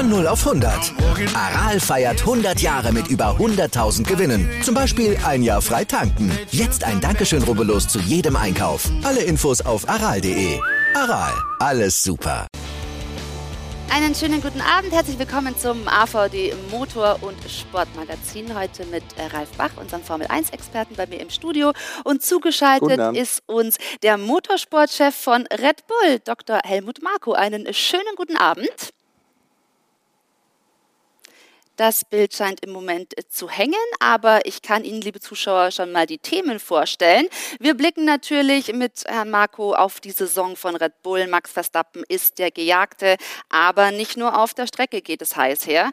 Von 0 auf 100. Aral feiert 100 Jahre mit über 100.000 Gewinnen. Zum Beispiel ein Jahr frei tanken. Jetzt ein Dankeschön, rubbellos zu jedem Einkauf. Alle Infos auf aral.de. Aral, alles super. Einen schönen guten Abend, herzlich willkommen zum AVD Motor- und Sportmagazin. Heute mit äh, Ralf Bach, unserem Formel-1-Experten, bei mir im Studio. Und zugeschaltet ist uns der Motorsportchef von Red Bull, Dr. Helmut Marko. Einen schönen guten Abend. Das Bild scheint im Moment äh, zu hängen, aber ich kann Ihnen, liebe Zuschauer, schon mal die Themen vorstellen. Wir blicken natürlich mit Herrn Marco auf die Saison von Red Bull. Max Verstappen ist der Gejagte, aber nicht nur auf der Strecke geht es heiß her.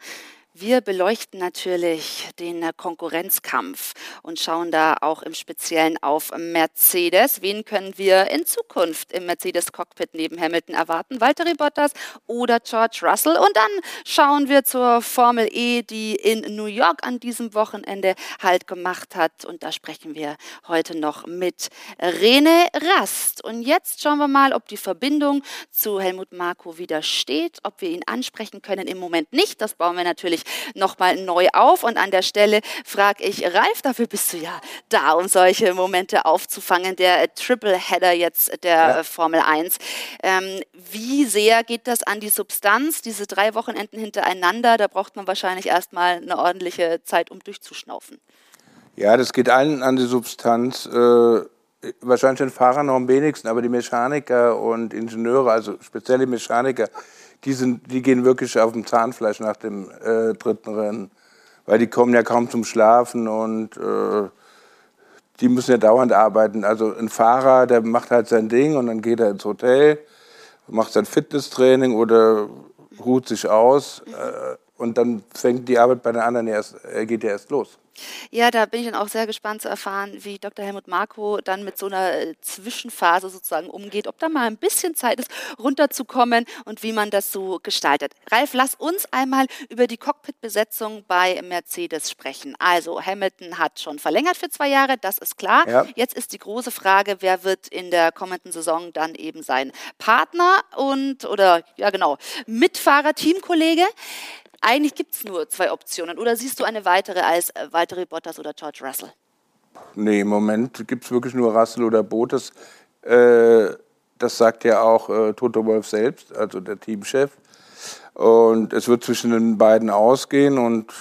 Wir beleuchten natürlich den Konkurrenzkampf und schauen da auch im Speziellen auf Mercedes. Wen können wir in Zukunft im Mercedes-Cockpit neben Hamilton erwarten? Walter Bottas oder George Russell? Und dann schauen wir zur Formel E, die in New York an diesem Wochenende Halt gemacht hat. Und da sprechen wir heute noch mit Rene Rast. Und jetzt schauen wir mal, ob die Verbindung zu Helmut Marko wieder steht, ob wir ihn ansprechen können. Im Moment nicht. Das bauen wir natürlich nochmal neu auf. Und an der Stelle frage ich Ralf, dafür bist du ja da, um solche Momente aufzufangen. Der Triple-Header jetzt der ja. Formel 1. Ähm, wie sehr geht das an die Substanz, diese drei Wochenenden hintereinander? Da braucht man wahrscheinlich erstmal eine ordentliche Zeit, um durchzuschnaufen. Ja, das geht allen an die Substanz. Äh wahrscheinlich den Fahrern noch am wenigsten, aber die Mechaniker und Ingenieure, also speziell die Mechaniker, die, sind, die gehen wirklich auf dem Zahnfleisch nach dem äh, dritten Rennen. Weil die kommen ja kaum zum Schlafen und äh, die müssen ja dauernd arbeiten. Also ein Fahrer, der macht halt sein Ding und dann geht er ins Hotel, macht sein Fitnesstraining oder ruht sich aus äh, und dann fängt die Arbeit bei den anderen erst, geht ja erst los. Ja, da bin ich dann auch sehr gespannt zu erfahren, wie Dr. Helmut Marko dann mit so einer äh, Zwischenphase sozusagen umgeht, ob da mal ein bisschen Zeit ist, runterzukommen und wie man das so gestaltet. Ralf, lass uns einmal über die Cockpit-Besetzung bei Mercedes sprechen. Also Hamilton hat schon verlängert für zwei Jahre, das ist klar. Ja. Jetzt ist die große Frage, wer wird in der kommenden Saison dann eben sein Partner und oder ja genau, Mitfahrer, Teamkollege. Eigentlich gibt es nur zwei Optionen. Oder siehst du eine weitere als äh, Valtteri Bottas oder George Russell? Nee, im Moment gibt es wirklich nur Russell oder Bottas. Äh, das sagt ja auch äh, Toto Wolf selbst, also der Teamchef. Und es wird zwischen den beiden ausgehen und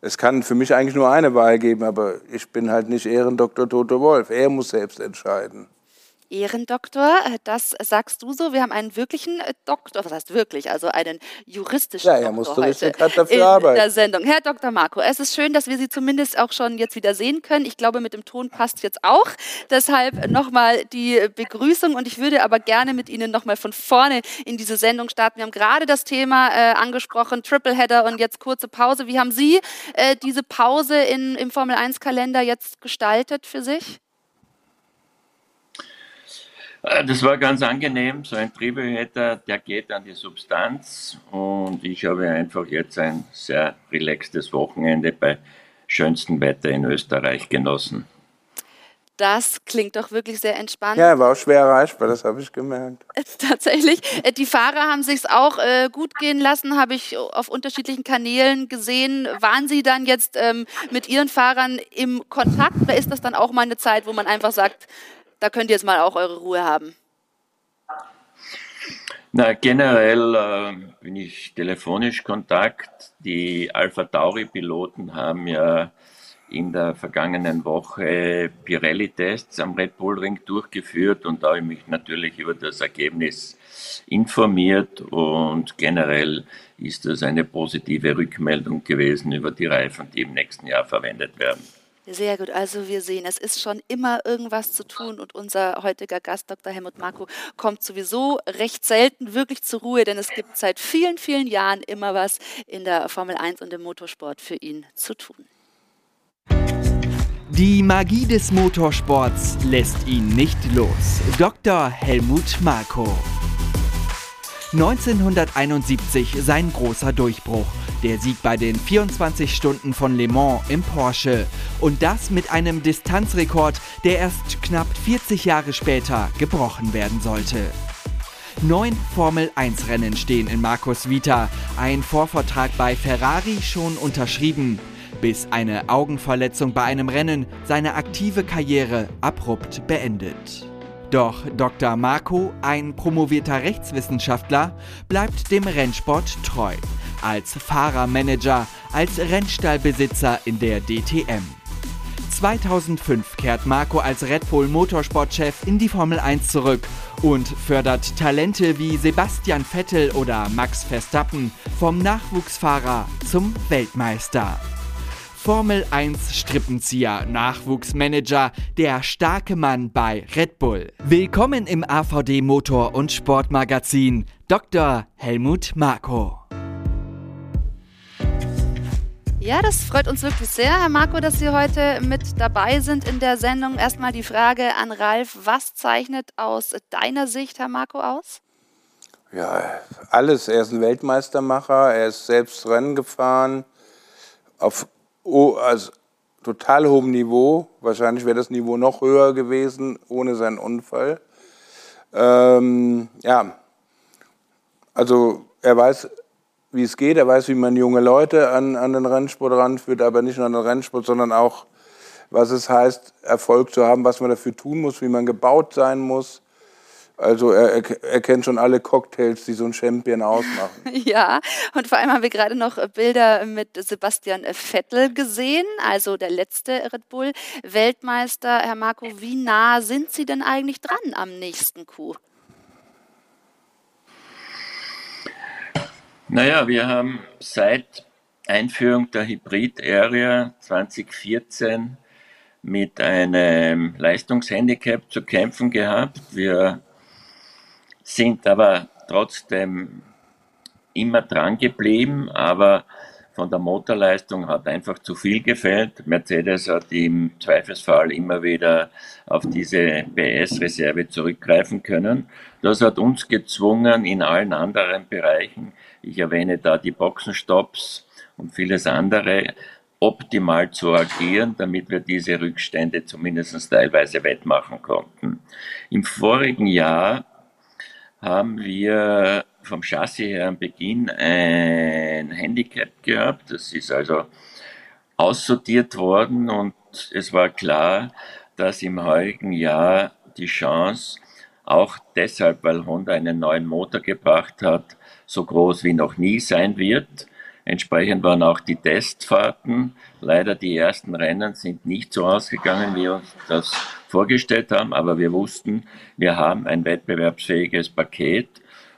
es kann für mich eigentlich nur eine Wahl geben, aber ich bin halt nicht Ehrendoktor Toto Wolf. Er muss selbst entscheiden. Ehrendoktor, äh, das sagst du so. Wir haben einen wirklichen äh, Doktor, was heißt wirklich, also einen juristischen ja, Doktor heute dafür in arbeiten. der Sendung. Herr Dr. Marco, es ist schön, dass wir Sie zumindest auch schon jetzt wieder sehen können. Ich glaube, mit dem Ton passt jetzt auch. Deshalb nochmal die Begrüßung und ich würde aber gerne mit Ihnen nochmal von vorne in diese Sendung starten. Wir haben gerade das Thema äh, angesprochen, Tripleheader und jetzt kurze Pause. Wie haben Sie äh, diese Pause in, im Formel-1-Kalender jetzt gestaltet für sich? Äh, das war ganz angenehm. So ein Triebehätter, der geht an die Substanz. Und ich habe einfach jetzt ein sehr relaxtes Wochenende bei schönstem Wetter in Österreich genossen. Das klingt doch wirklich sehr entspannt. Ja, war auch schwer erreichbar, das habe ich gemerkt. Tatsächlich. Äh, die Fahrer haben sich auch äh, gut gehen lassen, habe ich auf unterschiedlichen Kanälen gesehen. Waren Sie dann jetzt ähm, mit Ihren Fahrern im Kontakt oder ist das dann auch mal eine Zeit, wo man einfach sagt, da könnt ihr jetzt mal auch eure Ruhe haben. Na, generell äh, bin ich telefonisch Kontakt. Die Alpha Tauri-Piloten haben ja in der vergangenen Woche Pirelli-Tests am Red Bull Ring durchgeführt und da habe ich mich natürlich über das Ergebnis informiert und generell ist das eine positive Rückmeldung gewesen über die Reifen, die im nächsten Jahr verwendet werden. Sehr gut. Also wir sehen, es ist schon immer irgendwas zu tun und unser heutiger Gast, Dr. Helmut Marko, kommt sowieso recht selten wirklich zur Ruhe, denn es gibt seit vielen, vielen Jahren immer was in der Formel 1 und im Motorsport für ihn zu tun. Die Magie des Motorsports lässt ihn nicht los. Dr. Helmut Marko. 1971 sein großer Durchbruch. Der Sieg bei den 24 Stunden von Le Mans im Porsche. Und das mit einem Distanzrekord, der erst knapp 40 Jahre später gebrochen werden sollte. Neun Formel-1-Rennen stehen in Markus Vita, ein Vorvertrag bei Ferrari schon unterschrieben, bis eine Augenverletzung bei einem Rennen seine aktive Karriere abrupt beendet. Doch Dr. Marco, ein promovierter Rechtswissenschaftler, bleibt dem Rennsport treu. Als Fahrermanager, als Rennstallbesitzer in der DTM. 2005 kehrt Marco als Red Bull Motorsportchef in die Formel 1 zurück und fördert Talente wie Sebastian Vettel oder Max Verstappen vom Nachwuchsfahrer zum Weltmeister. Formel 1 Strippenzieher, Nachwuchsmanager, der starke Mann bei Red Bull. Willkommen im AVD Motor- und Sportmagazin, Dr. Helmut Marko. Ja, das freut uns wirklich sehr, Herr Marco, dass Sie heute mit dabei sind in der Sendung. Erstmal die Frage an Ralf, was zeichnet aus deiner Sicht, Herr Marco, aus? Ja, alles. Er ist ein Weltmeistermacher, er ist selbst Rennen gefahren, auf also total hohem Niveau. Wahrscheinlich wäre das Niveau noch höher gewesen ohne seinen Unfall. Ähm, ja, also er weiß, wie es geht, er weiß, wie man junge Leute an, an den Rennsport ranführt, aber nicht nur an den Rennsport, sondern auch, was es heißt, Erfolg zu haben, was man dafür tun muss, wie man gebaut sein muss. Also er, er, kennt schon alle Cocktails, die so ein Champion ausmachen. ja, und vor allem haben wir gerade noch Bilder mit Sebastian Vettel gesehen, also der letzte Red Bull Weltmeister. Herr Marco, wie nah sind Sie denn eigentlich dran am nächsten Coup? Naja, wir haben seit Einführung der Hybrid-Area 2014 mit einem Leistungshandicap zu kämpfen gehabt. Wir sind aber trotzdem immer dran geblieben, aber von der Motorleistung hat einfach zu viel gefällt. Mercedes hat im Zweifelsfall immer wieder auf diese PS-Reserve zurückgreifen können. Das hat uns gezwungen, in allen anderen Bereichen, ich erwähne da die Boxenstops und vieles andere, optimal zu agieren, damit wir diese Rückstände zumindest teilweise wettmachen konnten. Im vorigen Jahr haben wir vom Chassis her am Beginn ein Handicap gehabt. Das ist also aussortiert worden und es war klar, dass im heurigen Jahr die Chance, auch deshalb, weil Honda einen neuen Motor gebracht hat, so groß wie noch nie sein wird. Entsprechend waren auch die Testfahrten. Leider die ersten Rennen sind nicht so ausgegangen, wie uns das vorgestellt haben, aber wir wussten, wir haben ein wettbewerbsfähiges Paket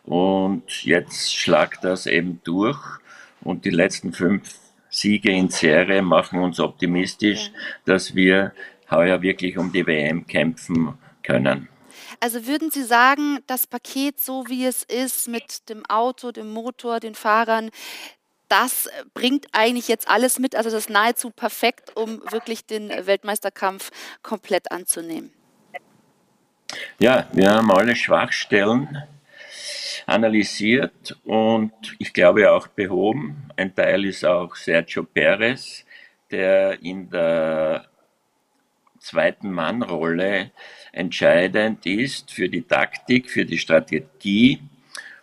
und jetzt schlagt das eben durch und die letzten fünf Siege in Serie machen uns optimistisch, dass wir heuer wirklich um die WM kämpfen können. Also würden Sie sagen, das Paket, so wie es ist, mit dem Auto, dem Motor, den Fahrern, das bringt eigentlich jetzt alles mit, also das ist nahezu perfekt, um wirklich den Weltmeisterkampf komplett anzunehmen. Ja, wir haben alle Schwachstellen analysiert und ich glaube auch behoben. Ein Teil ist auch Sergio Perez, der in der zweiten Mannrolle entscheidend ist für die Taktik, für die Strategie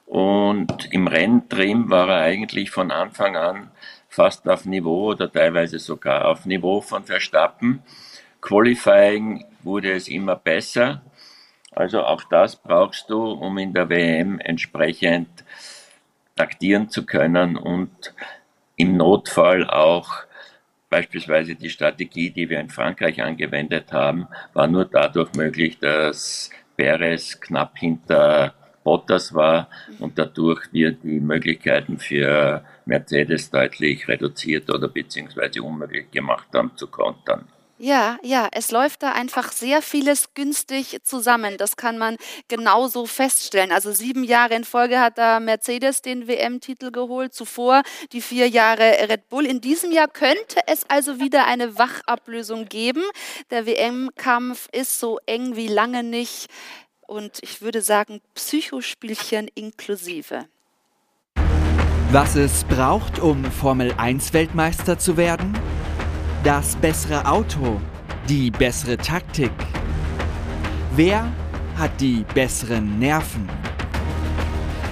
und im Renntrim war er eigentlich von Anfang an fast auf Niveau oder teilweise sogar auf Niveau von Verstappen. Qualifying wurde es immer besser. Also auch das brauchst du, um in der WM entsprechend taktieren zu können und im Notfall auch beispielsweise die Strategie, die wir in Frankreich angewendet haben, war nur dadurch möglich, dass Perez knapp hinter Bottas war und dadurch wir die Möglichkeiten für Mercedes deutlich reduziert oder beziehungsweise unmöglich gemacht haben zu kontern. Ja, ja, es läuft da einfach sehr vieles günstig zusammen. Das kann man genauso feststellen. Also sieben Jahre in Folge hat da Mercedes den WM-Titel geholt, zuvor die vier Jahre Red Bull. In diesem Jahr könnte es also wieder eine Wachablösung geben. Der WM-Kampf ist so eng wie lange nicht und ich würde sagen Psychospielchen inklusive. Was es braucht, um Formel 1 Weltmeister zu werden? Das bessere Auto, die bessere Taktik. Wer hat die besseren Nerven?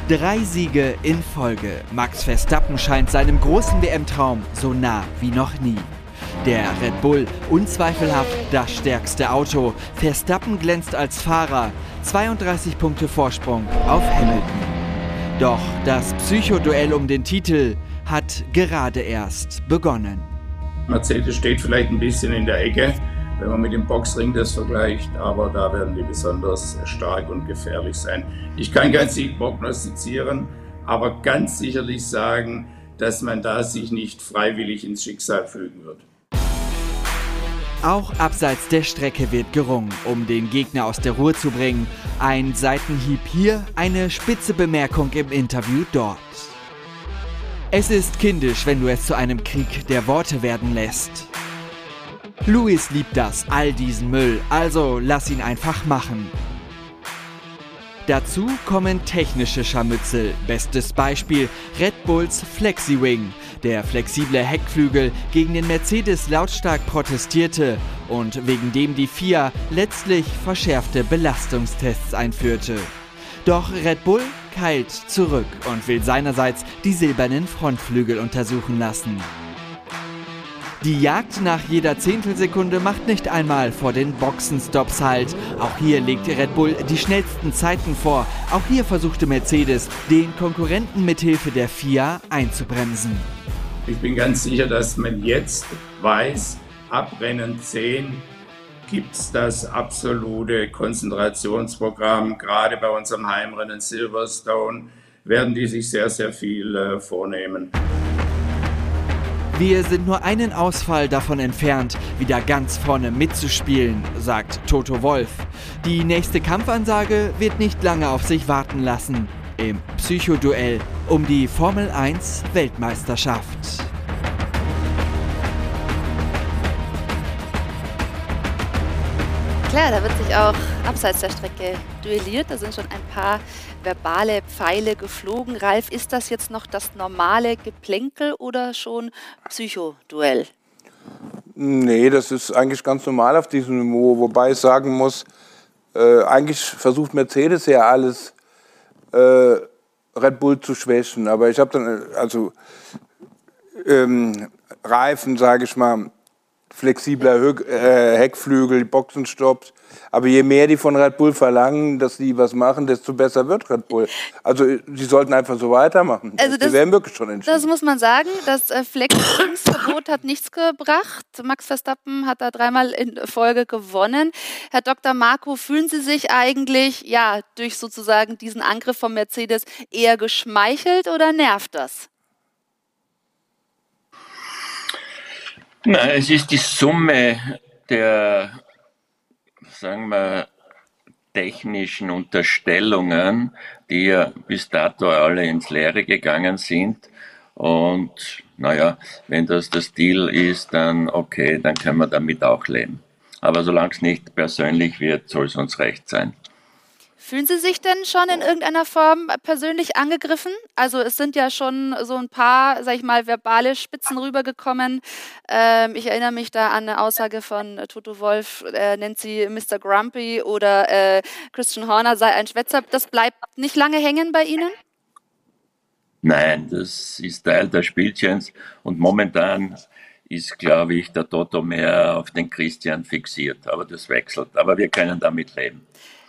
Drei Siege in Folge. Max Verstappen scheint seinem großen WM-Traum so nah wie noch nie. Der Red Bull unzweifelhaft das stärkste Auto. Verstappen glänzt als Fahrer. 32 Punkte Vorsprung auf Hamilton. Doch das Psychoduell um den Titel hat gerade erst begonnen. Mercedes steht vielleicht ein bisschen in der Ecke, wenn man mit dem Boxring das vergleicht, aber da werden die besonders stark und gefährlich sein. Ich kann keinen Sieg prognostizieren, aber ganz sicherlich sagen, dass man da sich nicht freiwillig ins Schicksal fügen wird. Auch abseits der Strecke wird gerungen, um den Gegner aus der Ruhe zu bringen. Ein Seitenhieb hier, eine spitze Bemerkung im Interview dort. Es ist kindisch, wenn du es zu einem Krieg der Worte werden lässt. Louis liebt das, all diesen Müll, also lass ihn einfach machen. Dazu kommen technische Scharmützel. Bestes Beispiel Red Bulls FlexiWing. Der flexible Heckflügel gegen den Mercedes lautstark protestierte und wegen dem die FIA letztlich verschärfte Belastungstests einführte. Doch Red Bull keilt zurück und will seinerseits die silbernen Frontflügel untersuchen lassen. Die Jagd nach jeder Zehntelsekunde macht nicht einmal vor den Boxenstops halt. Auch hier legt Red Bull die schnellsten Zeiten vor. Auch hier versuchte Mercedes, den Konkurrenten mithilfe der FIA einzubremsen. Ich bin ganz sicher, dass man jetzt weiß, ab Rennen 10 gibt es das absolute Konzentrationsprogramm. Gerade bei unserem Heimrennen Silverstone werden die sich sehr, sehr viel äh, vornehmen. Wir sind nur einen Ausfall davon entfernt, wieder ganz vorne mitzuspielen, sagt Toto Wolf. Die nächste Kampfansage wird nicht lange auf sich warten lassen. Im Psychoduell um die Formel 1 Weltmeisterschaft. Klar, da wird sich auch abseits der Strecke duelliert. Da sind schon ein paar verbale Pfeile geflogen. Ralf, ist das jetzt noch das normale Geplänkel oder schon Psychoduell? Nee, das ist eigentlich ganz normal auf diesem Niveau. Wobei ich sagen muss, äh, eigentlich versucht Mercedes ja alles äh, Red Bull zu schwächen. Aber ich habe dann, also ähm, Reifen, sage ich mal, flexibler Hö äh, Heckflügel, Boxenstopps. Aber je mehr die von Red Bull verlangen, dass sie was machen, desto besser wird Red Bull. Also sie sollten einfach so weitermachen. Also das, werden wirklich schon entschieden. Das muss man sagen. Das äh, Flexverbot hat nichts gebracht. Max Verstappen hat da dreimal in Folge gewonnen. Herr Dr. Marco, fühlen Sie sich eigentlich ja durch sozusagen diesen Angriff von Mercedes eher geschmeichelt oder nervt das? Nein, es ist die Summe der, sagen wir, technischen Unterstellungen, die ja bis dato alle ins Leere gegangen sind. Und naja, wenn das das Deal ist, dann okay, dann können wir damit auch leben. Aber solange es nicht persönlich wird, soll es uns recht sein. Fühlen Sie sich denn schon in irgendeiner Form persönlich angegriffen? Also es sind ja schon so ein paar, sag ich mal, verbale Spitzen rübergekommen. Ähm, ich erinnere mich da an eine Aussage von äh, Toto Wolf, er nennt sie Mr. Grumpy oder äh, Christian Horner sei ein Schwätzer. Das bleibt nicht lange hängen bei Ihnen? Nein, das ist Teil des Spielchens und momentan ist, glaube ich, der Toto mehr auf den Christian fixiert. Aber das wechselt. Aber wir können damit leben.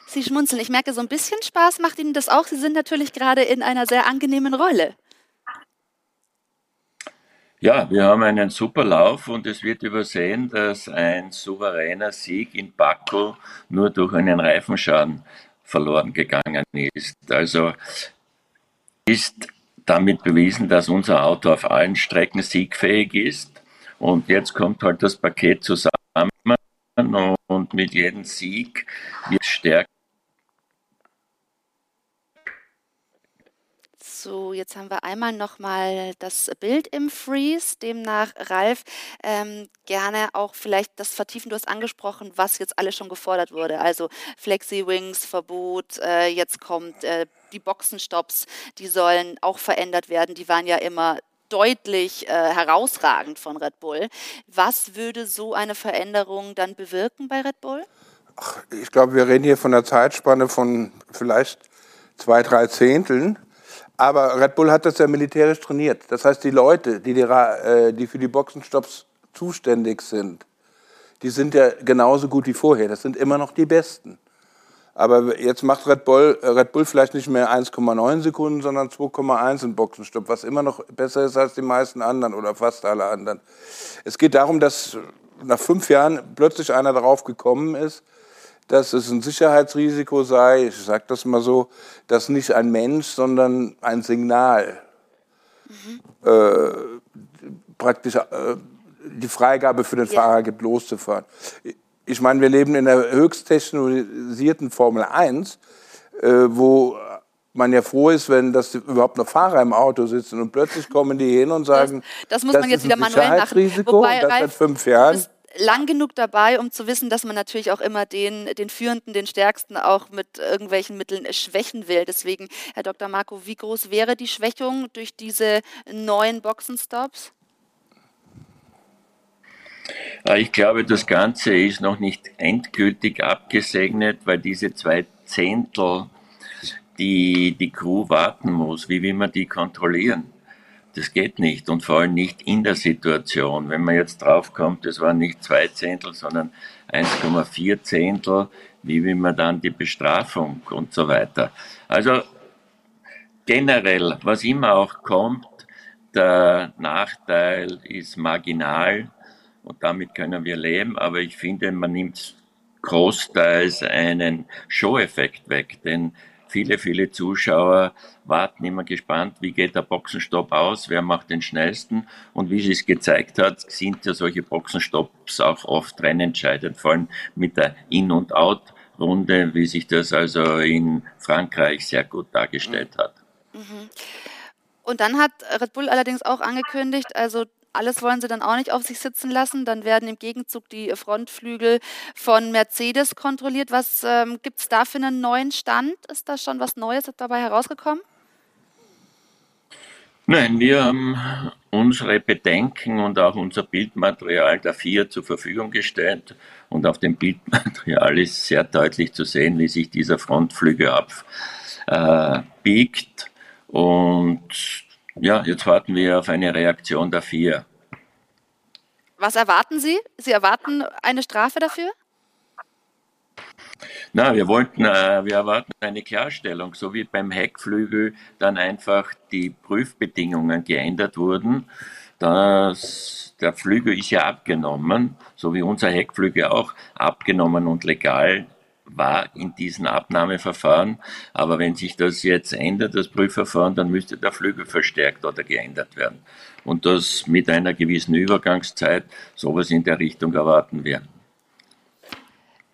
Sie schmunzeln. Ich merke, so ein bisschen Spaß macht Ihnen das auch. Sie sind natürlich gerade in einer sehr angenehmen Rolle. Ja, wir haben einen super Lauf und es wird übersehen, dass ein souveräner Sieg in Baku nur durch einen Reifenschaden verloren gegangen ist. Also ist damit bewiesen, dass unser Auto auf allen Strecken siegfähig ist. Und jetzt kommt halt das Paket zusammen und mit jedem Sieg wird stärker. So, jetzt haben wir einmal nochmal das Bild im Freeze. Demnach, Ralf, ähm, gerne auch vielleicht das vertiefen. Du hast angesprochen, was jetzt alles schon gefordert wurde. Also Flexi-Wings, Verbot, äh, jetzt kommt äh, die Boxenstops, die sollen auch verändert werden. Die waren ja immer deutlich äh, herausragend von Red Bull. Was würde so eine Veränderung dann bewirken bei Red Bull? Ach, ich glaube, wir reden hier von einer Zeitspanne von vielleicht zwei, drei Zehnteln. Aber Red Bull hat das ja militärisch trainiert. Das heißt, die Leute, die, die, äh, die für die Boxenstopps zuständig sind, die sind ja genauso gut wie vorher. Das sind immer noch die Besten. Aber jetzt macht Red Bull, äh, Red Bull vielleicht nicht mehr 1,9 Sekunden, sondern 2,1 im Boxenstopp, was immer noch besser ist als die meisten anderen oder fast alle anderen. Es geht darum, dass nach fünf Jahren plötzlich einer darauf gekommen ist, dass es ein Sicherheitsrisiko sei, ich sage das mal so, dass nicht ein Mensch, sondern ein Signal mhm. äh, praktisch äh, die Freigabe für den ja. Fahrer gibt, loszufahren. Ich meine, wir leben in der höchst technologisierten Formel 1, äh, wo man ja froh ist, wenn das überhaupt noch Fahrer im Auto sitzen und plötzlich kommen die hin und sagen, das, das muss man jetzt wieder manuell machen. Wobei, das seit fünf Jahren lang genug dabei, um zu wissen, dass man natürlich auch immer den, den Führenden, den Stärksten auch mit irgendwelchen Mitteln schwächen will. Deswegen, Herr Dr. Marco, wie groß wäre die Schwächung durch diese neuen Boxenstops? Äh, ich glaube, das Ganze ist noch nicht endgültig abgesegnet, weil diese zwei Zehntel, die die Crew warten muss, wie will man die kontrollieren? Das geht nicht und vor allem nicht in der Situation. Wenn man jetzt draufkommt, es waren nicht zwei Zehntel, sondern 1,4 Zehntel, wie will man dann die Bestrafung und so weiter. Also generell, was immer auch kommt, der Nachteil ist marginal und damit können wir leben, aber ich finde, man nimmt großteils einen Show-Effekt weg, denn viele, viele Zuschauer warten immer gespannt, wie geht der Boxenstopp aus, wer macht den schnellsten. Und wie es gezeigt hat, sind ja solche Boxenstopps auch oft rennentscheidend, vor allem mit der In- und Out-Runde, wie sich das also in Frankreich sehr gut dargestellt hat. Mhm. Und dann hat Red Bull allerdings auch angekündigt, also alles wollen sie dann auch nicht auf sich sitzen lassen. Dann werden im Gegenzug die Frontflügel von Mercedes kontrolliert. Was ähm, gibt es da für einen neuen Stand? Ist da schon was Neues dabei herausgekommen? Nein, wir haben unsere Bedenken und auch unser Bildmaterial der FIA zur Verfügung gestellt. Und auf dem Bildmaterial ist sehr deutlich zu sehen, wie sich dieser Frontflügel abbiegt. Äh, und ja, jetzt warten wir auf eine Reaktion der FIA. Was erwarten Sie? Sie erwarten eine Strafe dafür? Na, wir wollten, äh, wir erwarten eine Klarstellung, so wie beim Heckflügel dann einfach die Prüfbedingungen geändert wurden. Das, der Flügel ist ja abgenommen, so wie unser Heckflügel auch abgenommen und legal war in diesem Abnahmeverfahren. Aber wenn sich das jetzt ändert, das Prüfverfahren, dann müsste der Flügel verstärkt oder geändert werden. Und das mit einer gewissen Übergangszeit, sowas in der Richtung erwarten wir.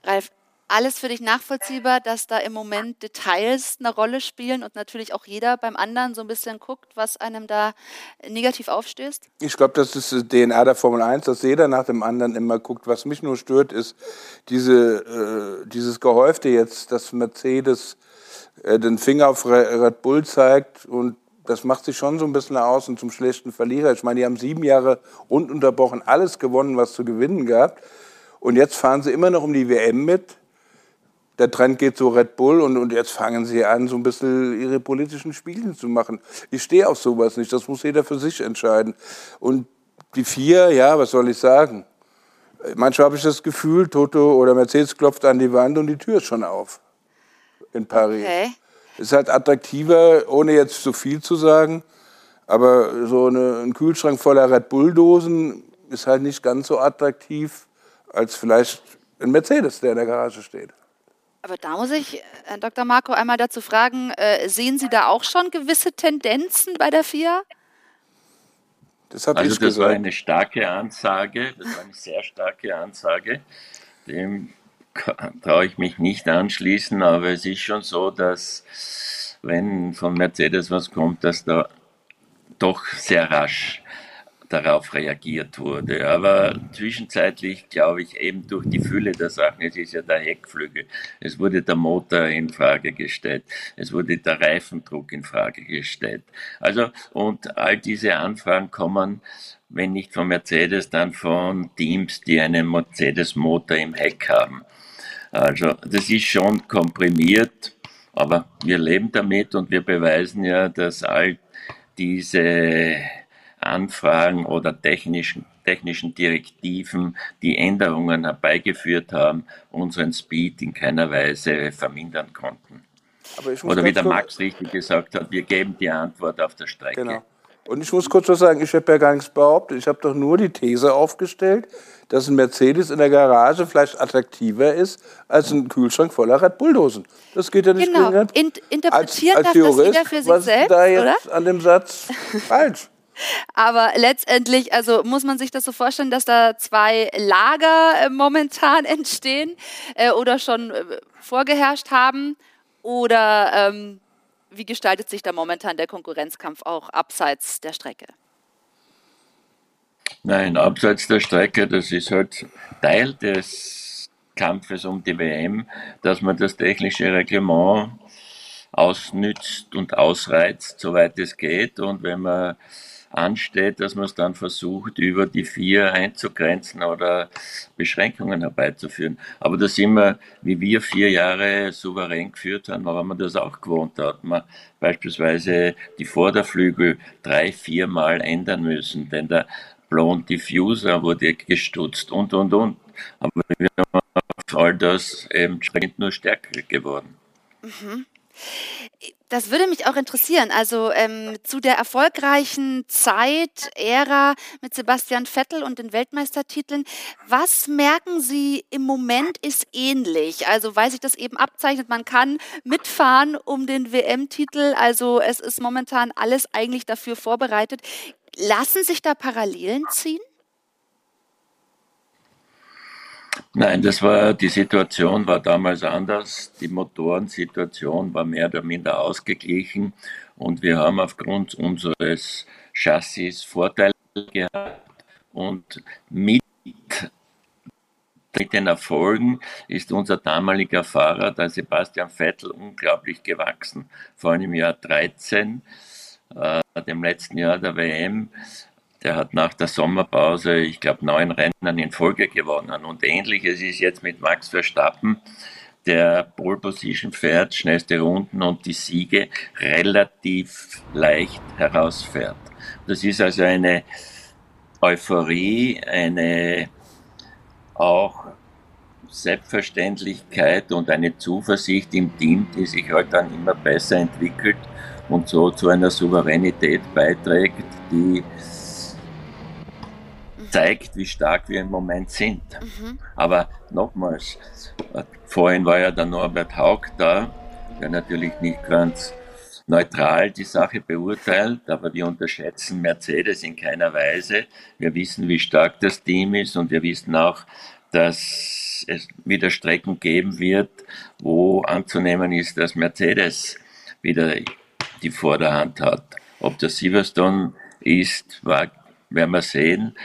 Ralf, alles für dich nachvollziehbar, dass da im Moment Details eine Rolle spielen und natürlich auch jeder beim anderen so ein bisschen guckt, was einem da negativ aufstößt? Ich glaube, das ist die DNA der Formel 1, dass jeder nach dem anderen immer guckt. Was mich nur stört, ist diese, äh, dieses Gehäufte jetzt, dass Mercedes äh, den Finger auf Red Bull zeigt und das macht sich schon so ein bisschen aus und zum schlechten Verlierer. Ich meine, die haben sieben Jahre ununterbrochen alles gewonnen, was zu gewinnen gab. Und jetzt fahren sie immer noch um die WM mit der Trend geht zu Red Bull und, und jetzt fangen sie an, so ein bisschen ihre politischen Spiele zu machen. Ich stehe auf sowas nicht, das muss jeder für sich entscheiden. Und die vier, ja, was soll ich sagen? Manchmal habe ich das Gefühl, Toto oder Mercedes klopft an die Wand und die Tür ist schon auf in Paris. Okay. Es ist halt attraktiver, ohne jetzt zu viel zu sagen, aber so eine, ein Kühlschrank voller Red Bull-Dosen ist halt nicht ganz so attraktiv als vielleicht ein Mercedes, der in der Garage steht. Aber da muss ich Herrn Dr. Marco einmal dazu fragen, äh, sehen Sie da auch schon gewisse Tendenzen bei der FIA? Das also das gesagt. war eine starke Ansage, das war eine sehr starke Ansage. dem traue ich mich nicht anschließen, aber es ist schon so, dass wenn von Mercedes was kommt, dass da doch sehr rasch darauf reagiert wurde. Aber zwischenzeitlich glaube ich eben durch die Fülle der Sachen, es ist ja der Heckflügel, es wurde der Motor in Frage gestellt, es wurde der Reifendruck in Frage gestellt. Also und all diese Anfragen kommen, wenn nicht von Mercedes, dann von Teams, die einen Mercedes-Motor im Heck haben. Also das ist schon komprimiert, aber wir leben damit und wir beweisen ja, dass all diese Anfragen oder technischen, technischen Direktiven, die Änderungen herbeigeführt haben, unseren Speed in keiner Weise vermindern konnten. Oder wie der Max richtig gesagt hat, wir geben die Antwort auf der Strecke. Genau. Und ich muss kurz was sagen, ich habe ja gar nichts behauptet. Ich habe doch nur die These aufgestellt, dass ein Mercedes in der Garage vielleicht attraktiver ist als ein Kühlschrank voller Red Bulldosen. Das geht ja nicht genau. gegen In, Interpretieren als, als darf Jurist, das jeder für sich was selbst, da jetzt oder? an dem Satz falsch? Aber letztendlich, also muss man sich das so vorstellen, dass da zwei Lager äh, momentan entstehen äh, oder schon äh, vorgeherrscht haben? Oder ähm, wie gestaltet sich da momentan der Konkurrenzkampf auch abseits der Strecke? Nein, abseits der Strecke, das ist halt Teil des Kampfes um die WM, dass man das technische Reglement ausnützt und ausreizt, soweit es geht. Und wenn man ansteht, dass man es dann versucht, über die vier einzugrenzen oder Beschränkungen herbeizuführen. Aber da sind wir, wie wir vier Jahre souverän geführt haben, aber man das auch gewohnt hat. Man beispielsweise die Vorderflügel drei, viermal ändern müssen, denn der Blown Diffuser wurde gestutzt und, und, und. Aber wir haben auf all das eben nur stärker geworden. Mhm. Das würde mich auch interessieren. Also ähm, zu der erfolgreichen Zeit, Ära mit Sebastian Vettel und den Weltmeistertiteln. Was merken Sie im Moment ist ähnlich? Also weil sich das eben abzeichnet, man kann mitfahren um den WM-Titel. Also es ist momentan alles eigentlich dafür vorbereitet. Lassen sich da Parallelen ziehen? Nein, das war, die Situation war damals anders. Die Motorensituation war mehr oder minder ausgeglichen und wir haben aufgrund unseres Chassis Vorteile gehabt und mit den Erfolgen ist unser damaliger Fahrer, der Sebastian Vettel, unglaublich gewachsen. Vor allem im Jahr 13, äh, dem letzten Jahr der WM, der hat nach der Sommerpause, ich glaube, neun Rennen in Folge gewonnen. Und ähnliches ist jetzt mit Max Verstappen, der Pole Position fährt, schnellste Runden und die Siege relativ leicht herausfährt. Das ist also eine Euphorie, eine auch Selbstverständlichkeit und eine Zuversicht im Team, die sich halt dann immer besser entwickelt und so zu einer Souveränität beiträgt, die zeigt, wie stark wir im Moment sind. Mhm. Aber nochmals, vorhin war ja der Norbert Haug da, der natürlich nicht ganz neutral die Sache beurteilt, aber wir unterschätzen Mercedes in keiner Weise. Wir wissen, wie stark das Team ist und wir wissen auch, dass es wieder Strecken geben wird, wo anzunehmen ist, dass Mercedes wieder die Vorderhand hat. Ob das Silverstone ist, war, werden wir sehen.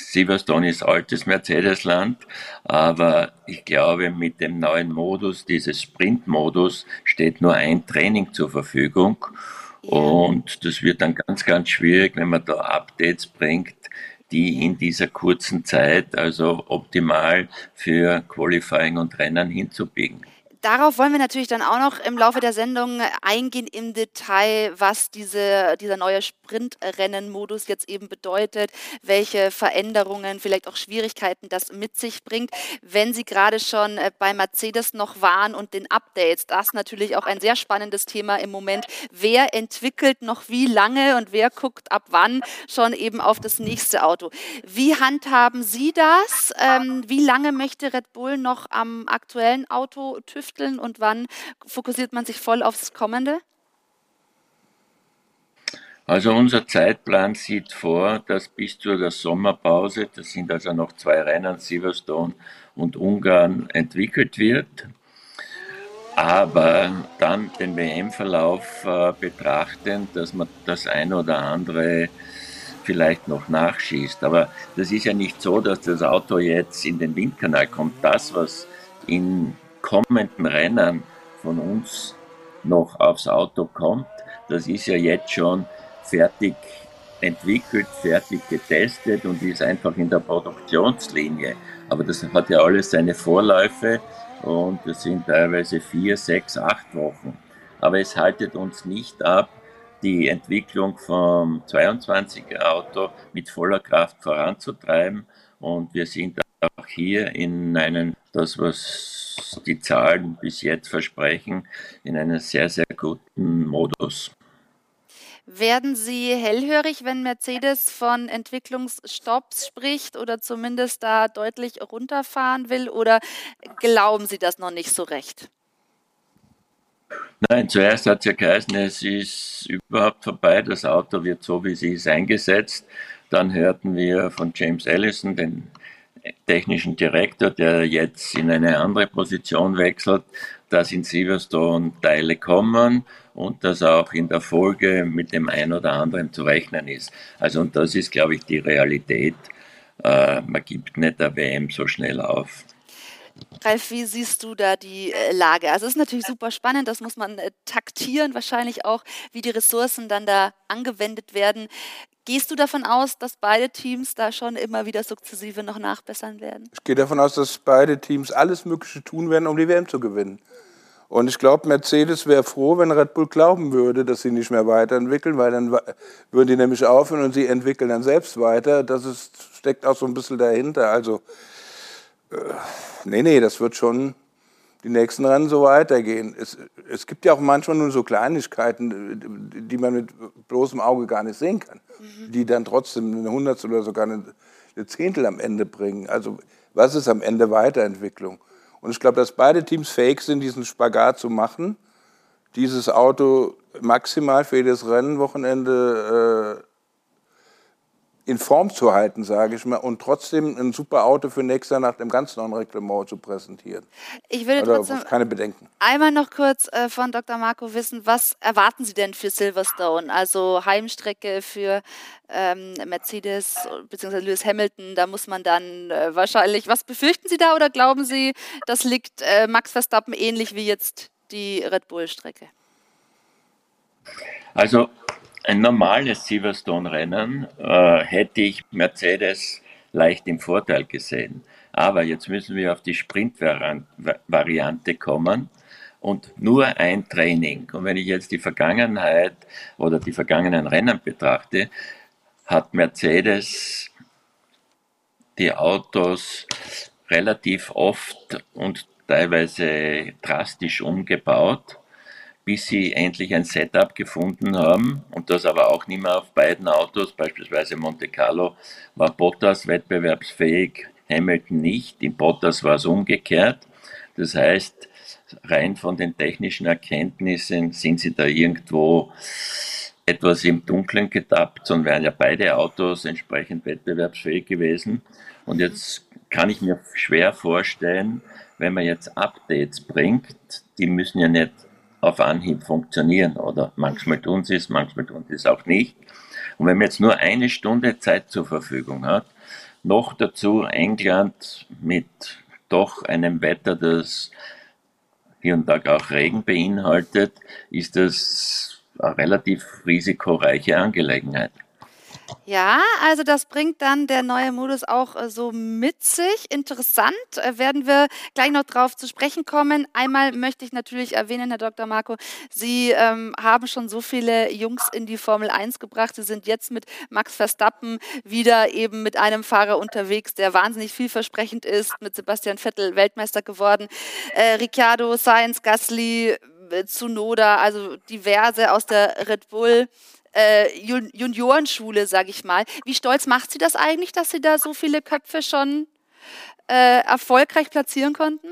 Silverstone ist altes Mercedes-Land, aber ich glaube, mit dem neuen Modus, dieses Sprint-Modus, steht nur ein Training zur Verfügung. Und das wird dann ganz, ganz schwierig, wenn man da Updates bringt, die in dieser kurzen Zeit, also optimal für Qualifying und Rennen hinzubiegen darauf wollen wir natürlich dann auch noch im Laufe der Sendung eingehen im Detail, was diese, dieser neue Sprintrennen-Modus jetzt eben bedeutet, welche Veränderungen, vielleicht auch Schwierigkeiten das mit sich bringt. Wenn Sie gerade schon äh, bei Mercedes noch waren und den Updates, das natürlich auch ein sehr spannendes Thema im Moment. Wer entwickelt noch wie lange und wer guckt ab wann schon eben auf das nächste Auto? Wie handhaben Sie das? Ähm, wie lange möchte Red Bull noch am aktuellen Auto TÜV tüfteln und wann fokussiert man sich voll aufs Kommende? Also unser Zeitplan sieht vor, dass bis zu der Sommerpause, das sind also noch zwei Rennen, Silverstone und Ungarn, entwickelt wird. Aber dann den WM-Verlauf äh, betrachten, dass man das ein oder andere vielleicht noch nachschießt. Aber das ist ja nicht so, dass das Auto jetzt in den Windkanal kommt. Das, was in kommenden Rennen von uns noch aufs Auto kommt, das ist ja jetzt schon fertig entwickelt, fertig getestet und ist einfach in der Produktionslinie. Aber das hat ja alles seine Vorläufe und das sind teilweise vier, sechs, acht Wochen. Aber es haltet uns nicht ab, die Entwicklung vom 22er Auto mit voller Kraft voranzutreiben. Und wir sind auch hier in einem, das was die Zahlen bis jetzt versprechen, in einem sehr, sehr guten Modus. Werden Sie hellhörig, wenn Mercedes von Entwicklungsstopps spricht oder zumindest da deutlich runterfahren will? Oder glauben Sie das noch nicht so recht? Nein, zuerst hat es ja geheißen, es ist überhaupt vorbei, das Auto wird so, wie sie ist, eingesetzt. Dann hörten wir von James Allison, den technischen Direktor, der jetzt in eine andere Position wechselt, dass in Silverstone Teile kommen und dass auch in der Folge mit dem einen oder anderen zu rechnen ist. Also und das ist, glaube ich, die Realität. Äh, man gibt nicht der WM so schnell auf. Ralf, wie siehst du da die äh, Lage? Also es ist natürlich super spannend, das muss man äh, taktieren, wahrscheinlich auch, wie die Ressourcen dann da angewendet werden. Gehst du davon aus, dass beide Teams da schon immer wieder sukzessive noch nachbessern werden? Ich gehe davon aus, dass beide Teams alles Mögliche tun werden, um die WM zu gewinnen. Und ich glaube, Mercedes wäre froh, wenn Red Bull glauben würde, dass sie nicht mehr weiterentwickeln, weil dann würden die nämlich aufhören und sie entwickeln dann selbst weiter. Das ist, steckt auch so ein bisschen dahinter. Also, äh, nee, nee, das wird schon die nächsten Rennen so weitergehen. Es, es gibt ja auch manchmal nur so Kleinigkeiten, die man mit bloßem Auge gar nicht sehen kann, mhm. die dann trotzdem eine Hundertstel oder sogar eine, eine Zehntel am Ende bringen. Also, was ist am Ende Weiterentwicklung? Und ich glaube, dass beide Teams fähig sind, diesen Spagat zu machen, dieses Auto maximal für jedes Rennwochenende äh, in Form zu halten, sage ich mal, und trotzdem ein super Auto für nächstes Jahr nach dem ganz neuen Reglement zu präsentieren. Ich würde Oder trotzdem keine Bedenken. einmal noch kurz äh, von Dr. Marco wissen, was erwarten Sie denn für Silverstone? Also Heimstrecke für ähm, Mercedes bzw. Lewis Hamilton, da muss man dann äh, wahrscheinlich, was befürchten Sie da oder glauben Sie, das liegt äh, Max Verstappen ähnlich wie jetzt die Red Bull-Strecke? Also ein normales Silverstone-Rennen äh, hätte ich Mercedes leicht im Vorteil gesehen. Aber jetzt müssen wir auf die Sprint-Variante kommen und nur ein Training. Und wenn ich jetzt die Vergangenheit oder die vergangenen Rennen betrachte, hat Mercedes die Autos relativ oft und teilweise drastisch umgebaut bis sie endlich ein Setup gefunden haben und das aber auch nicht mehr auf beiden Autos, beispielsweise Monte Carlo, war Bottas wettbewerbsfähig, Hamilton nicht. In Bottas war es umgekehrt. Das heißt, rein von den technischen Erkenntnissen sind sie da irgendwo etwas im Dunkeln getappt, sondern wären ja beide Autos entsprechend wettbewerbsfähig gewesen. Und jetzt kann ich mir schwer vorstellen, wenn man jetzt Updates bringt, die müssen ja nicht auf Anhieb funktionieren oder manchmal tun sie es, manchmal tun sie es auch nicht. Und wenn man jetzt nur eine Stunde Zeit zur Verfügung hat, noch dazu England mit doch einem Wetter, das hier und da auch Regen beinhaltet, ist das eine relativ risikoreiche Angelegenheit. Ja, also das bringt dann der neue Modus auch äh, so mit sich. Interessant, äh, werden wir gleich noch drauf zu sprechen kommen. Einmal möchte ich natürlich erwähnen, Herr Dr. Marco, Sie ähm, haben schon so viele Jungs in die Formel 1 gebracht. Sie sind jetzt mit Max Verstappen wieder eben mit einem Fahrer unterwegs, der wahnsinnig vielversprechend ist, mit Sebastian Vettel Weltmeister geworden. Äh, Ricciardo, Sainz, Gasly, äh, Tsunoda, also diverse aus der Red Bull äh, Juniorenschule, sage ich mal. Wie stolz macht sie das eigentlich, dass sie da so viele Köpfe schon äh, erfolgreich platzieren konnten?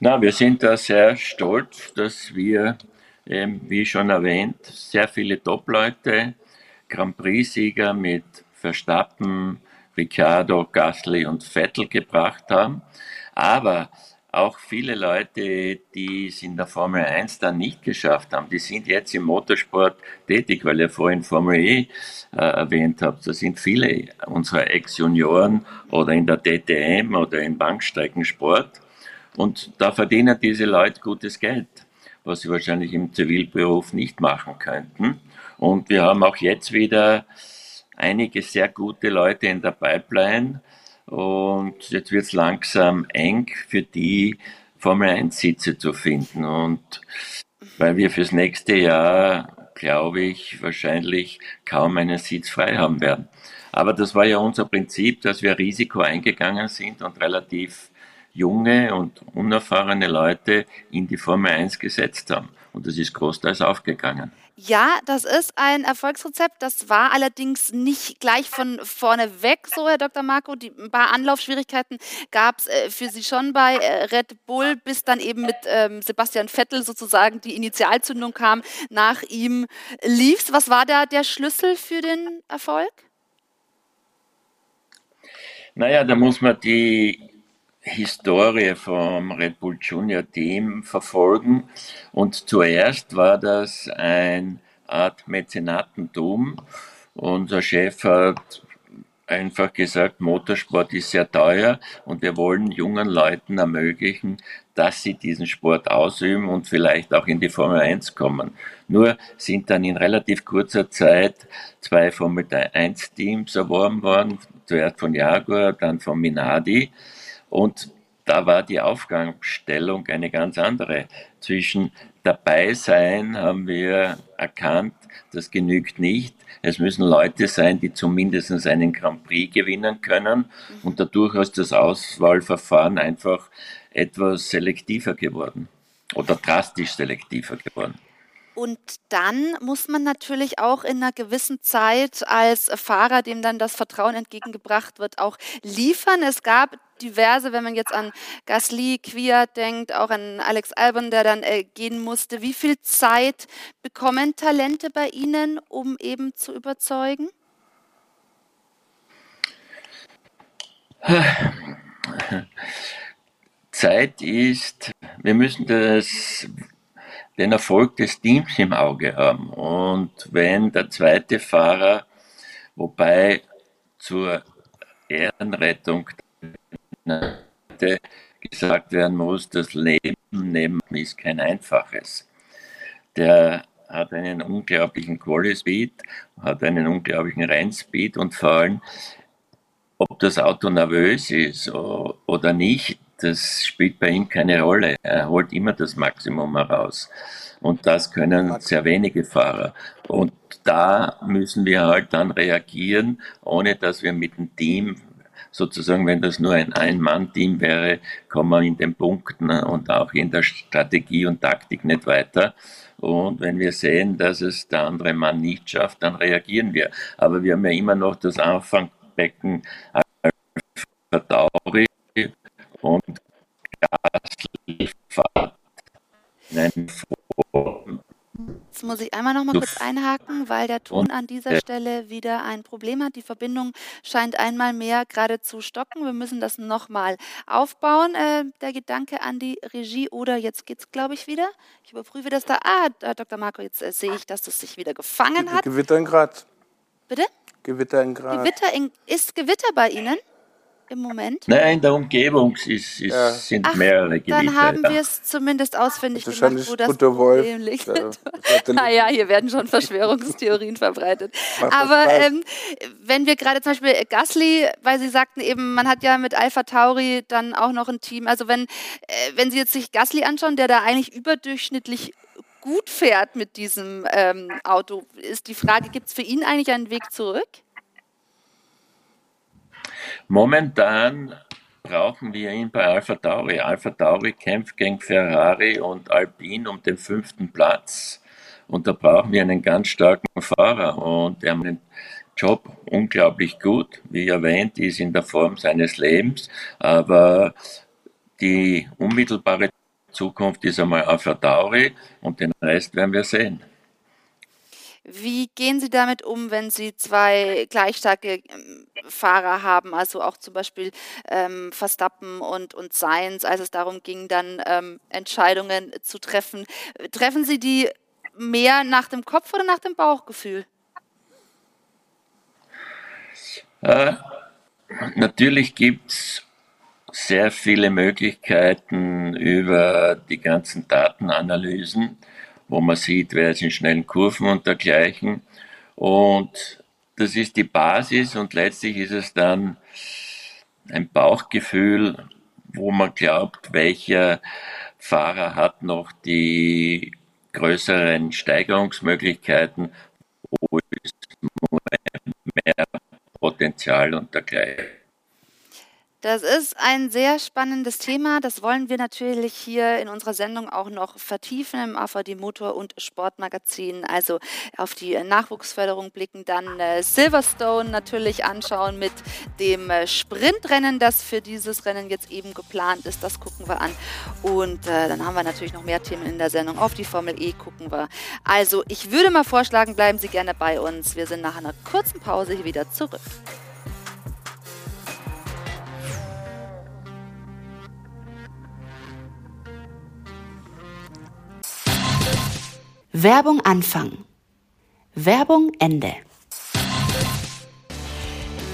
Na, wir sind da sehr stolz, dass wir ähm, wie schon erwähnt, sehr viele Top-Leute, Grand Prix-Sieger mit Verstappen, Ricciardo, Gasly und Vettel gebracht haben. Aber auch viele Leute, die es in der Formel 1 dann nicht geschafft haben, die sind jetzt im Motorsport tätig, weil ihr vorhin Formel E äh, erwähnt habt. Da sind viele unserer Ex-Junioren oder in der DTM oder im Bankstreckensport. Und da verdienen diese Leute gutes Geld, was sie wahrscheinlich im Zivilberuf nicht machen könnten. Und wir haben auch jetzt wieder einige sehr gute Leute in der Pipeline, und jetzt wird es langsam eng für die Formel 1 Sitze zu finden. Und weil wir fürs nächste Jahr, glaube ich, wahrscheinlich kaum einen Sitz frei haben werden. Aber das war ja unser Prinzip, dass wir Risiko eingegangen sind und relativ junge und unerfahrene Leute in die Formel 1 gesetzt haben. Und das ist großteils aufgegangen. Ja, das ist ein Erfolgsrezept. Das war allerdings nicht gleich von vorne weg so, Herr Dr. Marco. Die, ein paar Anlaufschwierigkeiten gab es äh, für Sie schon bei äh, Red Bull, bis dann eben mit ähm, Sebastian Vettel sozusagen die Initialzündung kam. Nach ihm lief's. Was war da der Schlüssel für den Erfolg? Naja, da muss man die Historie vom Red Bull Junior Team verfolgen. Und zuerst war das eine Art Mäzenatentum. Unser Chef hat einfach gesagt, Motorsport ist sehr teuer und wir wollen jungen Leuten ermöglichen, dass sie diesen Sport ausüben und vielleicht auch in die Formel 1 kommen. Nur sind dann in relativ kurzer Zeit zwei Formel 1 Teams erworben worden, zuerst von Jaguar, dann von Minardi. Und da war die Aufgabenstellung eine ganz andere. Zwischen dabei sein haben wir erkannt, das genügt nicht. Es müssen Leute sein, die zumindest einen Grand Prix gewinnen können. Und dadurch ist das Auswahlverfahren einfach etwas selektiver geworden oder drastisch selektiver geworden. Und dann muss man natürlich auch in einer gewissen Zeit als Fahrer, dem dann das Vertrauen entgegengebracht wird, auch liefern. Es gab diverse, wenn man jetzt an Gasly, Kwiat denkt, auch an Alex Albon, der dann äh, gehen musste. Wie viel Zeit bekommen Talente bei Ihnen, um eben zu überzeugen? Zeit ist, wir müssen das den Erfolg des Teams im Auge haben. Und wenn der zweite Fahrer, wobei zur Ehrenrettung gesagt werden muss, das Leben neben ist kein einfaches. Der hat einen unglaublichen Quali Speed, hat einen unglaublichen Rennspeed und vor allem, ob das Auto nervös ist oder nicht, das spielt bei ihm keine Rolle. Er holt immer das Maximum heraus. Und das können sehr wenige Fahrer. Und da müssen wir halt dann reagieren, ohne dass wir mit dem Team sozusagen, wenn das nur ein Ein-Mann-Team wäre, kommen wir in den Punkten und auch in der Strategie und Taktik nicht weiter. Und wenn wir sehen, dass es der andere Mann nicht schafft, dann reagieren wir. Aber wir haben ja immer noch das Anfangbecken Alpha und Gas liefert einen Jetzt muss ich einmal noch mal kurz einhaken, weil der Ton an dieser Stelle wieder ein Problem hat. Die Verbindung scheint einmal mehr gerade zu stocken. Wir müssen das noch mal aufbauen. Äh, der Gedanke an die Regie oder jetzt geht's, glaube ich, wieder. Ich überprüfe das da. Ah, Dr. Marco, jetzt äh, sehe ich, dass das sich wieder gefangen hat. Gewitter in Graz. Bitte? Gewitter in Graz. Gewitter in, ist Gewitter bei Ihnen? Im Moment? Nein, in der Umgebung ist, ist, ja. sind Ach, mehrere Gebiete. Dann haben wir es zumindest ausfindig also gemacht, wo das Problem liegt. naja, hier werden schon Verschwörungstheorien verbreitet. Aber ähm, wenn wir gerade zum Beispiel Gasly, weil Sie sagten eben, man hat ja mit Alpha Tauri dann auch noch ein Team. Also wenn, äh, wenn Sie jetzt sich Gasly anschauen, der da eigentlich überdurchschnittlich gut fährt mit diesem ähm, Auto, ist die Frage, gibt es für ihn eigentlich einen Weg zurück? Momentan brauchen wir ihn bei Alpha Tauri. Alpha Tauri kämpft gegen Ferrari und Alpine um den fünften Platz. Und da brauchen wir einen ganz starken Fahrer. Und er macht den Job unglaublich gut. Wie erwähnt, ist in der Form seines Lebens. Aber die unmittelbare Zukunft ist einmal Alpha Tauri und den Rest werden wir sehen. Wie gehen Sie damit um, wenn Sie zwei gleich starke ähm, Fahrer haben, also auch zum Beispiel ähm, Verstappen und, und Sainz, als es darum ging, dann ähm, Entscheidungen zu treffen? Treffen Sie die mehr nach dem Kopf oder nach dem Bauchgefühl? Äh, natürlich gibt es sehr viele Möglichkeiten über die ganzen Datenanalysen wo man sieht, wer ist in schnellen Kurven und dergleichen. Und das ist die Basis und letztlich ist es dann ein Bauchgefühl, wo man glaubt, welcher Fahrer hat noch die größeren Steigerungsmöglichkeiten, wo ist mehr Potenzial und dergleichen. Das ist ein sehr spannendes Thema. Das wollen wir natürlich hier in unserer Sendung auch noch vertiefen im AVD Motor- und Sportmagazin. Also auf die Nachwuchsförderung blicken, dann äh, Silverstone natürlich anschauen mit dem äh, Sprintrennen, das für dieses Rennen jetzt eben geplant ist. Das gucken wir an. Und äh, dann haben wir natürlich noch mehr Themen in der Sendung. Auf die Formel E gucken wir. Also ich würde mal vorschlagen, bleiben Sie gerne bei uns. Wir sind nach einer kurzen Pause hier wieder zurück. Werbung Anfang. Werbung Ende.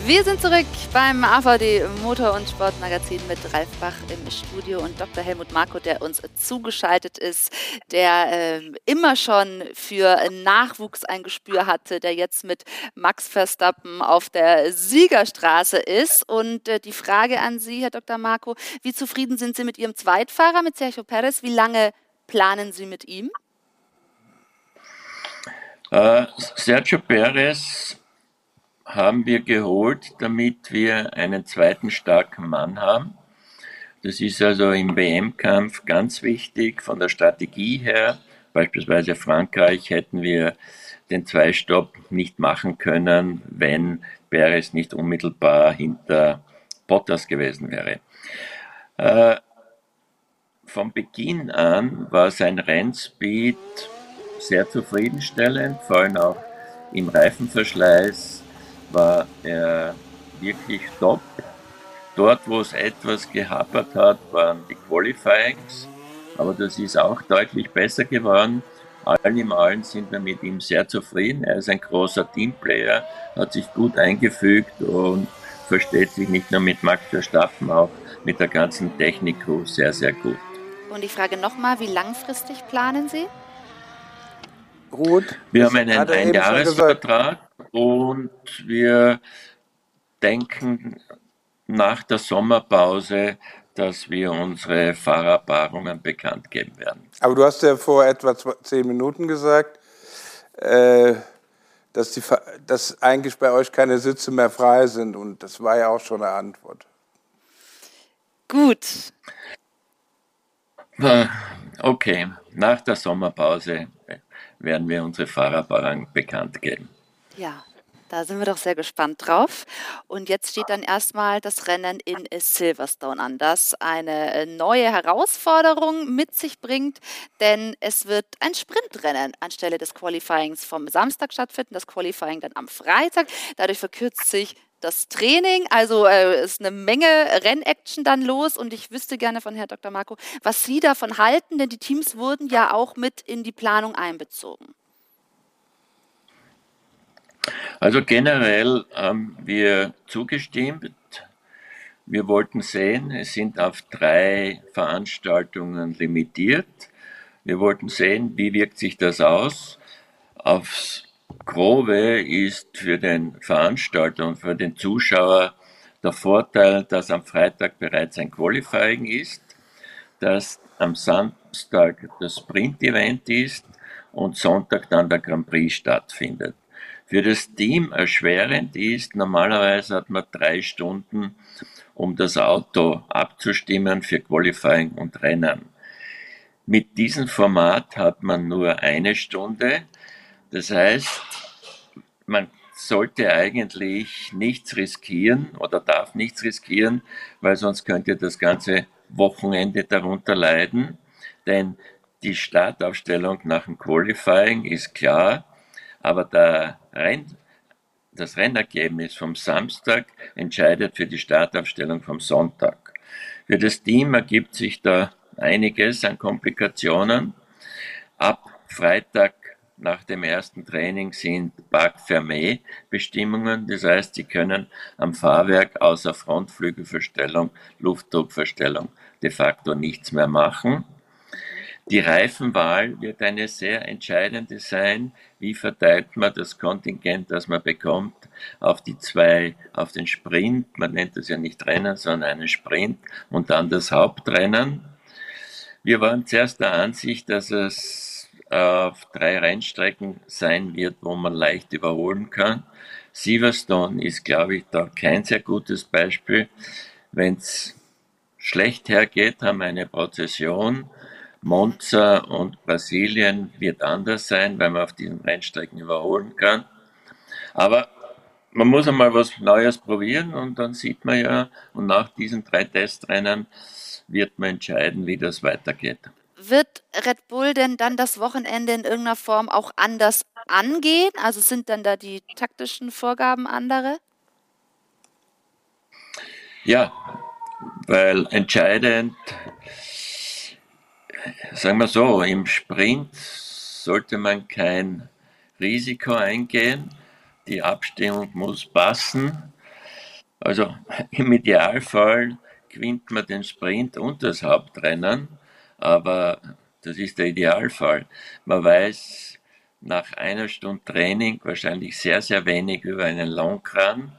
Wir sind zurück beim AVD Motor- und Sportmagazin mit Ralf Bach im Studio und Dr. Helmut Marko, der uns zugeschaltet ist, der äh, immer schon für Nachwuchs ein Gespür hatte, der jetzt mit Max Verstappen auf der Siegerstraße ist. Und äh, die Frage an Sie, Herr Dr. Marko, wie zufrieden sind Sie mit Ihrem Zweitfahrer, mit Sergio Perez? Wie lange planen Sie mit ihm? Äh, Sergio Perez haben wir geholt, damit wir einen zweiten starken Mann haben. Das ist also im WM-Kampf ganz wichtig von der Strategie her. Beispielsweise Frankreich hätten wir den Zweistopp nicht machen können, wenn Perez nicht unmittelbar hinter Bottas gewesen wäre. Äh, von Beginn an war sein Rennspeed sehr zufriedenstellend, vor allem auch im Reifenverschleiß war er wirklich top. Dort, wo es etwas gehapert hat, waren die Qualifyings, aber das ist auch deutlich besser geworden. Allen im Allen sind wir mit ihm sehr zufrieden. Er ist ein großer Teamplayer, hat sich gut eingefügt und versteht sich nicht nur mit Max Verstappen, auch mit der ganzen Technik-Crew sehr, sehr gut. Und die Frage nochmal, wie langfristig planen Sie? Gut. Wir haben einen Einjahresvertrag und wir denken nach der Sommerpause, dass wir unsere Fahrerpaarungen bekannt geben werden. Aber du hast ja vor etwa zehn Minuten gesagt, äh, dass, die, dass eigentlich bei euch keine Sitze mehr frei sind und das war ja auch schon eine Antwort. Gut. Äh, okay, nach der Sommerpause werden wir unsere Fahrerbarang bekannt geben. Ja, da sind wir doch sehr gespannt drauf. Und jetzt steht dann erstmal das Rennen in Silverstone an, das eine äh, neue Herausforderung mit sich bringt, denn es wird ein Sprintrennen anstelle des Qualifyings vom Samstag stattfinden, das Qualifying dann am Freitag. Dadurch verkürzt sich das Training. Also äh, ist eine Menge Rennaction dann los und ich wüsste gerne von Herrn Dr. Marco, was Sie davon halten, denn die Teams wurden ja auch mit in die Planung einbezogen. Also generell haben wir zugestimmt. Wir wollten sehen, es sind auf drei Veranstaltungen limitiert. Wir wollten sehen, wie wirkt sich das aus aufs Grobe ist für den Veranstalter und für den Zuschauer der Vorteil, dass am Freitag bereits ein Qualifying ist, dass am Samstag das Sprint-Event ist und Sonntag dann der Grand Prix stattfindet. Für das Team erschwerend ist, normalerweise hat man drei Stunden, um das Auto abzustimmen für Qualifying und Rennen. Mit diesem Format hat man nur eine Stunde. Das heißt, man sollte eigentlich nichts riskieren oder darf nichts riskieren, weil sonst könnte das ganze Wochenende darunter leiden. denn die Startaufstellung nach dem Qualifying ist klar, aber der Renn, das Rennergebnis vom Samstag entscheidet für die Startaufstellung vom Sonntag. Für das Team ergibt sich da einiges an Komplikationen. Ab Freitag nach dem ersten Training sind Park-Fermé-Bestimmungen. Das heißt, sie können am Fahrwerk außer Frontflügelverstellung, Luftdruckverstellung de facto nichts mehr machen. Die Reifenwahl wird eine sehr entscheidende sein. Wie verteilt man das Kontingent, das man bekommt, auf die zwei, auf den Sprint? Man nennt das ja nicht Rennen, sondern einen Sprint und dann das Hauptrennen. Wir waren zuerst der Ansicht, dass es auf drei Rennstrecken sein wird, wo man leicht überholen kann. Silverstone ist, glaube ich, da kein sehr gutes Beispiel. Wenn es schlecht hergeht, haben wir eine Prozession Monza und Brasilien wird anders sein, weil man auf diesen Rennstrecken überholen kann. Aber man muss einmal was Neues probieren und dann sieht man ja, und nach diesen drei Testrennen wird man entscheiden, wie das weitergeht. Wird Red Bull denn dann das Wochenende in irgendeiner Form auch anders angehen? Also sind dann da die taktischen Vorgaben andere? Ja, weil entscheidend sagen wir so, im Sprint sollte man kein Risiko eingehen. Die Abstimmung muss passen. Also im Idealfall gewinnt man den Sprint und das Hauptrennen, aber das ist der Idealfall. Man weiß nach einer Stunde Training wahrscheinlich sehr, sehr wenig über einen Longrun.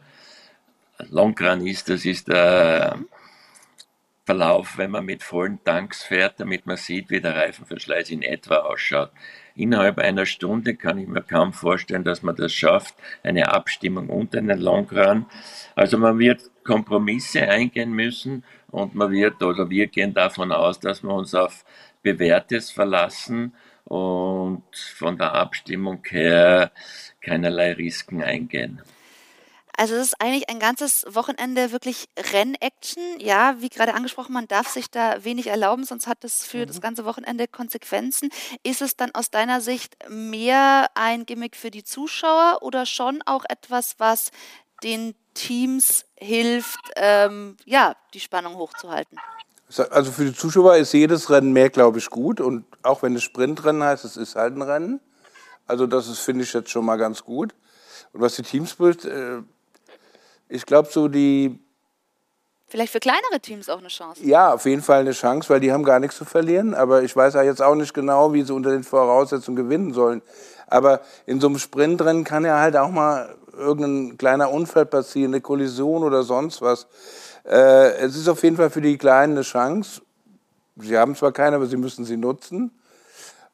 Longrun ist, das ist der Verlauf, wenn man mit vollen Tanks fährt, damit man sieht, wie der Reifenverschleiß in etwa ausschaut. Innerhalb einer Stunde kann ich mir kaum vorstellen, dass man das schafft, eine Abstimmung und einen Longrun. Also man wird Kompromisse eingehen müssen und man wird, oder wir gehen davon aus, dass wir uns auf Bewährtes verlassen und von der Abstimmung her keinerlei Risiken eingehen. Also es ist eigentlich ein ganzes Wochenende wirklich Rennaction. Ja, wie gerade angesprochen, man darf sich da wenig erlauben, sonst hat das für mhm. das ganze Wochenende Konsequenzen. Ist es dann aus deiner Sicht mehr ein Gimmick für die Zuschauer oder schon auch etwas, was den Teams hilft, ähm, ja, die Spannung hochzuhalten? Also für die Zuschauer ist jedes Rennen mehr, glaube ich, gut. Und auch wenn es Sprintrennen heißt, es ist halt ein Rennen. Also das ist, finde ich, jetzt schon mal ganz gut. Und was die Teams betrifft, äh, ich glaube, so die. Vielleicht für kleinere Teams auch eine Chance. Ja, auf jeden Fall eine Chance, weil die haben gar nichts zu verlieren. Aber ich weiß ja jetzt auch nicht genau, wie sie unter den Voraussetzungen gewinnen sollen. Aber in so einem Sprintrennen kann ja halt auch mal irgendein kleiner Unfall passieren, eine Kollision oder sonst was. Äh, es ist auf jeden Fall für die Kleinen eine Chance. Sie haben zwar keine, aber sie müssen sie nutzen.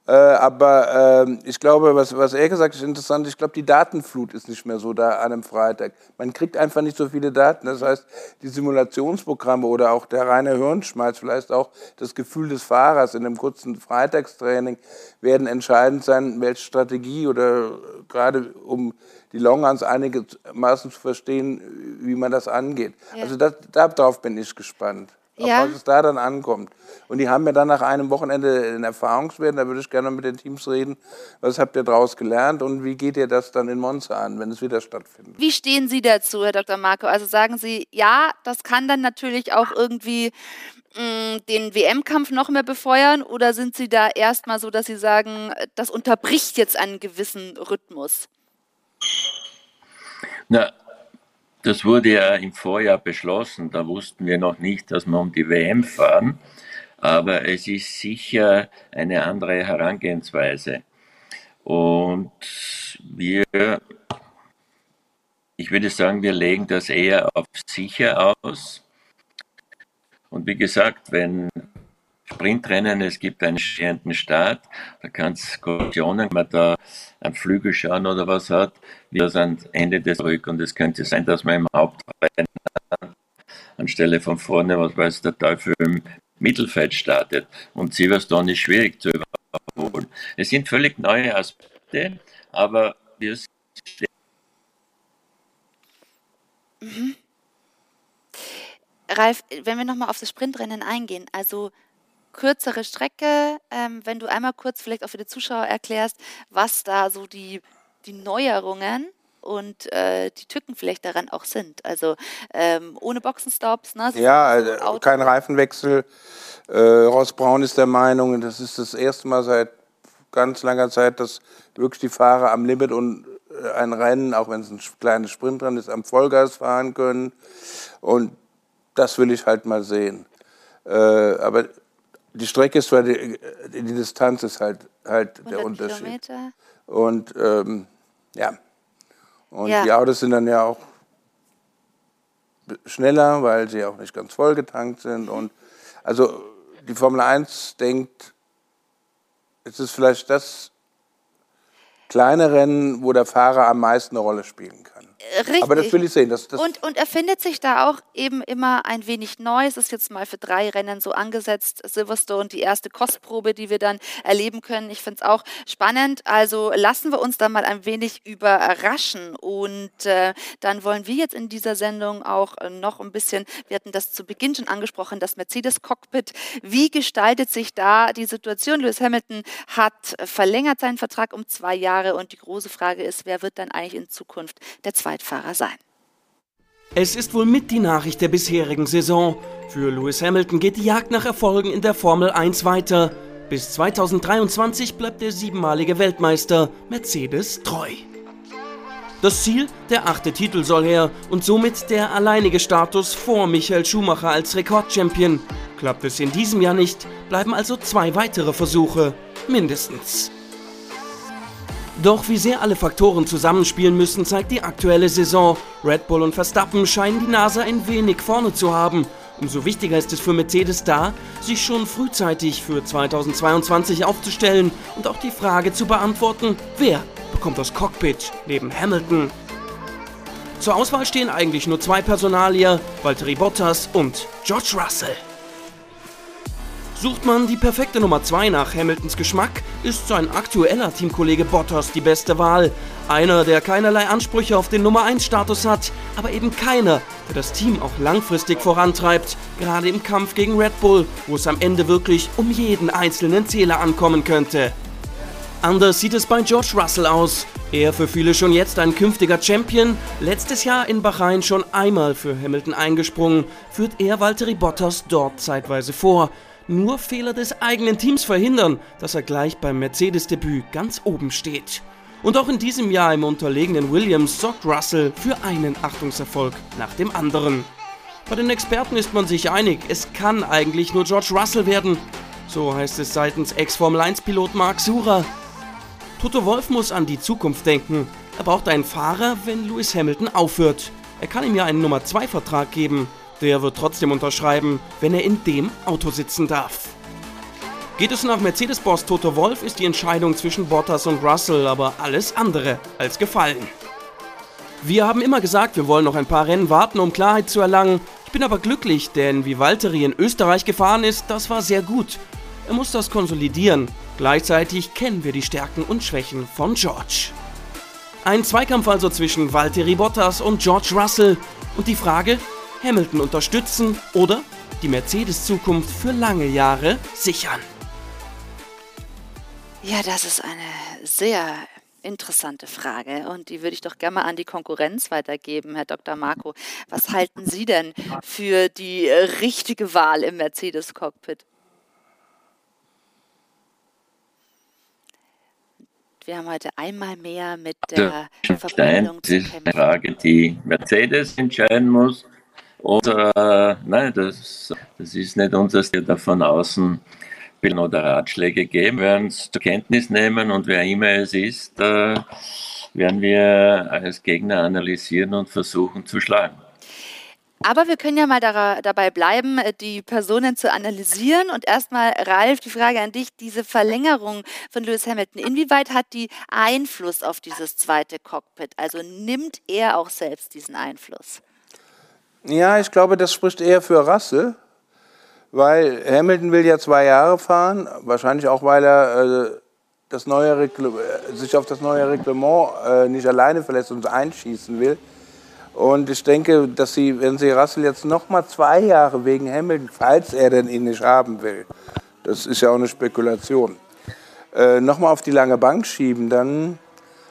Äh, aber äh, ich glaube, was, was er gesagt hat, ist interessant. Ich glaube, die Datenflut ist nicht mehr so da an einem Freitag. Man kriegt einfach nicht so viele Daten. Das heißt, die Simulationsprogramme oder auch der reine Hirnschmalz, vielleicht auch das Gefühl des Fahrers in einem kurzen Freitagstraining werden entscheidend sein, welche Strategie oder gerade um die Longruns einigermaßen zu verstehen, wie man das angeht. Ja. Also das, darauf bin ich gespannt ja. auf was es da dann ankommt. Und die haben ja dann nach einem Wochenende einen Erfahrungswert, da würde ich gerne mit den Teams reden. Was habt ihr daraus gelernt und wie geht ihr das dann in Monza an, wenn es wieder stattfindet? Wie stehen Sie dazu, Herr Dr. Marco? Also sagen Sie, ja, das kann dann natürlich auch irgendwie mh, mm, den WM-Kampf noch mehr befeuern oder sind Sie da erstmal so, dass Sie sagen, das unterbricht jetzt einen gewissen Rhythmus? Na, das wurde ja im Vorjahr beschlossen. Da wussten wir noch nicht, dass wir um die WM fahren. Aber es ist sicher eine andere Herangehensweise. Und wir, ich würde sagen, wir legen das eher auf sicher aus. Und wie gesagt, wenn Sprintrennen, es gibt einen stehenden Start, da kann es Kollisionen, wenn man da einen Flügel schauen oder was hat, wie das am Ende des Rück und es könnte sein, dass man im Hauptrennen anstelle von vorne, was weiß der Teufel, im Mittelfeld startet und Silverstone ist schwierig zu überholen. Es sind völlig neue Aspekte, aber wir mhm. Ralf, wenn wir nochmal auf das Sprintrennen eingehen, also kürzere Strecke. Ähm, wenn du einmal kurz vielleicht auch für die Zuschauer erklärst, was da so die, die Neuerungen und äh, die Tücken vielleicht daran auch sind. Also ähm, ohne Boxenstops. Ne? ja, also kein Reifenwechsel. Äh, Ross Braun ist der Meinung, das ist das erste Mal seit ganz langer Zeit, dass wirklich die Fahrer am Limit und äh, ein Rennen, auch wenn es ein kleines Sprintrennen ist, am Vollgas fahren können. Und das will ich halt mal sehen. Äh, aber die Strecke ist zwar, die, die Distanz ist halt, halt der Unterschied. Kilometer. Und ähm, ja. Und ja. die Autos sind dann ja auch schneller, weil sie auch nicht ganz voll getankt sind. Und also die Formel 1 denkt, es ist vielleicht das kleine Rennen, wo der Fahrer am meisten eine Rolle spielen kann. Richtig. Aber das will ich sehen. Das, das und, und er findet sich da auch eben immer ein wenig neu. Es ist jetzt mal für drei Rennen so angesetzt. Silverstone, die erste Kostprobe, die wir dann erleben können. Ich finde es auch spannend. Also lassen wir uns da mal ein wenig überraschen. Und äh, dann wollen wir jetzt in dieser Sendung auch noch ein bisschen, wir hatten das zu Beginn schon angesprochen, das Mercedes-Cockpit. Wie gestaltet sich da die Situation? Lewis Hamilton hat verlängert seinen Vertrag um zwei Jahre. Und die große Frage ist, wer wird dann eigentlich in Zukunft der zweite Zweitfahrer sein. Es ist wohl mit die Nachricht der bisherigen Saison. Für Lewis Hamilton geht die Jagd nach Erfolgen in der Formel 1 weiter. Bis 2023 bleibt der siebenmalige Weltmeister Mercedes treu. Das Ziel, der achte Titel soll her und somit der alleinige Status vor Michael Schumacher als Rekordchampion. Klappt es in diesem Jahr nicht, bleiben also zwei weitere Versuche, mindestens. Doch wie sehr alle Faktoren zusammenspielen müssen, zeigt die aktuelle Saison. Red Bull und Verstappen scheinen die Nase ein wenig vorne zu haben. Umso wichtiger ist es für Mercedes da, sich schon frühzeitig für 2022 aufzustellen und auch die Frage zu beantworten, wer bekommt das Cockpit neben Hamilton? Zur Auswahl stehen eigentlich nur zwei Personalier, Valtteri Bottas und George Russell. Sucht man die perfekte Nummer 2 nach Hamiltons Geschmack, ist sein aktueller Teamkollege Bottas die beste Wahl. Einer, der keinerlei Ansprüche auf den Nummer 1 Status hat, aber eben keiner, der das Team auch langfristig vorantreibt, gerade im Kampf gegen Red Bull, wo es am Ende wirklich um jeden einzelnen Zähler ankommen könnte. Anders sieht es bei George Russell aus. Er für viele schon jetzt ein künftiger Champion, letztes Jahr in Bahrain schon einmal für Hamilton eingesprungen, führt er Valtteri Bottas dort zeitweise vor nur Fehler des eigenen Teams verhindern, dass er gleich beim Mercedes-Debüt ganz oben steht. Und auch in diesem Jahr im unterlegenen Williams sorgt Russell für einen Achtungserfolg nach dem anderen. Bei den Experten ist man sich einig, es kann eigentlich nur George Russell werden. So heißt es seitens Ex-Formel-1-Pilot Mark Sura. Toto Wolf muss an die Zukunft denken. Er braucht einen Fahrer, wenn Lewis Hamilton aufhört. Er kann ihm ja einen Nummer 2 Vertrag geben. Der wird trotzdem unterschreiben, wenn er in dem Auto sitzen darf. Geht es nach Mercedes-Boss Toto Wolf, ist die Entscheidung zwischen Bottas und Russell aber alles andere als gefallen. Wir haben immer gesagt, wir wollen noch ein paar Rennen warten, um Klarheit zu erlangen. Ich bin aber glücklich, denn wie Valtteri in Österreich gefahren ist, das war sehr gut. Er muss das konsolidieren. Gleichzeitig kennen wir die Stärken und Schwächen von George. Ein Zweikampf also zwischen Valtteri Bottas und George Russell. Und die Frage, Hamilton unterstützen oder die Mercedes-Zukunft für lange Jahre sichern? Ja, das ist eine sehr interessante Frage und die würde ich doch gerne mal an die Konkurrenz weitergeben, Herr Dr. Marco. Was halten Sie denn für die richtige Wahl im Mercedes-Cockpit? Wir haben heute einmal mehr mit der Verbindung zu kämpfen. Das ist eine Frage, die Mercedes entscheiden muss. Oder nein, das, das ist nicht unser Stil da von außen oder Ratschläge geben, wir werden es zur Kenntnis nehmen und wer immer es ist, äh, werden wir als Gegner analysieren und versuchen zu schlagen. Aber wir können ja mal da, dabei bleiben, die Personen zu analysieren. Und erstmal, Ralf, die Frage an dich, diese Verlängerung von Lewis Hamilton, inwieweit hat die Einfluss auf dieses zweite Cockpit? Also nimmt er auch selbst diesen Einfluss? Ja, ich glaube, das spricht eher für Russell, weil Hamilton will ja zwei Jahre fahren, wahrscheinlich auch, weil er äh, das neue äh, sich auf das neue Reglement äh, nicht alleine verlässt und einschießen will. Und ich denke, dass sie, wenn sie Russell jetzt noch mal zwei Jahre wegen Hamilton, falls er denn ihn nicht haben will, Das ist ja auch eine Spekulation. Äh, Nochmal auf die lange Bank schieben, dann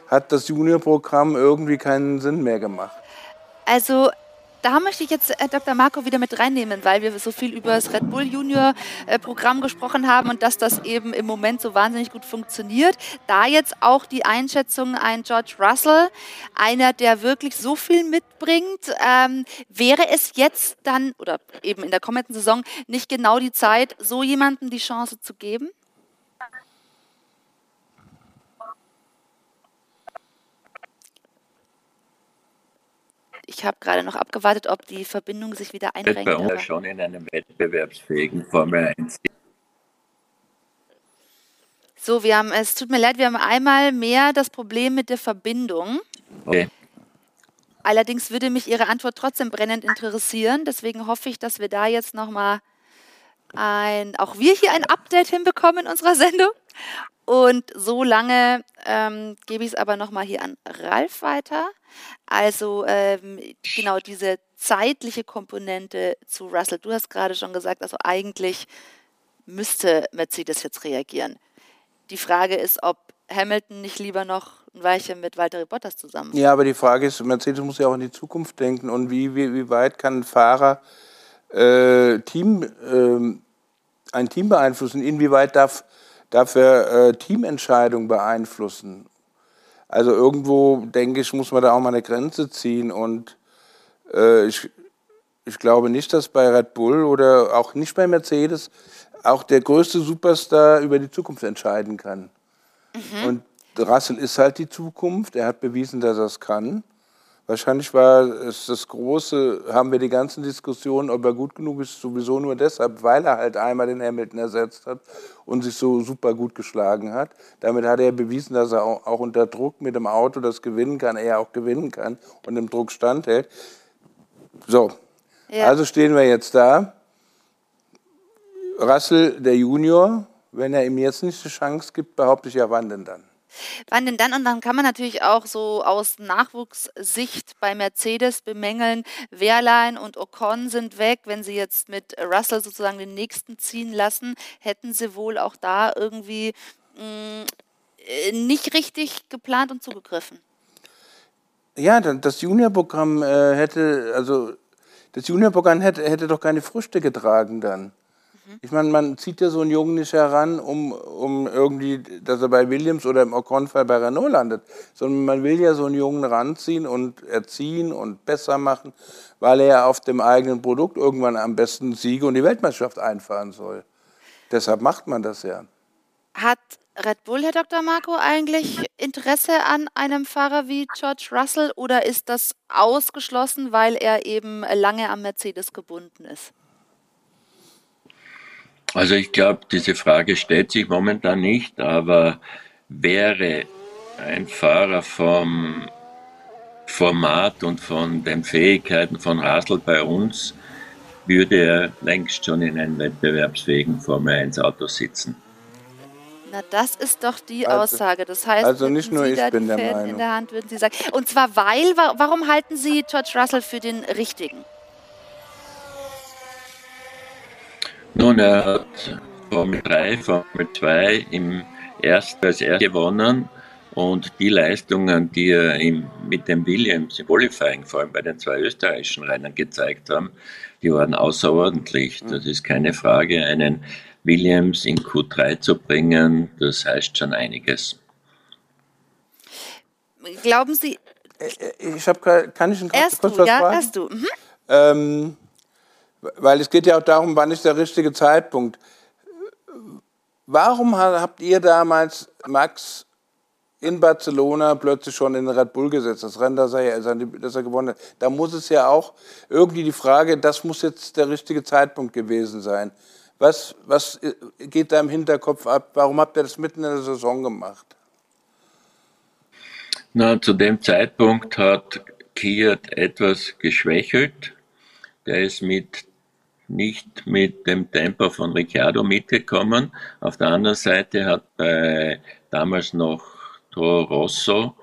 hat das Juniorprogramm irgendwie keinen Sinn mehr gemacht. Also da möchte ich jetzt äh, Dr. Marco wieder mit reinnehmen, weil wir so viel über das Red Bull Junior äh, Programm gesprochen haben und dass das eben im Moment so wahnsinnig gut funktioniert. Da jetzt auch die Einschätzung ein George Russell, einer, der wirklich so viel mitbringt, ähm, wäre es jetzt dann oder eben in der kommenden Saison nicht genau die Zeit, so jemandem die Chance zu geben? Ich habe gerade noch abgewartet, ob die Verbindung sich wieder einrenkt. Bei uns schon in einem wettbewerbsfähigen Formel 1. So, wir haben, es tut mir leid, wir haben einmal mehr das Problem mit der Verbindung. Okay. Allerdings würde mich Ihre Antwort trotzdem brennend interessieren. Deswegen hoffe ich, dass wir da jetzt nochmal ein, auch wir hier ein Update hinbekommen in unserer Sendung. Und so lange ähm, gebe ich es aber nochmal hier an Ralf weiter. Also ähm, genau diese zeitliche Komponente zu Russell. Du hast gerade schon gesagt, also eigentlich müsste Mercedes jetzt reagieren. Die Frage ist, ob Hamilton nicht lieber noch ein Weilchen mit Walter Bottas zusammen. Ja, aber die Frage ist, Mercedes muss ja auch in die Zukunft denken und wie, wie, wie weit kann ein Fahrer äh, Team, äh, ein Team beeinflussen? Inwieweit darf darf er äh, Teamentscheidungen beeinflussen. Also irgendwo, denke ich, muss man da auch mal eine Grenze ziehen. Und äh, ich, ich glaube nicht, dass bei Red Bull oder auch nicht bei Mercedes auch der größte Superstar über die Zukunft entscheiden kann. Mhm. Und Russell ist halt die Zukunft. Er hat bewiesen, dass er es kann. Wahrscheinlich war es das große, haben wir die ganzen Diskussionen, ob er gut genug ist, sowieso nur deshalb, weil er halt einmal den Hamilton ersetzt hat und sich so super gut geschlagen hat. Damit hat er bewiesen, dass er auch unter Druck mit dem Auto das gewinnen kann, er auch gewinnen kann und im Druck standhält. So, ja. also stehen wir jetzt da. Russell, der Junior, wenn er ihm jetzt nicht die Chance gibt, behaupte ich ja, wann denn dann? Wann denn dann? Und dann kann man natürlich auch so aus Nachwuchssicht bei Mercedes bemängeln, Wehrlein und Ocon sind weg. Wenn sie jetzt mit Russell sozusagen den nächsten ziehen lassen, hätten sie wohl auch da irgendwie mh, mm, äh, nicht richtig geplant und zugegriffen. Ja, das Juniorprogramm äh, hätte, also das Juniorprogramm hätte, hätte doch keine Früchte getragen dann. Mhm. Ich meine, man zieht ja so einen Jungen nicht heran, um, um irgendwie, dass er bei Williams oder im Ocon-Fall bei Renault landet, sondern man will ja so einen Jungen ranziehen und erziehen und besser machen, weil er ja auf dem eigenen Produkt irgendwann am besten Siege und die Weltmeisterschaft einfahren soll. Deshalb macht man das ja. Hat Red Bull, Herr Dr. Marco, eigentlich Interesse an einem Fahrer wie George Russell oder ist das ausgeschlossen, weil er eben lange am Mercedes gebunden ist? Also ich glaube, diese Frage stellt sich momentan nicht, aber wäre ein Fahrer vom Format und von den Fähigkeiten von Russell bei uns, würde er längst schon in einem wettbewerbsfähigen Formel 1 Auto sitzen. Na, das ist doch die also, Aussage. Das heißt, also nicht nur Sie ich bin der Meinung. in der Hand, würden Sie sagen. Und zwar weil, warum halten Sie George Russell für den richtigen? Nun, er hat Formel 3, Formel 2 im ersten als er gewonnen und die Leistungen, die er im, mit dem Williams im Qualifying, vor allem bei den zwei österreichischen Rennen gezeigt haben, die waren außerordentlich. Das ist keine Frage, einen Williams in Q3 zu bringen, das heißt schon einiges. Glauben Sie? Äh, äh, ich habe kann ich erst kurz du, was ja, fragen? Erst du. Mhm. Ähm, weil es geht ja auch darum, wann ist der richtige Zeitpunkt. Warum habt ihr damals Max in Barcelona plötzlich schon in den Red Bull gesetzt, das Rennen, das er, gewonnen hat? Da muss es ja auch irgendwie die Frage, das muss jetzt der richtige Zeitpunkt gewesen sein. Was, was geht da im Hinterkopf ab? Warum habt ihr das mitten in der Saison gemacht? Na, zu dem Zeitpunkt hat Kiat etwas geschwächelt. Der ist mit nicht mit dem Tempo von Ricciardo mitgekommen. Auf der anderen Seite hat bei damals noch Toro Rosso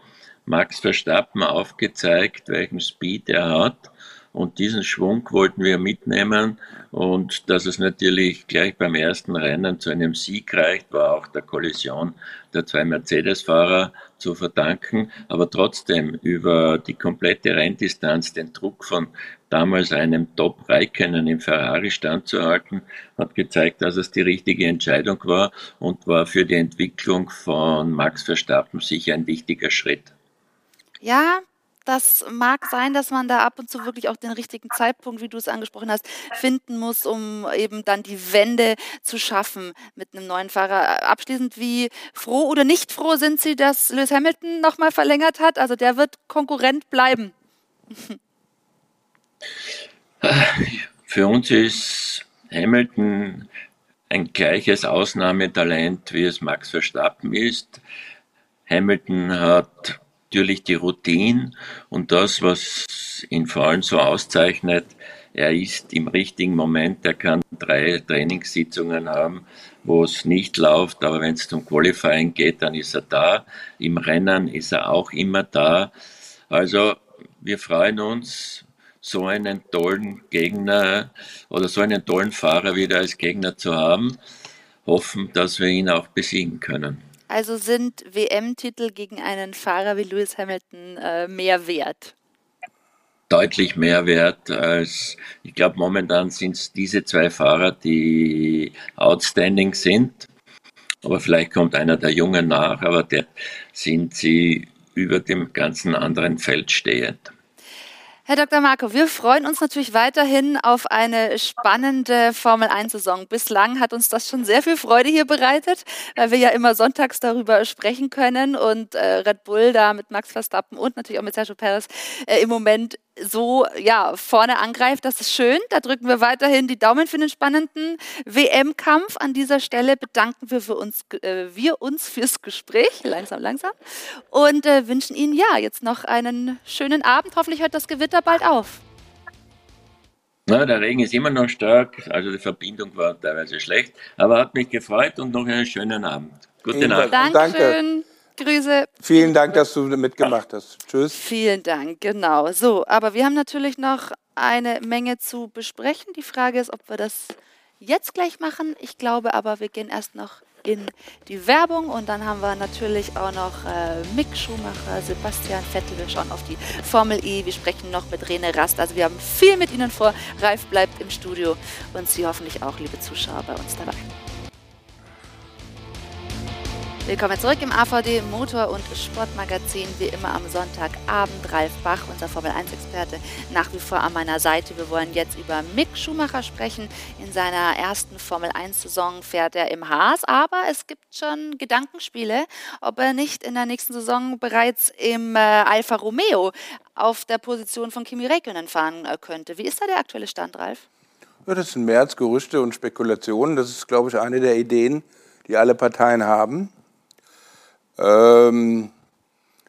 Max Verstappen aufgezeigt, welchen Speed er hat. Und diesen Schwung wollten wir mitnehmen. Und dass es natürlich gleich beim ersten Rennen zu einem Sieg reicht, war auch der Kollision der zwei Mercedes-Fahrer zu verdanken. Aber trotzdem über die komplette Renndistanz den Druck von damals einem Top Raikkonen im Ferrari standzuhalten, hat gezeigt, dass es die richtige Entscheidung war und war für die Entwicklung von Max Verstappen sicher ein wichtiger Schritt. Ja, das mag sein, dass man da ab und zu wirklich auch den richtigen Zeitpunkt, wie du es angesprochen hast, finden muss, um eben dann die Wende zu schaffen mit einem neuen Fahrer. Abschließend, wie froh oder nicht froh sind Sie, dass Lewis Hamilton nochmal verlängert hat? Also der wird Konkurrent bleiben. Für uns ist Hamilton ein gleiches Ausnahmetalent, wie es Max Verstappen ist. Hamilton hat natürlich die Routine und das, was ihn vor allem so auszeichnet, er ist im richtigen Moment, er kann drei Trainingssitzungen haben, wo es nicht läuft, aber wenn es zum Qualifying geht, dann ist er da. Im Rennen ist er auch immer da. Also wir freuen uns, so einen tollen Gegner oder so einen tollen Fahrer wieder als Gegner zu haben. Hoffen, dass wir ihn auch besiegen können. Also sind WM-Titel gegen einen Fahrer wie Lewis Hamilton äh, mehr wert? Deutlich mehr wert als, ich glaube, momentan sind es diese zwei Fahrer, die outstanding sind. Aber vielleicht kommt einer der Jungen nach, aber der sind sie über dem ganzen anderen Feld stehend. Herr Dr. Marco, wir freuen uns natürlich weiterhin auf eine spannende Formel 1-Saison. Bislang hat uns das schon sehr viel Freude hier bereitet, weil wir ja immer sonntags darüber sprechen können und äh, Red Bull da mit Max Verstappen und natürlich auch mit Sergio Perez äh, im Moment so ja, vorne angreift. Das ist schön. Da drücken wir weiterhin die Daumen für den spannenden WM-Kampf. An dieser Stelle bedanken wir, für uns, äh, wir uns fürs Gespräch, langsam, langsam, und äh, wünschen Ihnen ja jetzt noch einen schönen Abend. Hoffentlich hört das Gewitter bald auf. Na, der Regen ist immer noch stark, also die Verbindung war teilweise schlecht, aber hat mich gefreut und noch einen schönen Abend. Gute Nacht. Dankeschön. Danke. Grüße. Vielen Dank, dass du mitgemacht hast. Tschüss. Vielen Dank, genau. So, aber wir haben natürlich noch eine Menge zu besprechen. Die Frage ist, ob wir das jetzt gleich machen. Ich glaube aber, wir gehen erst noch in die Werbung und dann haben wir natürlich auch noch äh, Mick Schumacher, Sebastian Vettel, wir schauen auf die Formel E, wir sprechen noch mit Rene Rast, also wir haben viel mit Ihnen vor. Ralf bleibt im Studio und Sie hoffentlich auch, liebe Zuschauer, bei uns dabei. Willkommen zurück im AVD Motor- und Sportmagazin. Wie immer am Sonntagabend. Ralf Bach, unser Formel-1-Experte, nach wie vor an meiner Seite. Wir wollen jetzt über Mick Schumacher sprechen. In seiner ersten Formel-1-Saison fährt er im Haas, aber es gibt schon Gedankenspiele, ob er nicht in der nächsten Saison bereits im äh, Alfa Romeo auf der Position von Kimi Räikkönen fahren äh, könnte. Wie ist da der aktuelle Stand, Ralf? Ja, das sind mehr als Gerüchte und Spekulationen. Das ist, glaube ich, eine der Ideen, die alle Parteien haben. Ähm,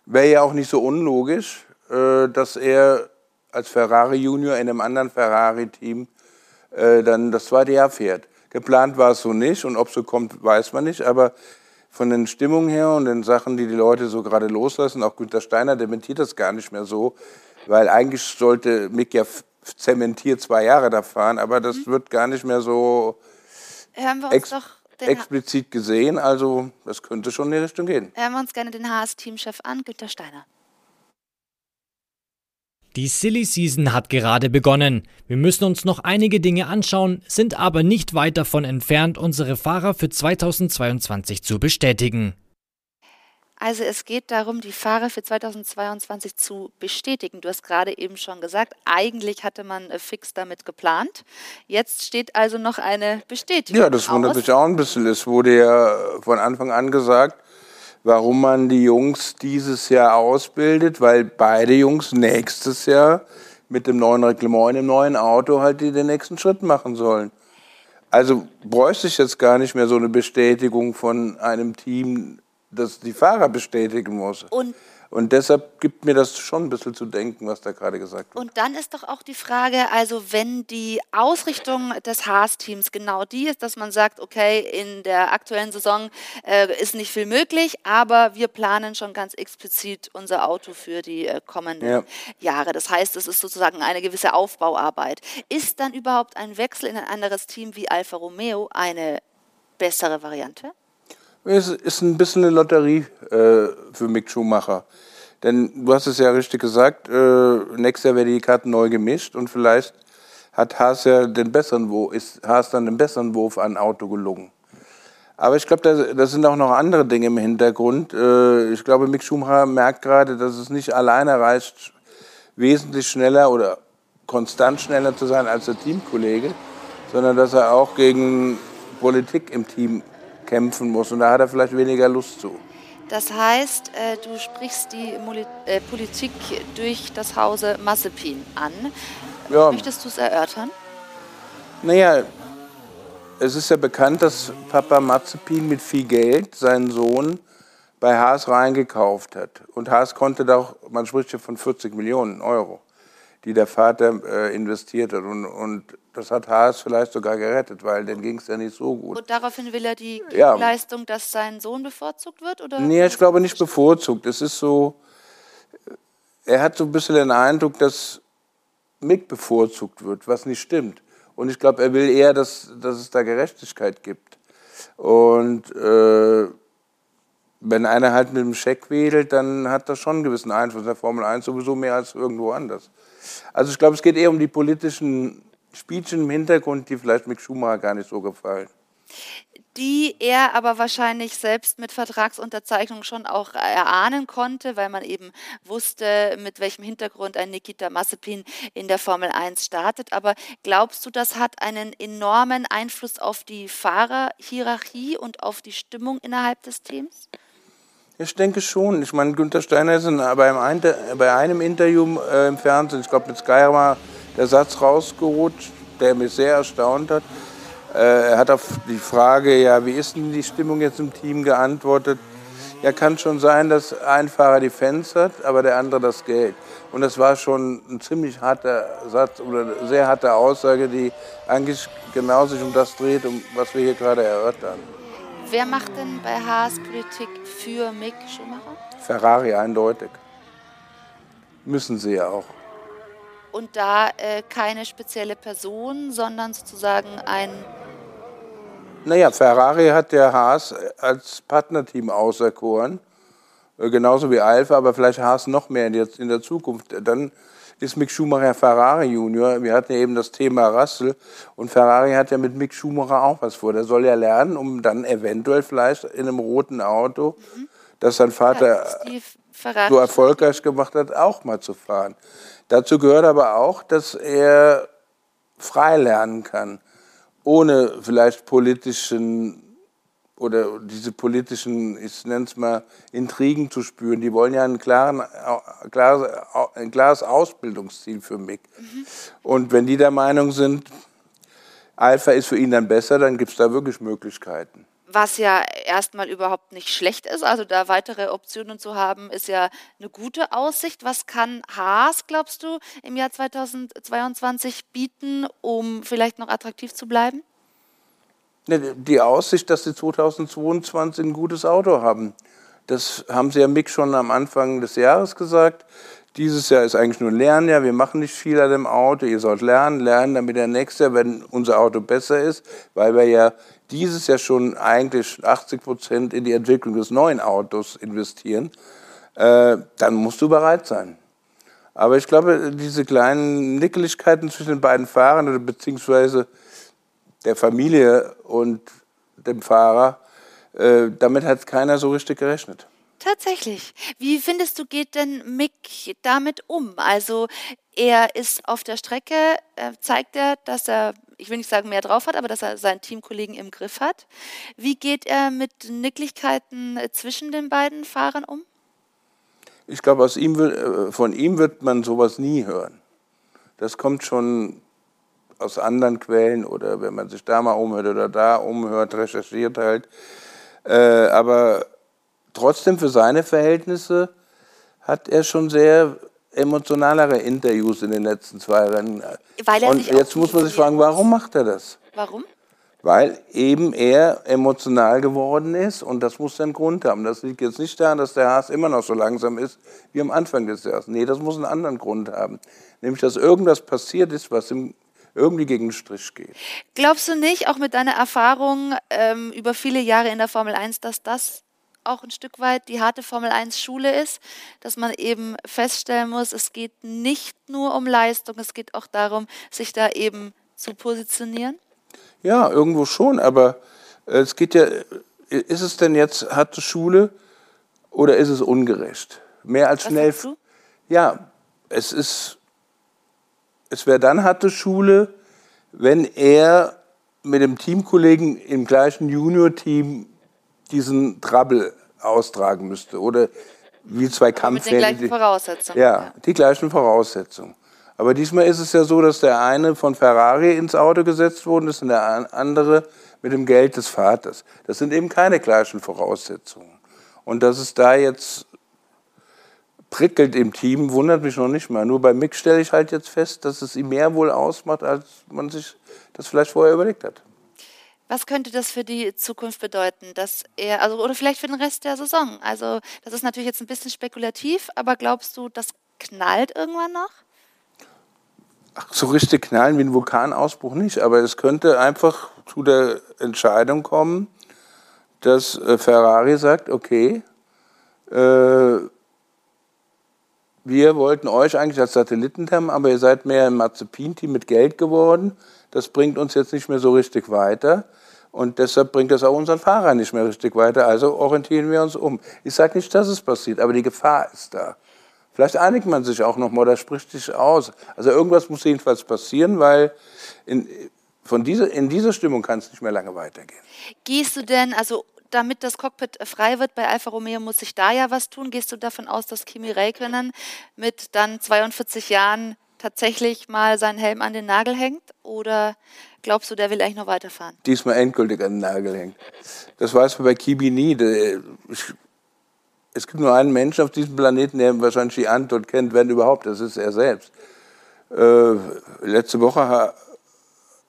Wäre ja auch nicht so unlogisch, äh, dass er als Ferrari Junior in einem anderen Ferrari-Team äh, dann das zweite Jahr fährt. Geplant war es so nicht und ob es so kommt, weiß man nicht. Aber von den Stimmungen her und den Sachen, die die Leute so gerade loslassen, auch Günter Steiner dementiert das gar nicht mehr so, weil eigentlich sollte Mick ja zementiert zwei Jahre da fahren, aber das mhm. wird gar nicht mehr so. Hören wir uns doch explizit gesehen. Also das könnte schon in die Richtung gehen. Hören wir uns gerne den Haas-Teamchef an, Günter Steiner. Die Silly Season hat gerade begonnen. Wir müssen uns noch einige Dinge anschauen, sind aber nicht weit davon entfernt, unsere Fahrer für 2022 zu bestätigen. Also es geht darum, die Fahrer für 2022 zu bestätigen. Du hast gerade eben schon gesagt, eigentlich hatte man äh, fix damit geplant. Jetzt steht also noch eine Bestätigung. Ja, das wundert aus. mich auch ein bisschen. Es wurde ja von Anfang an gesagt, warum man die Jungs dieses Jahr ausbildet, weil beide Jungs nächstes Jahr mit dem neuen Reglement dem neuen Auto halt die den nächsten Schritt machen sollen. Also bräuchte ich jetzt gar nicht mehr so eine Bestätigung von einem Team das die Fahrer bestätigen muss. Und Und deshalb gibt mir das schon ein bisschen zu denken, was da gerade gesagt wird. Und dann ist doch auch die Frage, also wenn die Ausrichtung des Haas-Teams genau die ist, dass man sagt, okay, in der aktuellen Saison äh, ist nicht viel möglich, aber wir planen schon ganz explizit unser Auto für die äh, kommenden ja. Jahre. Das heißt, es ist sozusagen eine gewisse Aufbauarbeit. Ist dann überhaupt ein Wechsel in ein anderes Team wie Alfa Romeo eine bessere Variante? Es ist ein bisschen eine Lotterie äh, für Mick Schumacher. Denn du hast es ja richtig gesagt, äh, nächstes Jahr werden die Karten neu gemischt und vielleicht hat Haas ja den besseren Wurf, ist Haas dann den besseren Wurf an Auto gelungen. Aber ich glaube, da, da, sind auch noch andere Dinge im Hintergrund. Äh, ich glaube, Mick Schumacher merkt gerade, dass es nicht alleine reicht, wesentlich schneller oder konstant schneller zu sein als der Teamkollege, sondern dass er auch gegen Politik im Team kämpfen muss. Und da hat er vielleicht weniger Lust zu. Das heißt, äh, du sprichst die äh, Politik durch das Hause Massepin an. Ja. Möchtest du es erörtern? Naja, es ist ja bekannt, dass Papa Mazepin mit viel Geld seinen Sohn bei Haas reingekauft hat. Und Haas konnte doch, man spricht ja von 40 Millionen Euro, die der Vater äh, investiert hat. Und, und das hat Haas vielleicht sogar gerettet, weil dann ging es ja nicht so gut. Und daraufhin will er die ja. Leistung, dass sein Sohn bevorzugt wird? Oder? Nee, ich glaube nicht bevorzugt. Es ist so, er hat so ein bisschen den Eindruck, dass Mick bevorzugt wird, was nicht stimmt. Und ich glaube, er will eher, dass, dass es da Gerechtigkeit gibt. Und äh, wenn einer halt mit dem Scheck wedelt, dann hat das schon einen gewissen Einfluss. In der Formel 1 sowieso mehr als irgendwo anders. Also ich glaube, es geht eher um die politischen Spielchen im Hintergrund, die vielleicht Mick Schumacher gar nicht so gefallen. Die er aber wahrscheinlich selbst mit Vertragsunterzeichnung schon auch erahnen konnte, weil man eben wusste, mit welchem Hintergrund ein Nikita Mazepin in der Formel 1 startet. Aber glaubst du, das hat einen enormen Einfluss auf die Fahrerhierarchie und auf die Stimmung innerhalb des Teams? Ich denke schon. Ich meine, Günther Steiner ist bei einem Interview äh, im Fernsehen, ich glaube mit Sky war der Satz rausgerutscht, der mich sehr erstaunt hat. Äh, er hat auf die Frage, ja, wie ist denn die Stimmung jetzt im Team geantwortet, ja, kann schon sein, dass ein Fahrer die Fans hat, aber der andere das Geld. Und das war schon ein ziemlich harter Satz oder eine sehr harte Aussage, die eigentlich genau sich um das dreht, um was wir hier gerade erörtern. Wer macht denn bei Haas Politik für Mick Schumacher? Ferrari eindeutig. Müssen sie ja auch und da äh, keine spezielle Person, sondern sozusagen ein. Naja, Ferrari hat der Haas als Partnerteam auserkoren, äh, genauso wie Alfa, aber vielleicht Haas noch mehr in der, in der Zukunft. Dann ist Mick Schumacher Ferrari Junior. Wir hatten ja eben das Thema Russell und Ferrari hat ja mit Mick Schumacher auch was vor. Der soll ja lernen, um dann eventuell vielleicht in einem roten Auto, mhm. das sein Vater ja, so erfolgreich gemacht hat, auch mal zu fahren. Dazu gehört aber auch, dass er frei lernen kann, ohne vielleicht politischen oder diese politischen, ich nenne es mal, Intrigen zu spüren. Die wollen ja ein, klaren, klares, ein klares Ausbildungsziel für mich. Mhm. Und wenn die der Meinung sind, Alpha ist für ihn dann besser, dann gibt es da wirklich Möglichkeiten was ja erstmal überhaupt nicht schlecht ist. Also da weitere Optionen zu haben, ist ja eine gute Aussicht. Was kann Haas, glaubst du, im Jahr 2022 bieten, um vielleicht noch attraktiv zu bleiben? Ne, die Aussicht, dass sie 2022 ein gutes Auto haben. Das haben sie ja Mick schon am Anfang des Jahres gesagt. Dieses Jahr ist eigentlich nur ein Lernjahr. Wir machen nicht viel an dem Auto. Ihr sollt lernen, lernen, damit der nächste Jahr, wenn unser Auto besser ist, weil wir ja dieses Jahr schon eigentlich 80 Prozent in die Entwicklung des neuen Autos investieren, äh, dann musst du bereit sein. Aber ich glaube, diese kleinen Nickeligkeiten zwischen den beiden Fahrern oder beziehungsweise der Familie und dem Fahrer, äh, damit hat keiner so richtig gerechnet. Tatsächlich. Wie findest du, geht denn Mick damit um? Also er ist auf der Strecke, äh, zeigt er, dass er ich will nicht sagen, mehr drauf hat, aber dass er seinen Teamkollegen im Griff hat. Wie geht er mit Nicklichkeiten äh, zwischen den beiden Fahrern um? Ich glaube, ihm, von ihm wird man sowas nie hören. Das kommt schon aus anderen Quellen oder wenn man sich da mal umhört oder da umhört, recherchiert halt. Äh, aber trotzdem für seine Verhältnisse hat er schon sehr emotionalere Interviews in den letzten zwei Rennen. Und jetzt muss man sich fragen, warum macht er das? Warum? Weil eben er emotional geworden ist und das muss einen Grund haben. Das liegt jetzt nicht daran, dass der Haas immer noch so langsam ist wie am Anfang des Jahres. Nee, das muss einen anderen Grund haben. Nämlich, dass irgendwas passiert ist, was ihm irgendwie gegen den Strich geht. Glaubst du nicht, auch mit deiner Erfahrung ähm, über viele Jahre in der Formel 1, dass das auch ein Stück weit die harte Formel 1 Schule ist, dass man eben feststellen muss, es geht nicht nur um Leistung, es geht auch darum, sich da eben zu positionieren? Ja, irgendwo schon, aber äh, es geht ja, ist es denn jetzt harte Schule oder ist es ungerecht? Mehr als Was schnell. Ja, es ist, es wäre dann harte Schule, wenn er mit dem Teamkollegen im gleichen Junior-Team diesen Trouble austragen müsste oder wie zwei Mit den gleichen Voraussetzungen. ja, die gleichen Voraussetzungen. Aber diesmal ist es ja so, dass der eine von Ferrari ins Auto gesetzt worden ist und der an- andere mit dem Geld des Vaters. Das sind eben keine gleichen Voraussetzungen. Und dass es da jetzt prickelt im Team, wundert mich noch nicht mal. Nur bei Mick stelle ich halt jetzt fest, dass es ihm mehr wohl ausmacht, als man sich das vielleicht vorher überlegt hat. Was könnte das für die Zukunft bedeuten, dass er, also oder vielleicht für den Rest der Saison? Also das ist natürlich jetzt ein bisschen spekulativ, aber glaubst du, das knallt irgendwann noch? Ach, so richtig knallen wie ein Vulkanausbruch nicht, aber es könnte einfach zu der Entscheidung kommen, dass äh, Ferrari sagt, okay, äh, wir wollten euch eigentlich als Satelliten haben, aber ihr seid mehr ein Mazepin-Team mit Geld geworden. Das bringt uns jetzt nicht mehr so richtig weiter. Und deshalb bringt das auch unseren Fahrern nicht mehr richtig weiter. Also orientieren wir uns um. Ich sage nicht, dass es passiert, aber die Gefahr ist da. Vielleicht einigt man sich auch noch mal oder spricht sich aus. Also irgendwas muss jedenfalls passieren, weil in, von dieser, in dieser Stimmung kann es nicht mehr lange weitergehen. Gehst du denn, also damit das Cockpit frei wird bei Alfa Romeo, muss sich da ja was tun. Gehst du davon aus, dass Kimi Räikkönen mit dann 42 Jahren tatsächlich mal seinen Helm an den Nagel hängt? Oder glaubst du, der will eigentlich noch weiterfahren? Diesmal endgültig an den Nagel hängt. Das weiß man bei Kibi nie. Es gibt nur einen Menschen auf diesem Planeten, der wahrscheinlich die Antwort kennt, wenn überhaupt, das ist er selbst. Äh, letzte Woche ha,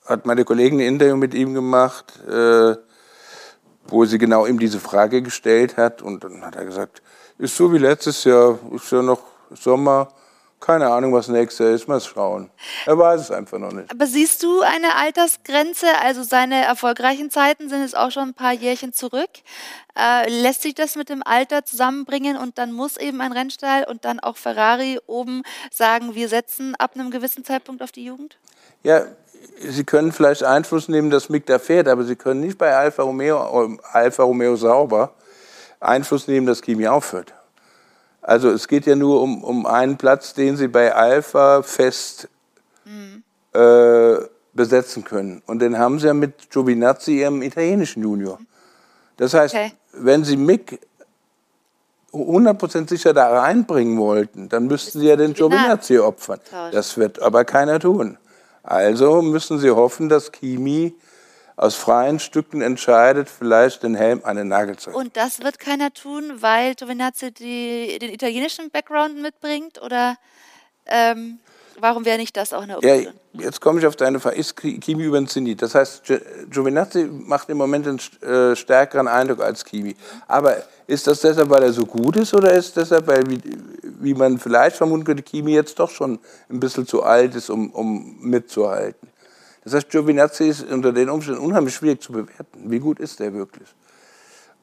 hat meine Kollegin ein Interview mit ihm gemacht, äh, wo sie genau ihm diese Frage gestellt hat. Und dann hat er gesagt, ist so wie letztes Jahr, ist ja noch Sommer, keine Ahnung, was nächstes Jahr ist, mal schauen. Er weiß es einfach noch nicht. Aber siehst du eine Altersgrenze? Also seine erfolgreichen Zeiten sind jetzt auch schon ein paar Jährchen zurück. Äh, lässt sich das mit dem Alter zusammenbringen und dann muss eben ein Rennstall und dann auch Ferrari oben sagen, wir setzen ab einem gewissen Zeitpunkt auf die Jugend? Ja, Sie können vielleicht Einfluss nehmen, dass Mick da fährt, aber Sie können nicht bei Alfa Romeo, äh, Alfa Romeo sauber Einfluss nehmen, dass Kimi aufhört. Also es geht ja nur um, um einen Platz, den Sie bei Alfa fest äh, besetzen können. Und den haben Sie ja mit Giovinazzi, Ihrem italienischen Junior. Das heißt, Okay. wenn Sie Mick 100% sicher da reinbringen wollten, dann müssten Sie ja den Giovinazzi opfern. Das wird aber keiner tun. Also müssen Sie hoffen, dass Kimi aus freien Stücken entscheidet, vielleicht den Helm an den Nagel zu hängen. Und das wird keiner tun, weil Giovinazzi die, den italienischen Background mitbringt? Oder ähm, warum wäre nicht das auch eine Ja, Option? jetzt komme ich auf deine Frage. Ist Ki- Kimi über den Zenit? Das heißt, Gio- Giovinazzi macht im Moment einen äh, stärkeren Eindruck als Kimi. Aber ist das deshalb, weil er so gut ist oder ist deshalb, weil, wie, wie man vielleicht vermuten könnte, Kimi jetzt doch schon ein bisschen zu alt ist, um, um mitzuhalten? Das heißt, Giovinazzi ist unter den Umständen unheimlich schwierig zu bewerten. Wie gut ist der wirklich?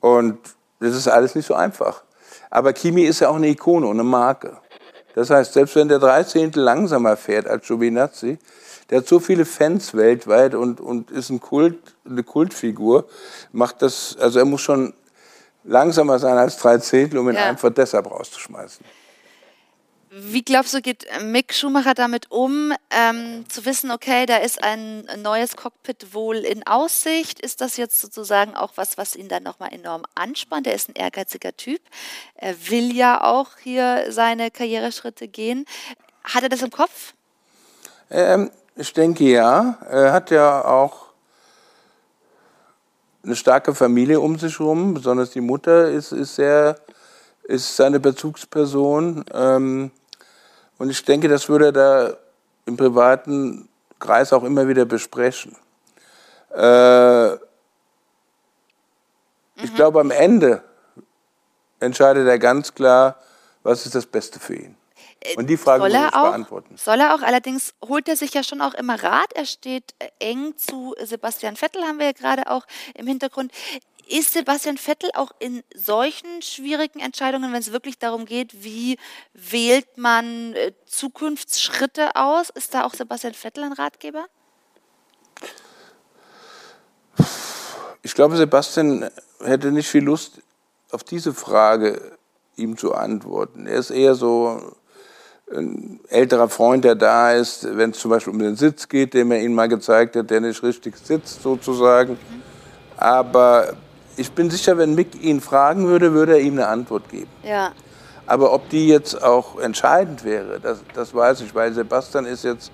Und das ist alles nicht so einfach. Aber Kimi ist ja auch eine Ikone und eine Marke. Das heißt, selbst wenn der 13. langsamer fährt als Giovinazzi, der hat so viele Fans weltweit und, und ist ein Kult, eine Kultfigur, macht das, also er muss schon langsamer sein als 13, um ihn Ja. einfach deshalb rauszuschmeißen. Wie glaubst du, geht Mick Schumacher damit um, ähm, zu wissen, okay, da ist ein neues Cockpit wohl in Aussicht? Ist das jetzt sozusagen auch was, was ihn dann nochmal enorm anspannt? Er ist ein ehrgeiziger Typ. Er will ja auch hier seine Karriereschritte gehen. Hat er das im Kopf? Ähm, ich denke ja. Er hat ja auch eine starke Familie um sich herum. Besonders die Mutter ist, ist sehr ist seine Bezugsperson. Ähm, und ich denke, das würde er da im privaten Kreis auch immer wieder besprechen. Äh, ich mhm. glaube, am Ende entscheidet er ganz klar, was ist das Beste für ihn. Äh, Und die Frage soll muss ich auch, beantworten. Soll er auch, allerdings holt er sich ja schon auch immer Rat. Er steht äh, eng zu Sebastian Vettel, haben wir ja gerade auch im Hintergrund. Ist Sebastian Vettel auch in solchen schwierigen Entscheidungen, wenn es wirklich darum geht, wie wählt man äh, Zukunftsschritte aus, ist da auch Sebastian Vettel ein Ratgeber? Ich glaube, Sebastian hätte nicht viel Lust, auf diese Frage ihm zu antworten. Er ist eher so ein älterer Freund, der da ist, wenn es zum Beispiel um den Sitz geht, den er ihnen mal gezeigt hat, der nicht richtig sitzt sozusagen. Aber ich bin sicher, wenn Mick ihn fragen würde, würde er ihm eine Antwort geben. Ja. Aber ob die jetzt auch entscheidend wäre, das, das weiß ich, weil Sebastian ist jetzt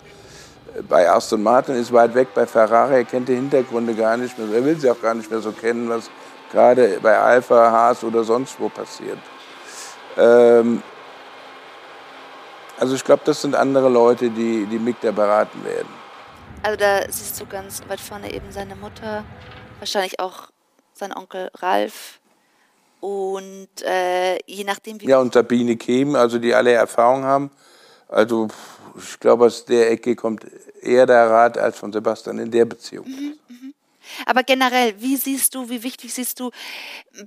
bei Aston Martin, ist weit weg bei Ferrari, er kennt die Hintergründe gar nicht mehr, er will sie auch gar nicht mehr so kennen, was gerade bei Alpha, Haas oder sonst wo passiert. Ähm, also ich glaube, das sind andere Leute, die, die Mick da beraten werden. Also da siehst du ganz weit vorne eben seine Mutter, wahrscheinlich auch sein Onkel Ralf und äh, je nachdem wie... Ja, und Sabine Kehm, also die alle Erfahrung haben. Also ich glaube, aus der Ecke kommt eher der Rat als von Sebastian in der Beziehung. Mhm, mh. Aber generell, wie siehst du, wie wichtig siehst du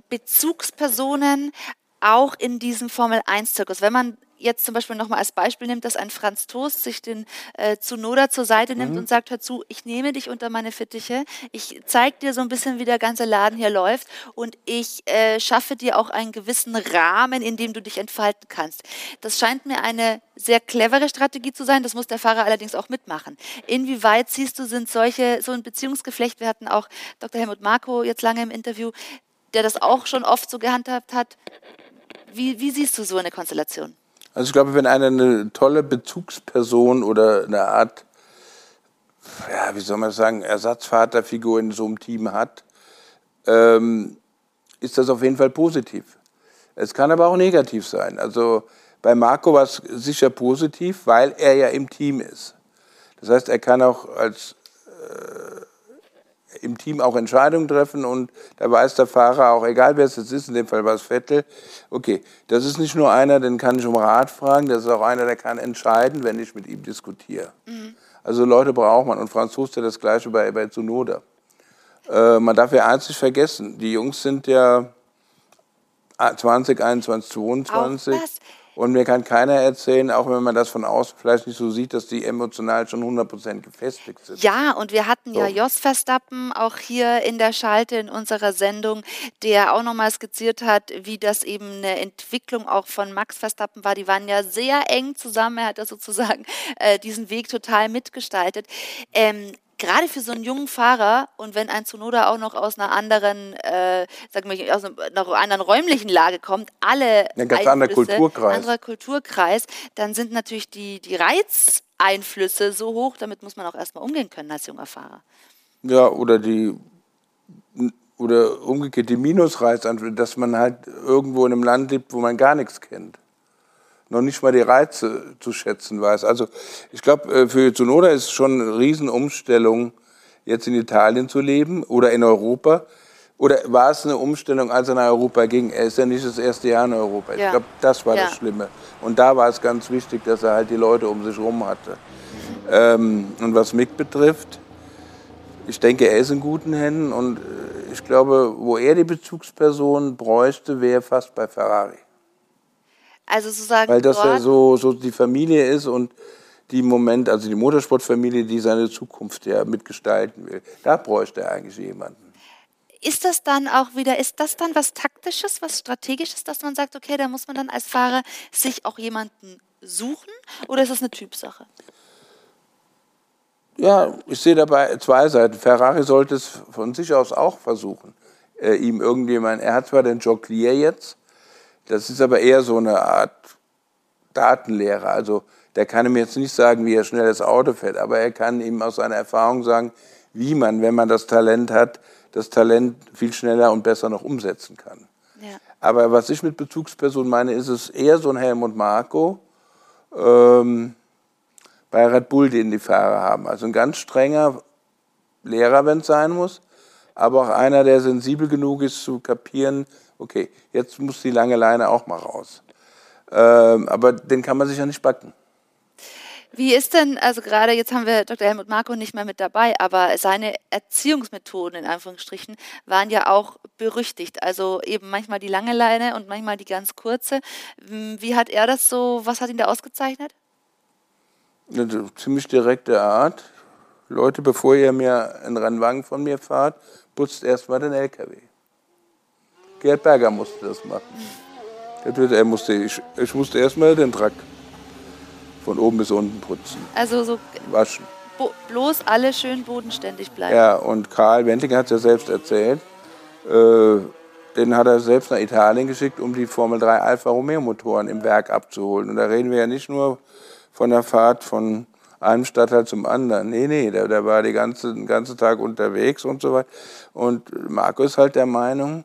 Bezugspersonen auch in diesem Formel-1-Zirkus? Wenn man jetzt zum Beispiel nochmal als Beispiel nimmt, dass ein Franz Toast sich den äh, Zunoda zur Seite nimmt mhm. und sagt, hör zu, ich nehme dich unter meine Fittiche, ich zeige dir so ein bisschen, wie der ganze Laden hier läuft und ich äh, schaffe dir auch einen gewissen Rahmen, in dem du dich entfalten kannst. Das scheint mir eine sehr clevere Strategie zu sein, das muss der Fahrer allerdings auch mitmachen. Inwieweit siehst du, sind solche, so ein Beziehungsgeflecht, wir hatten auch Dr. Helmut Marko jetzt lange im Interview, der das auch schon oft so gehandhabt hat. Wie, wie siehst du so eine Konstellation? Also ich glaube, wenn einer eine tolle Bezugsperson oder eine Art, ja, wie soll man sagen, Ersatzvaterfigur in so einem Team hat, ähm, ist das auf jeden Fall positiv. Es kann aber auch negativ sein. Also bei Marco war es sicher positiv, weil er ja im Team ist. Das heißt, er kann auch als äh, im Team auch Entscheidungen treffen und da weiß der Fahrer auch, egal wer es jetzt ist, in dem Fall war es Vettel, okay, das ist nicht nur einer, den kann ich um Rat fragen, das ist auch einer, der kann entscheiden, wenn ich mit ihm diskutiere. Mhm. Also Leute braucht man und Franz Hust hat das gleiche bei, bei Zunoda. Äh, man darf ja eins nicht vergessen, die Jungs sind ja 20, 21, 22. Auch das. Und mir kann keiner erzählen, auch wenn man das von außen vielleicht nicht so sieht, dass die emotional schon 100% gefestigt sind. Ja, und wir hatten so. ja Jos Verstappen auch hier in der Schalte in unserer Sendung, der auch nochmal skizziert hat, wie das eben eine Entwicklung auch von Max Verstappen war. Die waren ja sehr eng zusammen. Er hat ja sozusagen äh, diesen Weg total mitgestaltet. Ähm, gerade für so einen jungen Fahrer und wenn ein Zunoda auch noch aus einer anderen, äh, sagen wir, aus einer anderen räumlichen Lage kommt, alle ein ganz anderer Kulturkreis. anderer Kulturkreis, dann sind natürlich die, die Reizeinflüsse so hoch, damit muss man auch erstmal umgehen können als junger Fahrer. Ja, oder die oder umgekehrt die Minusreizeinflüsse, dass man halt irgendwo in einem Land lebt, wo man gar nichts kennt noch nicht mal die Reize zu schätzen weiß. Also ich glaube, äh, für Zunoda ist es schon eine Riesenumstellung, jetzt in Italien zu leben oder in Europa. Oder war es eine Umstellung, als er nach Europa ging? Er ist ja nicht das erste Jahr in Europa. Ja. Ich glaube, das war ja. das Schlimme. Und da war es ganz wichtig, dass er halt die Leute um sich herum hatte. Ähm, und was Mick betrifft, ich denke, er ist in guten Händen und äh, ich glaube, wo er die Bezugsperson bräuchte, wäre fast bei Ferrari. Also sozusagen Weil das ja so, so die Familie ist und die Moment, also die Motorsportfamilie, die seine Zukunft ja mitgestalten will. Da bräuchte er eigentlich jemanden. Ist das dann auch wieder, ist das dann was Taktisches, was Strategisches, dass man sagt, okay, da muss man dann als Fahrer sich auch jemanden suchen oder ist das eine Typsache? Ja, ich sehe dabei zwei Seiten. Ferrari sollte es von sich aus auch versuchen, äh, ihm irgendjemand, er hat zwar den Joclier jetzt, das ist aber eher so eine Art Datenlehrer. Also der kann ihm jetzt nicht sagen, wie er schnell das Auto fährt, aber er kann ihm aus seiner Erfahrung sagen, wie man, wenn man das Talent hat, das Talent viel schneller und besser noch umsetzen kann. Ja. Aber was ich mit Bezugsperson meine, ist es eher so ein Helmut Marko ähm, bei Red Bull, den die Fahrer haben. Also ein ganz strenger Lehrer, wenn es sein muss, aber auch einer, der sensibel genug ist zu kapieren, okay, jetzt muss die lange Leine auch mal raus. Ähm, aber den kann man sich ja nicht backen. Wie ist denn, also gerade jetzt haben wir Dr. Helmut Marko nicht mehr mit dabei, aber seine Erziehungsmethoden in Anführungsstrichen waren ja auch berüchtigt. Also eben manchmal die lange Leine und manchmal die ganz kurze. Hm, wie hat er das so, was hat ihn da ausgezeichnet? Eine ziemlich direkte Art. Leute, bevor ihr mir einen Rennwagen von mir fahrt, putzt erstmal den LKW. Gerd Berger musste das machen. Er musste, ich, ich musste erstmal den Truck von oben bis unten putzen. Also so waschen. bloß alle schön bodenständig bleiben. Ja, und Karl Wendling hat es ja selbst erzählt. Äh, den hat er selbst nach Italien geschickt, um die Formel 3 Alfa Romeo Motoren im Werk abzuholen. Und da reden wir ja nicht nur von der Fahrt von einem Stadtteil zum anderen. Nee, nee, der, der war die ganze, den ganzen Tag unterwegs und so weiter. Und Marco ist halt der Meinung,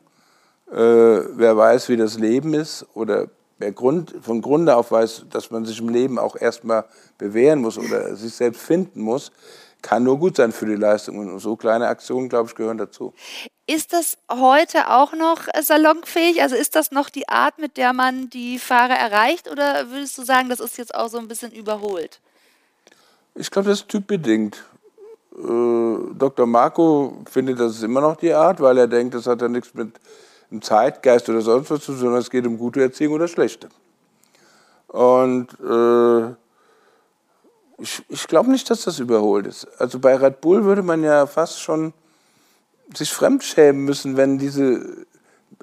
äh, wer weiß, wie das Leben ist oder wer Grund, von Grunde auf weiß, dass man sich im Leben auch erstmal bewähren muss oder sich selbst finden muss, kann nur gut sein für die Leistung. Und so kleine Aktionen, glaube ich, gehören dazu. Ist das heute auch noch salonfähig? Also ist das noch die Art, mit der man die Fahrer erreicht? Oder würdest du sagen, das ist jetzt auch so ein bisschen überholt? Ich glaube, das ist typbedingt. Äh, Dr. Marco findet, das ist immer noch die Art, weil er denkt, das hat ja nichts mit dem Zeitgeist oder sonst was zu sondern es geht um gute Erziehung oder schlechte. Und äh, ich, ich glaube nicht, dass das überholt ist. Also bei Red Bull würde man ja fast schon sich fremdschämen müssen, wenn diese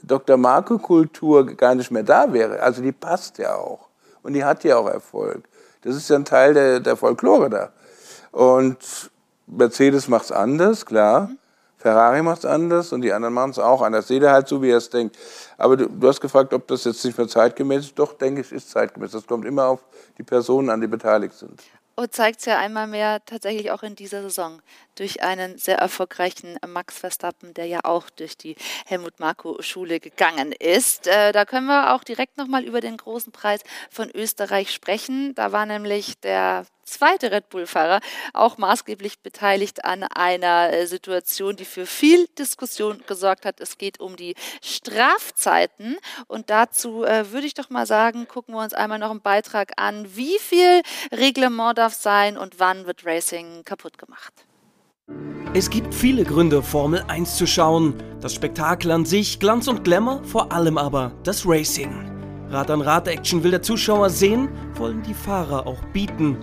Dr. Marco-Kultur gar nicht mehr da wäre. Also die passt ja auch. Und die hat ja auch Erfolg. Das ist ja ein Teil der, der Folklore da. Und Mercedes macht es anders, klar. Ferrari macht es anders und die anderen machen es auch anders. Jeder halt so, wie er es denkt. Aber du, du, hast gefragt, ob das jetzt nicht mehr zeitgemäß ist. Doch, denke ich, ist zeitgemäß. Das kommt immer auf die Personen an, die beteiligt sind. Und zeigt es ja einmal mehr tatsächlich auch in dieser Saison durch einen sehr erfolgreichen Max Verstappen, der ja auch durch die Helmut Marko Schule gegangen ist. Äh, da können wir auch direkt nochmal über den großen Preis von Österreich sprechen. Da war nämlich der zweite Red Bull-Fahrer auch maßgeblich beteiligt an einer äh, Situation, die für viel Diskussion gesorgt hat. Es geht um die Strafzeiten. Und dazu äh, würde ich doch mal sagen, gucken wir uns einmal noch einen Beitrag an. Wie viel Reglement darf sein und wann wird Racing kaputt gemacht? Es gibt viele Gründe, Formel 1 zu schauen. Das Spektakel an sich, Glanz und Glamour, vor allem aber das Racing. Rad an Rad Action will der Zuschauer sehen, wollen die Fahrer auch bieten.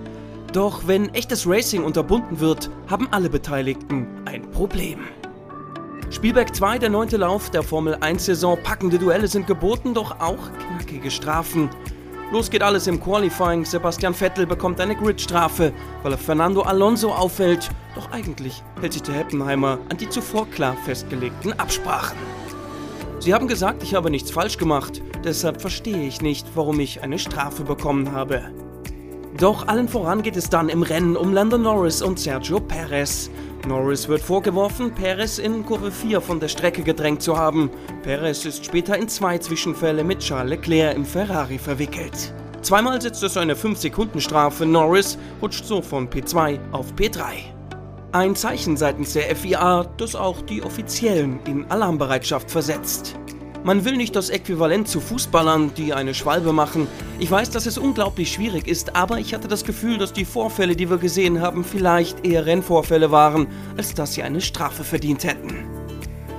Doch wenn echtes Racing unterbunden wird, haben alle Beteiligten ein Problem. Spielberg 2, der neunte Lauf der Formel 1-Saison. Packende Duelle sind geboten, doch auch knackige Strafen. Los geht alles im Qualifying. Sebastian Vettel bekommt eine Gridstrafe, weil er Fernando Alonso auffällt. Doch eigentlich hält sich der Heppenheimer an die zuvor klar festgelegten Absprachen. Sie haben gesagt, ich habe nichts falsch gemacht, deshalb verstehe ich nicht, warum ich eine Strafe bekommen habe. Doch allen voran geht es dann im Rennen um Lando Norris und Sergio Perez. Norris wird vorgeworfen, Perez in Kurve 4 von der Strecke gedrängt zu haben. Perez ist später in zwei Zwischenfälle mit Charles Leclerc im Ferrari verwickelt. Zweimal setzt es eine 5-Sekunden-Strafe. Norris rutscht so von P2 auf P3. Ein Zeichen seitens der FIA, das auch die Offiziellen in Alarmbereitschaft versetzt. Man will nicht das Äquivalent zu Fußballern, die eine Schwalbe machen. Ich weiß, dass es unglaublich schwierig ist, aber ich hatte das Gefühl, dass die Vorfälle, die wir gesehen haben, vielleicht eher Rennvorfälle waren, als dass sie eine Strafe verdient hätten.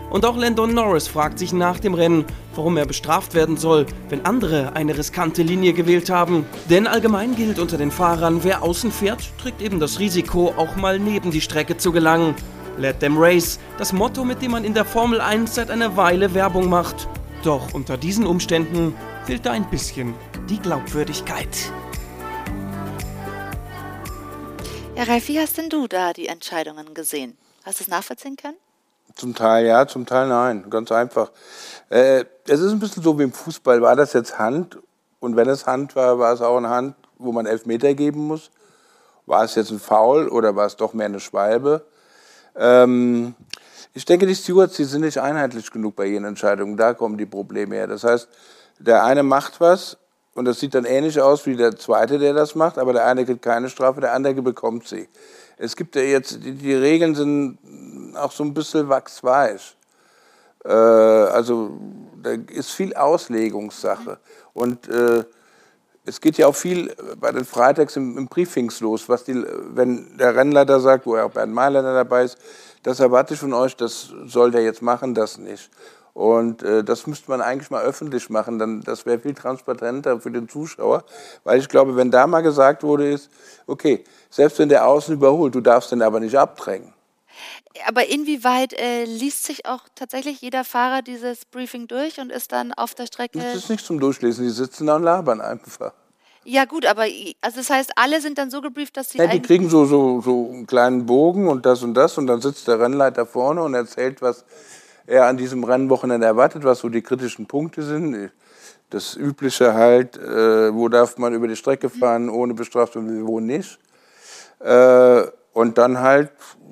Und auch Landon Norris fragt sich nach dem Rennen, warum er bestraft werden soll, wenn andere eine riskante Linie gewählt haben. Denn allgemein gilt unter den Fahrern, wer außen fährt, trägt eben das Risiko, auch mal neben die Strecke zu gelangen. Let them race, das Motto, mit dem man in der Formel 1 seit einer Weile Werbung macht. Doch unter diesen Umständen fehlt da ein bisschen die Glaubwürdigkeit. Ja, Ralf, wie hast denn du da die Entscheidungen gesehen? Hast du es nachvollziehen können? Zum Teil ja, zum Teil nein. Ganz einfach. Äh, es ist ein bisschen so wie im Fußball. War das jetzt Hand? Und wenn es Hand war, war es auch eine Hand, wo man elf Meter geben muss? War es jetzt ein Foul oder war es doch mehr eine Schwalbe? Ähm, Ich denke, die Stewards, die sind nicht einheitlich genug bei ihren Entscheidungen. Da kommen die Probleme her. Das heißt, der eine macht was und das sieht dann ähnlich aus wie der zweite, der das macht, aber der eine kriegt keine Strafe, der andere bekommt sie. Es gibt ja jetzt, die, die Regeln sind auch so ein bisschen wachsweich. Äh, also da ist viel Auslegungssache. Und äh, es geht ja auch viel bei den Freitags im, im Briefings los, was die, wenn der Rennleiter sagt, wo ja auch Bernd Mailänder dabei ist, das erwarte ich von euch, das soll der jetzt machen, das nicht. Und äh, das müsste man eigentlich mal öffentlich machen, dann das wäre viel transparenter für den Zuschauer, weil ich glaube, wenn da mal gesagt wurde, ist, okay, selbst wenn der Außen überholt, du darfst den aber nicht abdrängen. Aber inwieweit äh, liest sich auch tatsächlich jeder Fahrer dieses Briefing durch und ist dann auf der Strecke? Das ist nicht zum Durchlesen, die sitzen da und labern einfach. Ja gut, aber also das heißt, alle sind dann so gebrieft, dass sie. Ja, die kriegen so, so, so einen kleinen Bogen und das und das und dann sitzt der Rennleiter vorne und erzählt, was er an diesem Rennwochenende erwartet, was so die kritischen Punkte sind. Das Übliche halt, äh, wo darf man über die Strecke fahren ohne Bestrafung, wo nicht. Äh, und dann halt,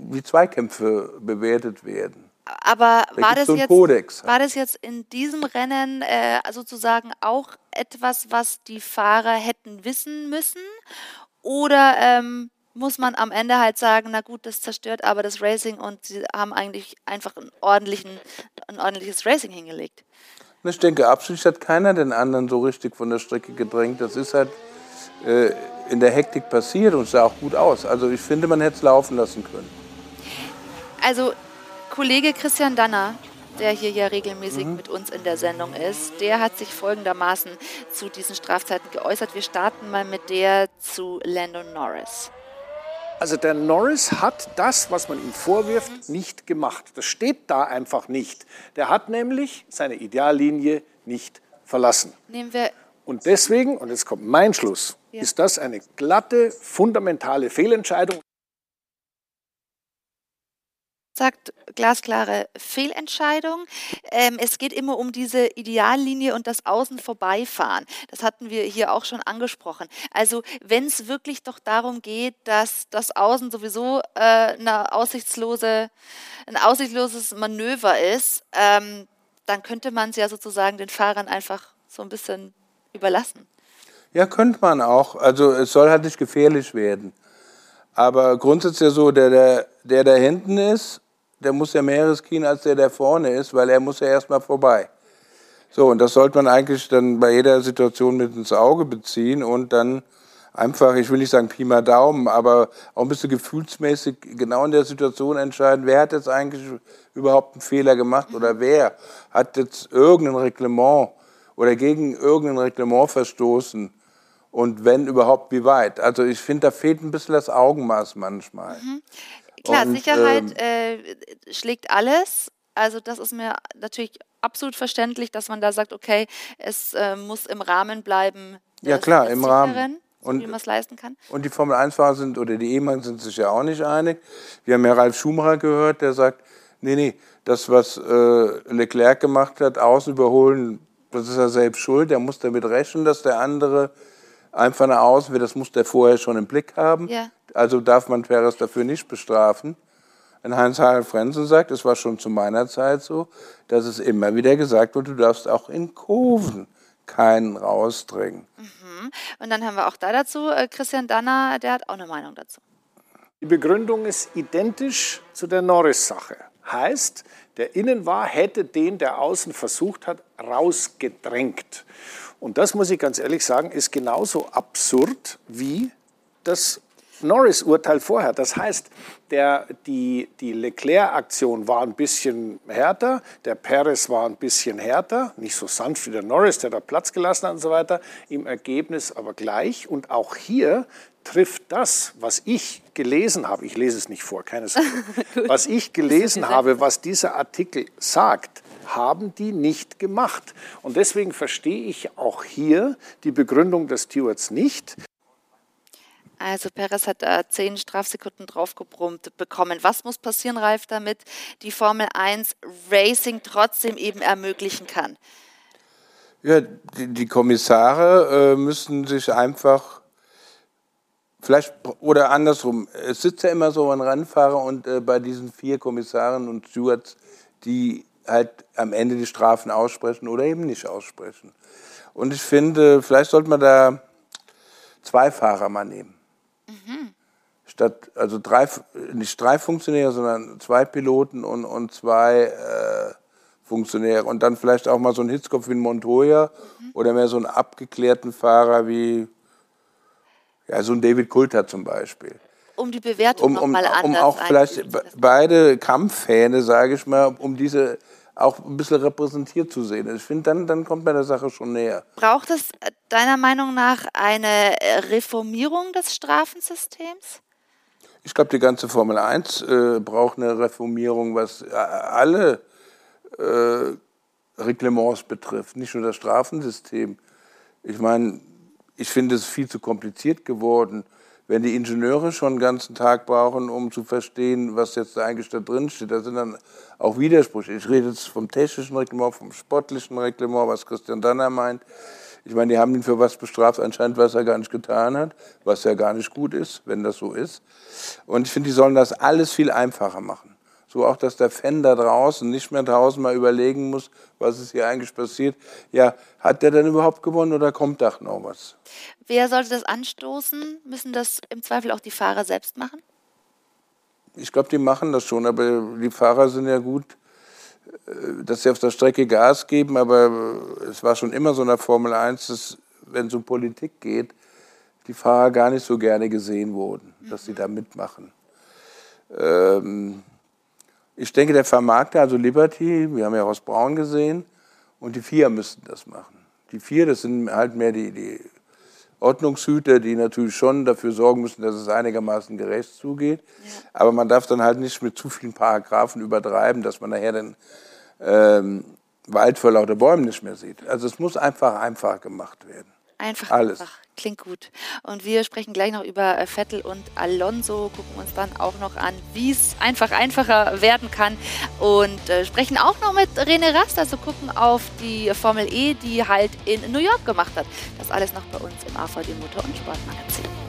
wie Zweikämpfe bewertet werden. Aber da war das, so jetzt, Kodex. war das jetzt in diesem Rennen äh, sozusagen auch etwas, was die Fahrer hätten wissen müssen? Oder ähm, muss man am Ende halt sagen, na gut, das zerstört aber das Racing und sie haben eigentlich einfach ordentlichen, ein ordentliches Racing hingelegt? Ich denke, absichtlich hat keiner den anderen so richtig von der Strecke gedrängt. Das ist halt äh, in der Hektik passiert und sah auch gut aus. Also ich finde, man hätte es laufen lassen können. Also Kollege Christian Danner, der hier ja regelmäßig mhm. mit uns in der Sendung ist, der hat sich folgendermaßen zu diesen Strafzeiten geäußert. Wir starten mal mit der zu Landon Norris. Also der Norris hat das, was man ihm vorwirft, nicht gemacht. Das steht da einfach nicht. Der hat nämlich seine Ideallinie nicht verlassen. Nehmen wir und deswegen, und jetzt kommt mein Schluss, ja. ist das eine glatte, fundamentale Fehlentscheidung. Sagt glasklare Fehlentscheidung. Ähm, es geht immer um diese Ideallinie und das Außen vorbeifahren. Das hatten wir hier auch schon angesprochen. Also wenn es wirklich doch darum geht, dass das Außen sowieso äh, eine aussichtslose, ein aussichtsloses Manöver ist, ähm, dann könnte man es ja sozusagen den Fahrern einfach so ein bisschen überlassen. Ja, könnte man auch. Also es soll halt nicht gefährlich werden. Aber grundsätzlich so, der, der, der da hinten ist, der muss ja mehr riskieren als der, der vorne ist, weil er muss ja erstmal vorbei. So, und das sollte man eigentlich dann bei jeder Situation mit ins Auge beziehen und dann einfach, ich will nicht sagen Pi mal Daumen, aber auch ein bisschen gefühlsmäßig genau in der Situation entscheiden, wer hat jetzt eigentlich überhaupt einen Fehler gemacht oder wer hat jetzt irgendein Reglement oder gegen irgendein Reglement verstoßen und wenn überhaupt, wie weit. Also ich finde, da fehlt ein bisschen das Augenmaß manchmal. Mhm. Klar, und, Sicherheit ähm, äh, schlägt alles. Also das ist mir natürlich absolut verständlich, dass man da sagt, okay, es äh, muss im Rahmen bleiben. Ja klar, im Rahmen. Und, wie man es leisten kann. Und die Formel 1-Fahrer sind oder die Ehemaligen sind sich ja auch nicht einig. Wir haben ja Ralf Schumacher gehört, der sagt, nee, nee, das, was äh, Leclerc gemacht hat, außen überholen, das ist er selbst schuld. Er muss damit rechnen, dass der andere einfach nach außen wird. Das muss der vorher schon im Blick haben. Ja. Also darf man Perez dafür nicht bestrafen. Und Heinz-Harald Frenzen sagt, es war schon zu meiner Zeit so, dass es immer wieder gesagt wird, du darfst auch in Kurven keinen rausdrängen. Mhm. Und dann haben wir auch da dazu äh, Christian Danner, der hat auch eine Meinung dazu. Die Begründung ist identisch zu der Norris-Sache. Heißt, der innen war, hätte den, der außen versucht hat, rausgedrängt. Und das muss ich ganz ehrlich sagen, ist genauso absurd wie das Norris-Urteil vorher. Das heißt, der, die, die Leclerc-Aktion war ein bisschen härter, der Perez war ein bisschen härter, nicht so sanft wie der Norris, der da Platz gelassen hat und so weiter, im Ergebnis aber gleich. Und auch hier trifft das, was ich gelesen habe, ich lese es nicht vor, keine Sorge, was ich gelesen habe, was dieser Artikel sagt, haben die nicht gemacht. Und deswegen verstehe ich auch hier die Begründung des Stewards nicht. Also Perez hat da zehn Strafsekunden draufgebrummt bekommen. Was muss passieren, Ralf, damit die Formel 1 Racing trotzdem eben ermöglichen kann? Ja, die, die Kommissare äh, müssen sich einfach vielleicht, oder andersrum, es sitzt ja immer so ein Rennfahrer und äh, bei diesen vier Kommissaren und Stewards, die halt am Ende die Strafen aussprechen oder eben nicht aussprechen. Und ich finde, vielleicht sollte man da zwei Fahrer mal nehmen. Mhm. Statt, also drei, nicht drei Funktionäre, sondern zwei Piloten und, und zwei äh, Funktionäre. Und dann vielleicht auch mal so einen Hitzkopf wie ein Montoya mhm. oder mehr so einen abgeklärten Fahrer wie ja, so ein David Coulter zum Beispiel. Um die Bewertung um, um, nochmal anders Um auch vielleicht beide Kampffähne, sage ich mal, um diese auch ein bisschen repräsentiert zu sehen. Ich finde, dann, dann kommt man der Sache schon näher. Braucht es äh, deiner Meinung nach eine äh, Reformierung des Strafensystems? Ich glaube, die ganze Formel 1 äh, braucht eine Reformierung, was äh, alle äh, Reglements betrifft, nicht nur das Strafensystem. Ich meine, ich finde es viel zu kompliziert geworden wenn die Ingenieure schon den ganzen Tag brauchen, um zu verstehen, was jetzt eigentlich da drin steht, da sind dann auch Widersprüche. Ich rede jetzt vom technischen Reglement, vom sportlichen Reglement, was Christian Danner meint. Ich meine, die haben ihn für was bestraft, anscheinend, was er gar nicht getan hat, was ja gar nicht gut ist, wenn das so ist. Und ich finde, die sollen das alles viel einfacher machen. So auch, dass der Fan da draußen nicht mehr draußen mal überlegen muss, was ist hier eigentlich passiert. Ja, hat der denn überhaupt gewonnen oder kommt da noch was? Wer sollte das anstoßen? Müssen das im Zweifel auch die Fahrer selbst machen? Ich glaube, die machen das schon, aber die Fahrer sind ja gut, äh, dass sie auf der Strecke Gas geben, aber es war schon immer so in der Formel 1, dass, wenn es um Politik geht, die Fahrer gar nicht so gerne gesehen wurden, dass sie da mitmachen. Ähm, ich denke, der Vermarkter, also Liberty, wir haben ja Ross Braun gesehen, und die vier müssten das machen. Die vier, das sind halt mehr die, die Ordnungshüter, die natürlich schon dafür sorgen müssen, dass es einigermaßen gerecht zugeht. Ja. Aber man darf dann halt nicht mit zu vielen Paragraphen übertreiben, dass man nachher den ähm, Wald vor lauter Bäumen nicht mehr sieht. Also es muss einfach einfach gemacht werden. Einfach, Alles. einfach. Klingt gut. Und wir sprechen gleich noch über äh, Vettel und Alonso, gucken uns dann auch noch an, wie es einfach einfacher werden kann und äh, sprechen auch noch mit René Rast, also gucken auf die Formel E, die halt in New York gemacht hat. Das alles noch bei uns im AVD Motor- und Sportmagazin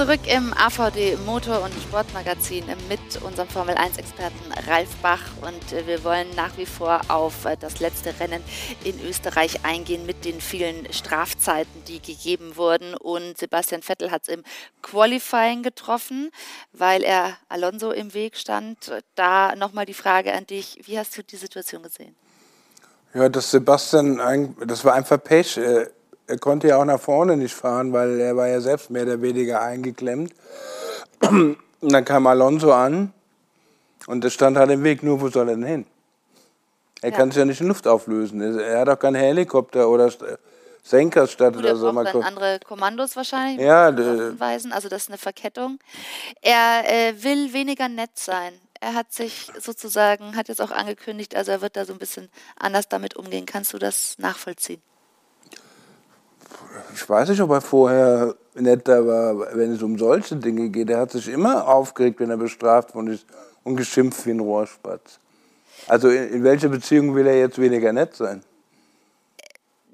zurück im AVD Motor- und Sportmagazin mit unserem Formel 1-Experten Ralf Bach und äh, wir wollen nach wie vor auf äh, das letzte Rennen in Österreich eingehen mit den vielen Strafzeiten, die gegeben wurden. Und Sebastian Vettel hat es im Qualifying getroffen, weil er Alonso im Weg stand. Da nochmal die Frage an dich, wie hast du die Situation gesehen? Ja, das Sebastian, das war einfach Pech äh, er konnte ja auch nach vorne nicht fahren, weil er war ja selbst mehr oder weniger eingeklemmt. Und dann kam Alonso an und es stand halt im Weg, nur wo soll er denn hin? Er ja. kann sich ja nicht in Luft auflösen. Er hat auch keinen Helikopter oder Senkerstadt oder, oder so. Braucht dann andere Kommandos wahrscheinlich ja. Also das ist eine Verkettung. Er äh, will weniger nett sein. Er hat sich sozusagen, hat jetzt auch angekündigt, also er wird da so ein bisschen anders damit umgehen. Kannst du das nachvollziehen? Ich weiß nicht, ob er vorher netter war, wenn es um solche Dinge geht. Er hat sich immer aufgeregt, wenn er bestraft worden ist und geschimpft wie ein Rohrspatz. Also in, in welcher Beziehung will er jetzt weniger nett sein?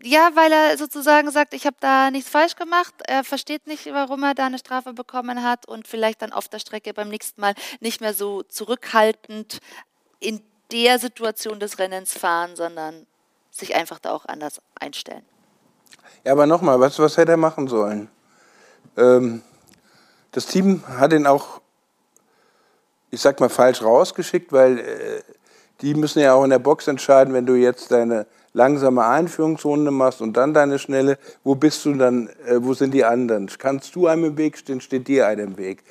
Ja, weil er sozusagen sagt, ich habe da nichts falsch gemacht. Er versteht nicht, warum er da eine Strafe bekommen hat und vielleicht dann auf der Strecke beim nächsten Mal nicht mehr so zurückhaltend in der Situation des Rennens fahren, sondern sich einfach da auch anders einstellen. Ja, aber nochmal, was, was hätte er machen sollen? Ähm, das Team hat ihn auch, ich sag mal, falsch rausgeschickt, weil äh, die müssen ja auch in der Box entscheiden, wenn du jetzt deine langsame Einführungsrunde machst und dann deine schnelle, wo bist du dann, äh, wo sind die anderen? Kannst du einem im Weg stehen, steht dir einem im Weg?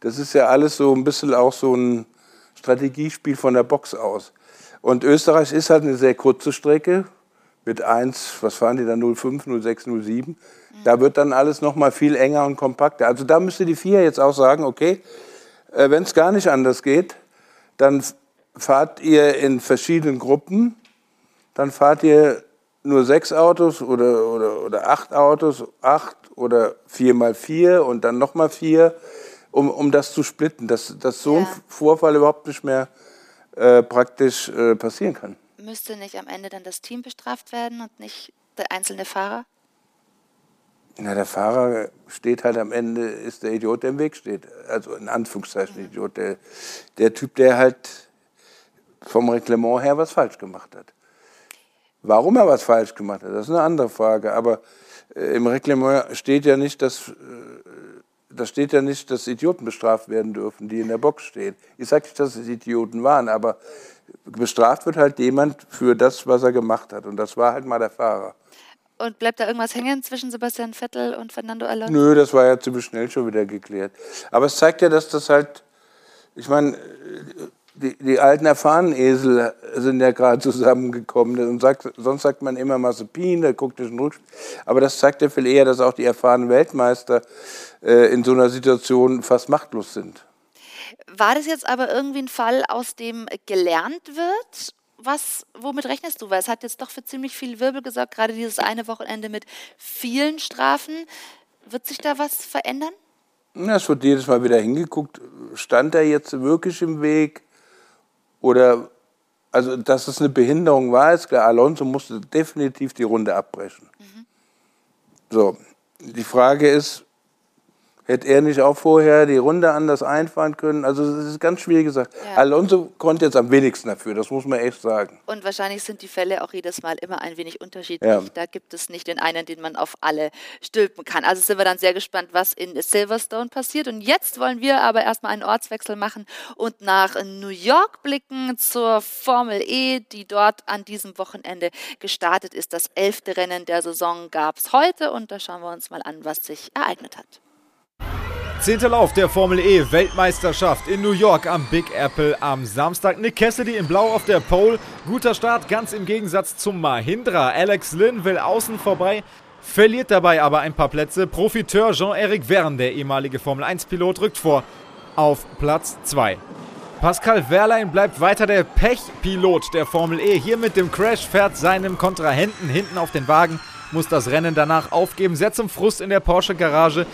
Das ist ja alles so ein bisschen auch so ein Strategiespiel von der Box aus. Und Österreich ist halt eine sehr kurze Strecke, mit 1, was fahren die da, 05, 06, 07. Mhm. Da wird dann alles noch mal viel enger und kompakter. Also da müsste die FIA jetzt auch sagen, okay, äh, wenn es gar nicht anders geht, dann fahrt ihr in verschiedenen Gruppen, dann fahrt ihr nur sechs Autos oder, oder, oder acht Autos, acht oder vier mal vier und dann noch mal vier, um, um das zu splitten, dass, dass so ein Vorfall überhaupt nicht mehr äh, praktisch äh, passieren kann müsste nicht am Ende dann das Team bestraft werden und nicht der einzelne Fahrer? Na, der Fahrer steht halt am Ende, ist der Idiot, der im Weg steht. Also in Anführungszeichen Idiot. Der, der Typ, der halt vom Reglement her was falsch gemacht hat. Warum er was falsch gemacht hat, das ist eine andere Frage. Aber äh, im Reglement steht ja nicht, dass, äh, da steht ja nicht, dass Idioten bestraft werden dürfen, die in der Box stehen. Ich sage nicht, dass es Idioten waren, aber bestraft wird halt jemand für das, was er gemacht hat. Und das war halt mal der Fahrer. Und bleibt da irgendwas hängen zwischen Sebastian Vettel und Fernando Alonso? Nö, das war ja ziemlich schnell schon wieder geklärt. Aber es zeigt ja, dass das halt, ich meine, die, die alten erfahrenen Esel sind ja gerade zusammengekommen. Und sagt, sonst sagt man immer Mazepin, der guckt durch den Rückspiel. Aber das zeigt ja viel eher, dass auch die erfahrenen Weltmeister äh, in so einer Situation fast machtlos sind. War das jetzt aber irgendwie ein Fall, aus dem gelernt wird? was, womit rechnest du? Weil es hat jetzt doch für ziemlich viel Wirbel gesorgt, gerade dieses eine Wochenende mit vielen Strafen. Wird sich da was verändern? es wird jedes Mal wieder hingeguckt. Stand er jetzt wirklich im Weg? Oder, also, dass es eine Behinderung war, ist klar. Alonso musste definitiv die Runde abbrechen. Mhm. So, die Frage ist, Hätte er nicht auch vorher die Runde anders einfahren können? Also das ist ganz schwierig gesagt. Ja. Alonso konnte jetzt am wenigsten dafür, das muss man echt sagen. Und wahrscheinlich sind die Fälle auch jedes Mal immer ein wenig unterschiedlich. Ja. Da gibt es nicht den einen, den man auf alle stülpen kann. Also sind wir dann sehr gespannt, was in Silverstone passiert. Und jetzt wollen wir aber erstmal einen Ortswechsel machen und nach New York blicken zur Formel E, die dort an diesem Wochenende gestartet ist. Das elfte Rennen der Saison gab es heute und da schauen wir uns mal an, was sich ereignet hat. Zehnter Lauf der Formel E Weltmeisterschaft in New York am Big Apple am Samstag. Nick Cassidy in Blau auf der Pole. Guter Start, ganz im Gegensatz zum Mahindra. Alex Lynn will außen vorbei, verliert dabei aber ein paar Plätze. Profiteur Jean-Eric Verne, der ehemalige Formel 1-Pilot, rückt vor auf Platz 2. Pascal Wehrlein bleibt weiter der Pechpilot der Formel E. Hier mit dem Crash fährt seinem Kontrahenten hinten auf den Wagen, muss das Rennen danach aufgeben, sehr zum Frust in der Porsche-Garage.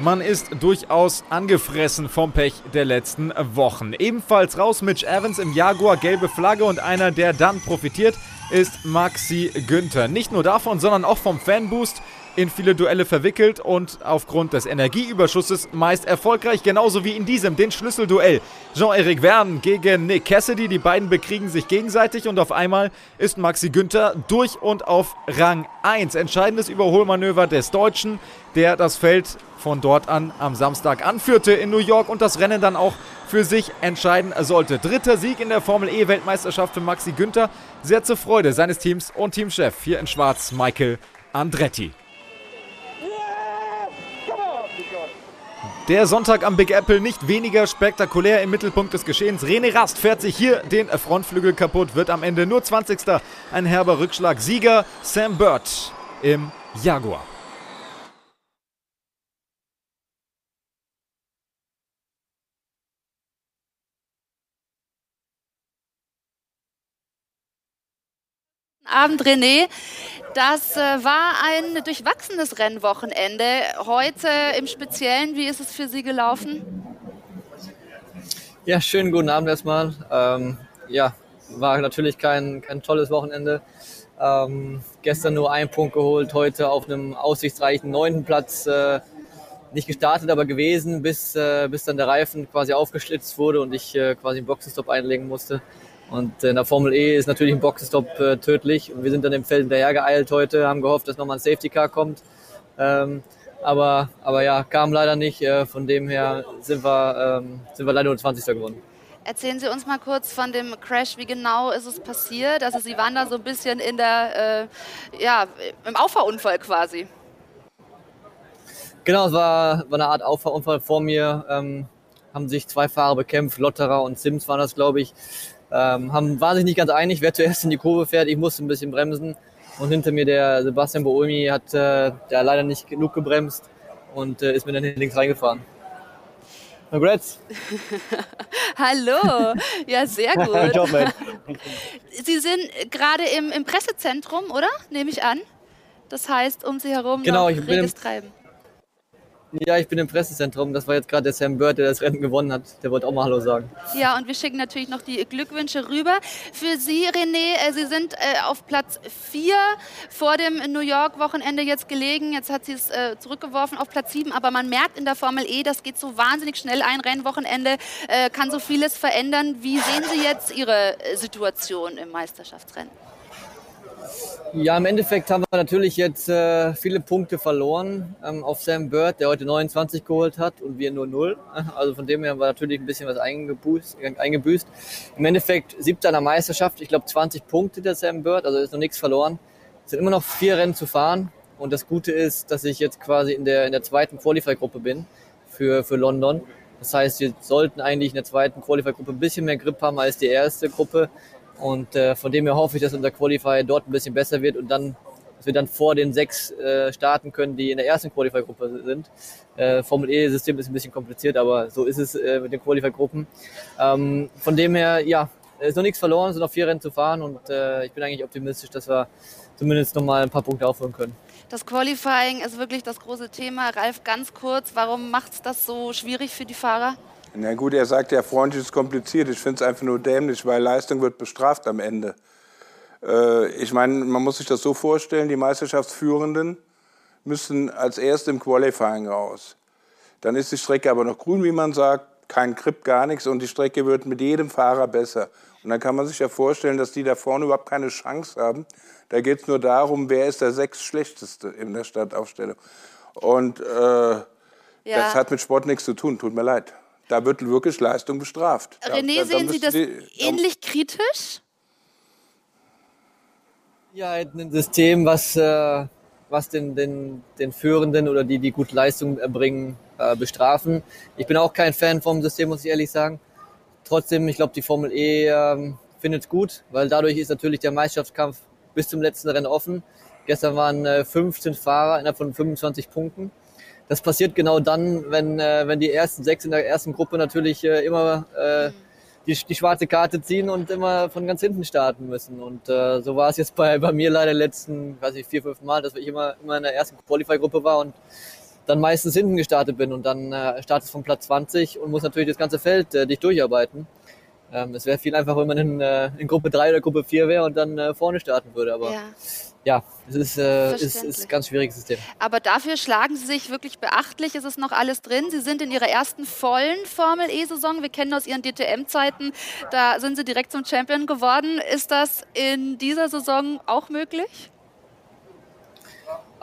Man ist durchaus angefressen vom Pech der letzten Wochen. Ebenfalls raus Mitch Evans im Jaguar, gelbe Flagge und einer, der dann profitiert, ist Maxi Günther. Nicht nur davon, sondern auch vom Fanboost in viele Duelle verwickelt und aufgrund des Energieüberschusses meist erfolgreich, genauso wie in diesem, den Schlüsselduell. Jean-Eric Verne gegen Nick Cassidy, die beiden bekriegen sich gegenseitig und auf einmal ist Maxi Günther durch und auf Rang 1. Entscheidendes Überholmanöver des Deutschen, der das Feld von dort an am Samstag anführte in New York und das Rennen dann auch für sich entscheiden sollte. Dritter Sieg in der Formel E Weltmeisterschaft für Maxi Günther. Sehr zur Freude seines Teams und Teamchef hier in Schwarz, Michael Andretti. Der Sonntag am Big Apple nicht weniger spektakulär im Mittelpunkt des Geschehens. René Rast fährt sich hier den Frontflügel kaputt, wird am Ende nur 20. Ein herber Rückschlag. Sieger Sam Bird im Jaguar. Abend, René. Das äh, war ein durchwachsenes Rennwochenende. Heute im Speziellen, wie ist es für Sie gelaufen? Ja, schönen guten Abend erstmal. Ähm, ja, war natürlich kein, kein tolles Wochenende. Ähm, gestern nur einen Punkt geholt, heute auf einem aussichtsreichen neunten Platz äh, nicht gestartet, aber gewesen, bis, äh, bis dann der Reifen quasi aufgeschlitzt wurde und ich äh, quasi einen Boxenstopp einlegen musste. Und in der Formel E ist natürlich ein Boxenstopp äh, tödlich. Und wir sind dann im Feld hinterher geeilt heute, haben gehofft, dass nochmal ein Safety Car kommt. Ähm, aber, aber ja, kam leider nicht. Äh, von dem her sind wir, ähm, sind wir leider nur 20. geworden. Erzählen Sie uns mal kurz von dem Crash. Wie genau ist es passiert? Also Sie waren da so ein bisschen in der, äh, ja, im Auffahrunfall quasi. Genau, es war, war eine Art Auffahrunfall vor mir. Ähm, haben sich zwei Fahrer bekämpft, Lotterer und Sims waren das, glaube ich. Ähm, haben, waren sich nicht ganz einig, wer zuerst in die Kurve fährt. Ich musste ein bisschen bremsen. Und hinter mir der Sebastian Boolmi hat äh, der leider nicht genug gebremst und äh, ist mir dann links reingefahren. Congrats. Hallo. Ja, sehr gut. Job, Sie sind gerade im, im, Pressezentrum, oder? Nehme ich an. Das heißt, um Sie herum genau, noch reges Treiben. Ja, ich bin im Pressezentrum. Das war jetzt gerade der Sam Bird, der das Rennen gewonnen hat. Der wollte auch mal Hallo sagen. Ja, und wir schicken natürlich noch die Glückwünsche rüber. Für Sie, René, äh, Sie sind äh, auf Platz 4 vor dem New York-Wochenende jetzt gelegen. Jetzt hat sie es äh, zurückgeworfen auf Platz 7. Aber man merkt in der Formel E, das geht so wahnsinnig schnell. Ein Rennwochenende kann so vieles verändern. Wie sehen Sie jetzt Ihre Situation im Meisterschaftsrennen? Ja, im Endeffekt haben wir natürlich jetzt äh, viele Punkte verloren ähm, auf Sam Bird, der heute 29 geholt hat und wir nur 0. Also von dem her haben wir natürlich ein bisschen was eingebüßt. eingebüßt. Im Endeffekt siebter in der Meisterschaft, ich glaube 20 Punkte der Sam Bird, also ist noch nichts verloren. Es sind immer noch vier Rennen zu fahren und das Gute ist, dass ich jetzt quasi in der, in der zweiten Qualify-Gruppe bin für, für London. Das heißt, wir sollten eigentlich in der zweiten Qualify-Gruppe ein bisschen mehr Grip haben als die erste Gruppe. Und äh, von dem her hoffe ich, dass unser Qualifier dort ein bisschen besser wird und dann, dass wir dann vor den sechs äh, starten können, die in der ersten Qualifier-Gruppe sind. Äh, Formel E-System ist ein bisschen kompliziert, aber so ist es äh, mit den Qualifier-Gruppen. Ähm, von dem her, ja, ist noch nichts verloren, sind noch vier Rennen zu fahren und äh, ich bin eigentlich optimistisch, dass wir zumindest noch mal ein paar Punkte aufholen können. Das Qualifying ist wirklich das große Thema. Ralf, ganz kurz, warum macht es das so schwierig für die Fahrer? Na gut, er sagt ja, freundlich ist kompliziert. Ich finde es einfach nur dämlich, weil Leistung wird bestraft am Ende. Äh, ich meine, man muss sich das so vorstellen, die Meisterschaftsführenden müssen als Erste im Qualifying raus. Dann ist die Strecke aber noch grün, wie man sagt, kein Grip, gar nichts und die Strecke wird mit jedem Fahrer besser. Und dann kann man sich ja vorstellen, dass die da vorne überhaupt keine Chance haben. Da geht es nur darum, wer ist der sechs Schlechteste in der Startaufstellung. Und äh, ja. das hat mit Sport nichts zu tun, tut mir leid. Da wird wirklich Leistung bestraft. René, da, da, sehen Sie das die, ähnlich kritisch? Ja, ein System, was, äh, was den, den, den Führenden oder die, die gut Leistung erbringen, äh, bestrafen. Ich bin auch kein Fan vom System, muss ich ehrlich sagen. Trotzdem, ich glaube, die Formel E ähm, findet es gut, weil dadurch ist natürlich der Meisterschaftskampf bis zum letzten Rennen offen. Gestern waren äh, 15 Fahrer innerhalb von 25 Punkten das passiert genau dann, wenn, äh, wenn die ersten sechs in der ersten Gruppe natürlich äh, immer äh, die, die schwarze Karte ziehen und immer von ganz hinten starten müssen. Und äh, so war es jetzt bei, bei mir leider letzten, weiß ich, vier, fünf Mal, dass ich immer, immer in der ersten Qualify-Gruppe war und dann meistens hinten gestartet bin und dann äh, startest von Platz 20 und muss natürlich das ganze Feld äh, dich durcharbeiten. Ähm, es wäre viel einfacher, wenn man in, äh, in Gruppe 3 oder Gruppe 4 wäre und dann äh, vorne starten würde. Aber ja ja, es ist, äh, ist, ist ein ganz schwieriges System. Aber dafür schlagen Sie sich wirklich beachtlich. Es ist noch alles drin. Sie sind in Ihrer ersten vollen Formel-E-Saison. Wir kennen aus Ihren DTM-Zeiten, da sind Sie direkt zum Champion geworden. Ist das in dieser Saison auch möglich?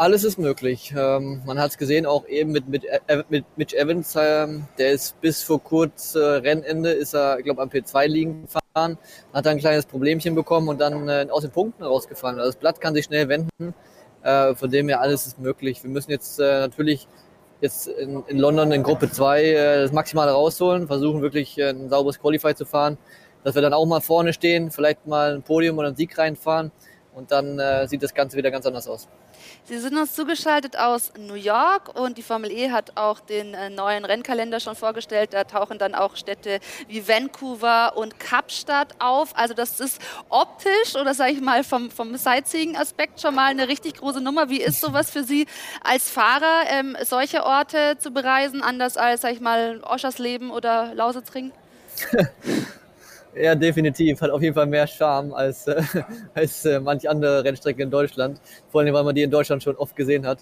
Alles ist möglich. Ähm, man hat es gesehen, auch eben mit, mit, äh, mit Mitch Evans, ähm, der ist bis vor kurz äh, Rennende, ist er, glaube, am P2 liegen gefahren, hat dann ein kleines Problemchen bekommen und dann äh, aus den Punkten rausgefallen. Also das Blatt kann sich schnell wenden, äh, von dem her alles ist möglich. Wir müssen jetzt äh, natürlich jetzt in, in, London in Gruppe 2 äh, das Maximale rausholen, versuchen wirklich äh, ein sauberes Qualify zu fahren, dass wir dann auch mal vorne stehen, vielleicht mal ein Podium oder einen Sieg reinfahren und dann äh, sieht das Ganze wieder ganz anders aus. Sie sind uns zugeschaltet aus New York und die Formel E hat auch den äh, neuen Rennkalender schon vorgestellt. Da tauchen dann auch Städte wie Vancouver und Kapstadt auf. Also das ist optisch oder sage ich mal vom, vom Sightseeing-Aspekt schon mal eine richtig große Nummer. Wie ist sowas für Sie als Fahrer, ähm, solche Orte zu bereisen, anders als, sage ich mal, Oschersleben oder Lausitzring? Ja, definitiv. Hat auf jeden Fall mehr Charme als, äh, als äh, manch andere Rennstrecke in Deutschland. Vor allem, weil man die in Deutschland schon oft gesehen hat.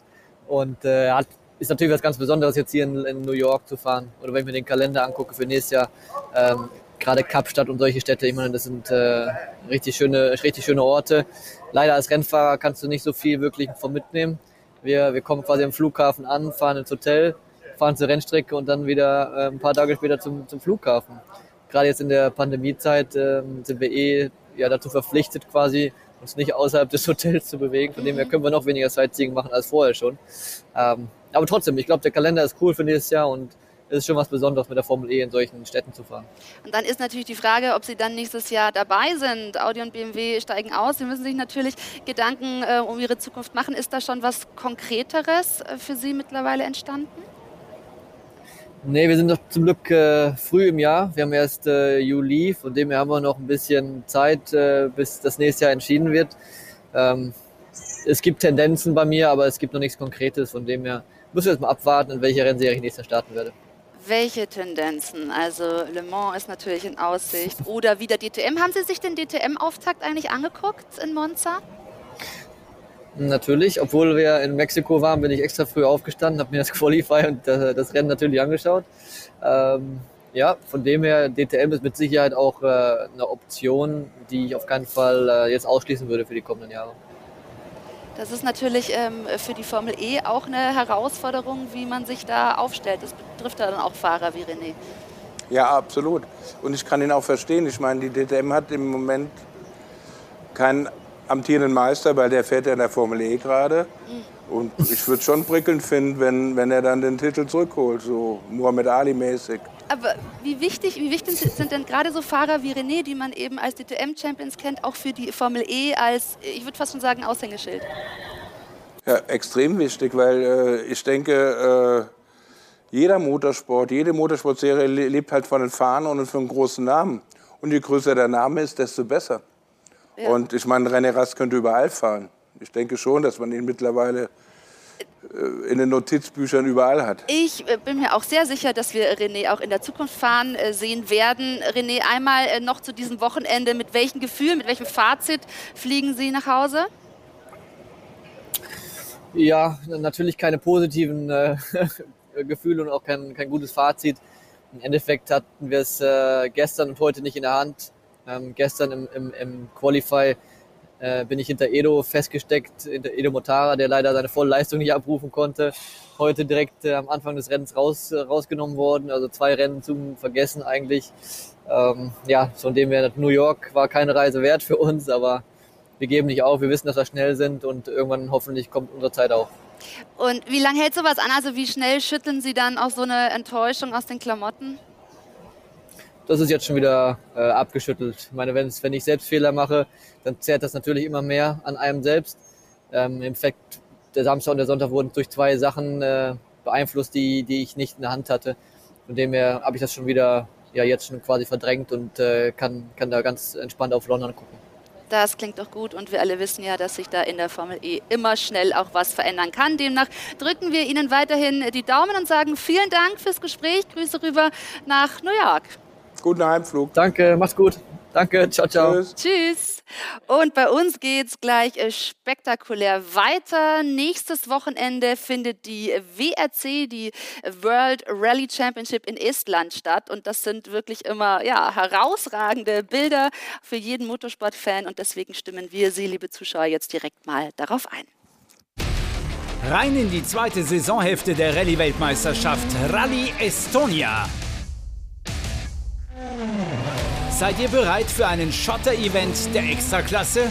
Und äh, hat, ist natürlich was ganz Besonderes, jetzt hier in, in, New York zu fahren. Oder wenn ich mir den Kalender angucke für nächstes Jahr, ähm, gerade Kapstadt und solche Städte, ich meine, das sind äh, richtig, schöne, richtig schöne Orte. Leider als Rennfahrer kannst du nicht so viel wirklich von mitnehmen. Wir, wir kommen quasi am Flughafen an, fahren ins Hotel, fahren zur Rennstrecke und dann wieder äh, ein paar Tage später zum, zum Flughafen gerade jetzt in der Pandemiezeit ähm, sind wir eh ja, dazu verpflichtet, quasi uns nicht außerhalb des Hotels zu bewegen. Von dem her können wir noch weniger Sightseeing machen als vorher schon. Ähm, aber trotzdem, ich glaube, der Kalender ist cool für nächstes Jahr und es ist schon was Besonderes, mit der Formel E in solchen Städten zu fahren. Und dann ist natürlich die Frage, ob Sie dann nächstes Jahr dabei sind. Audi und BMW steigen aus. Sie müssen sich natürlich Gedanken äh, um Ihre Zukunft machen. Ist da schon was Konkreteres äh, für Sie mittlerweile entstanden? Nee, wir sind noch zum Glück äh, früh im Jahr. Wir haben erst äh, Juli, von dem her haben wir noch ein bisschen Zeit, äh, bis das nächste Jahr entschieden wird. Ähm, es gibt Tendenzen bei mir, aber es gibt noch nichts Konkretes, von dem her müssen wir jetzt mal abwarten, in welcher Rennserie ich nächstes starten werde. Welche Tendenzen? Also Le Mans ist natürlich in Aussicht oder wieder DTM. Haben Sie sich den DTM-Auftakt eigentlich angeguckt in Monza? Natürlich, obwohl wir in Mexiko waren, bin ich extra früh aufgestanden, habe mir das Qualify und das, das Rennen natürlich angeschaut. Ähm, ja, von dem her, DTM ist mit Sicherheit auch äh, eine Option, die ich auf keinen Fall äh, jetzt ausschließen würde für die kommenden Jahre. Das ist natürlich ähm, für die Formel E auch eine Herausforderung, wie man sich da aufstellt. Das betrifft ja dann auch Fahrer wie René. Ja, absolut. Und ich kann ihn auch verstehen. Ich meine, die DTM hat im Moment keinen amtierenden Meister, weil der fährt ja in der Formel E gerade. Mhm. Und ich würde schon prickelnd finden, wenn, wenn er dann den Titel zurückholt, so Muhammad Ali-mäßig. Aber wie wichtig, wie wichtig sind denn gerade so Fahrer wie René, die man eben als DTM-Champions kennt, auch für die Formel E als, ich würde fast schon sagen, Aushängeschild? Ja, extrem wichtig, weil äh, ich denke, äh, jeder Motorsport, jede Motorsportserie lebt halt von den Fahren und von einem großen Namen. Und je größer der Name ist, desto besser. Ja. Und ich meine, René Rast könnte überall fahren. Ich denke schon, dass man ihn mittlerweile in den Notizbüchern überall hat. Ich äh, bin mir auch sehr sicher, dass wir René auch in der Zukunft fahren äh, sehen werden. René, einmal äh, noch zu diesem Wochenende. Mit welchem Gefühl, mit welchem Fazit fliegen Sie nach Hause? Ja, natürlich keine positiven äh, Gefühle und auch kein, kein gutes Fazit. Im Endeffekt hatten wir es äh, gestern und heute nicht in der Hand. Ähm, gestern im, im, im Qualify äh, bin ich hinter Edo festgesteckt, hinter Edo Motara, der leider seine volle Leistung nicht abrufen konnte. Heute direkt äh, am Anfang des Rennens raus, äh, rausgenommen worden, also zwei Rennen zum Vergessen eigentlich. Ähm, ja, von dem her, New York war keine Reise wert für uns, aber wir geben nicht auf, wir wissen, dass wir schnell sind und irgendwann hoffentlich kommt unsere Zeit auch. Und wie lange hält sowas an? Also wie schnell schütteln Sie dann auch so eine Enttäuschung aus den Klamotten? Das ist jetzt schon wieder äh, abgeschüttelt. Ich meine, wenn ich selbst Fehler mache, dann zehrt das natürlich immer mehr an einem selbst. Ähm, Im Endeffekt, der Samstag und der Sonntag wurden durch zwei Sachen äh, beeinflusst, die, die ich nicht in der Hand hatte. Von dem her habe ich das schon wieder ja, jetzt schon quasi verdrängt und äh, kann, kann da ganz entspannt auf London gucken. Das klingt doch gut und wir alle wissen ja, dass sich da in der Formel E immer schnell auch was verändern kann. Demnach drücken wir Ihnen weiterhin die Daumen und sagen vielen Dank fürs Gespräch. Grüße rüber nach New York. Guten Heimflug. Danke, mach's gut. Danke, ciao, ciao. Tschüss. Tschüss. Und bei uns geht's gleich äh, spektakulär weiter. Nächstes Wochenende findet die WRC, die World Rally Championship in Estland statt. Und das sind wirklich immer ja, herausragende Bilder für jeden Motorsportfan. Und deswegen stimmen wir Sie, liebe Zuschauer, jetzt direkt mal darauf ein. Rein in die zweite Saisonhälfte der Rallye-Weltmeisterschaft Rallye Estonia. Seid ihr bereit für einen Schotter-Event der Extraklasse?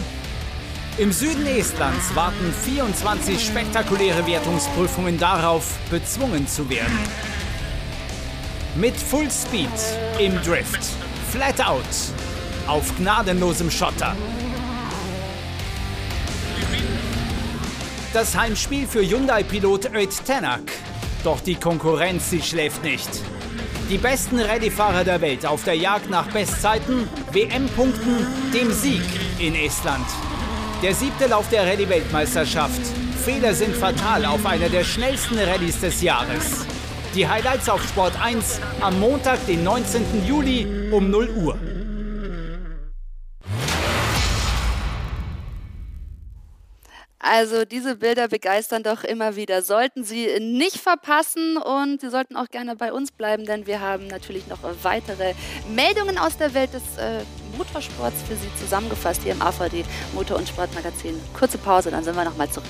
Im Süden Estlands warten 24 spektakuläre Wertungsprüfungen darauf, bezwungen zu werden. Mit Full Speed, im Drift, Flat Out, auf gnadenlosem Schotter. Das Heimspiel für Hyundai-Pilot Öt Tenak. Doch die Konkurrenz, sie schläft nicht. Die besten Rallye-Fahrer der Welt auf der Jagd nach Bestzeiten, WM-Punkten, dem Sieg in Estland. Der siebte Lauf der Rallye-Weltmeisterschaft. Fehler sind fatal auf einer der schnellsten Rallyes des Jahres. Die Highlights auf Sport 1 am Montag, den 19. Juli um 0 Uhr. Also diese Bilder begeistern doch immer wieder. Sollten Sie nicht verpassen und Sie sollten auch gerne bei uns bleiben, denn wir haben natürlich noch weitere Meldungen aus der Welt des äh, Motorsports für Sie zusammengefasst hier im AVD Motor- und Sportmagazin. Kurze Pause, dann sind wir nochmal zurück.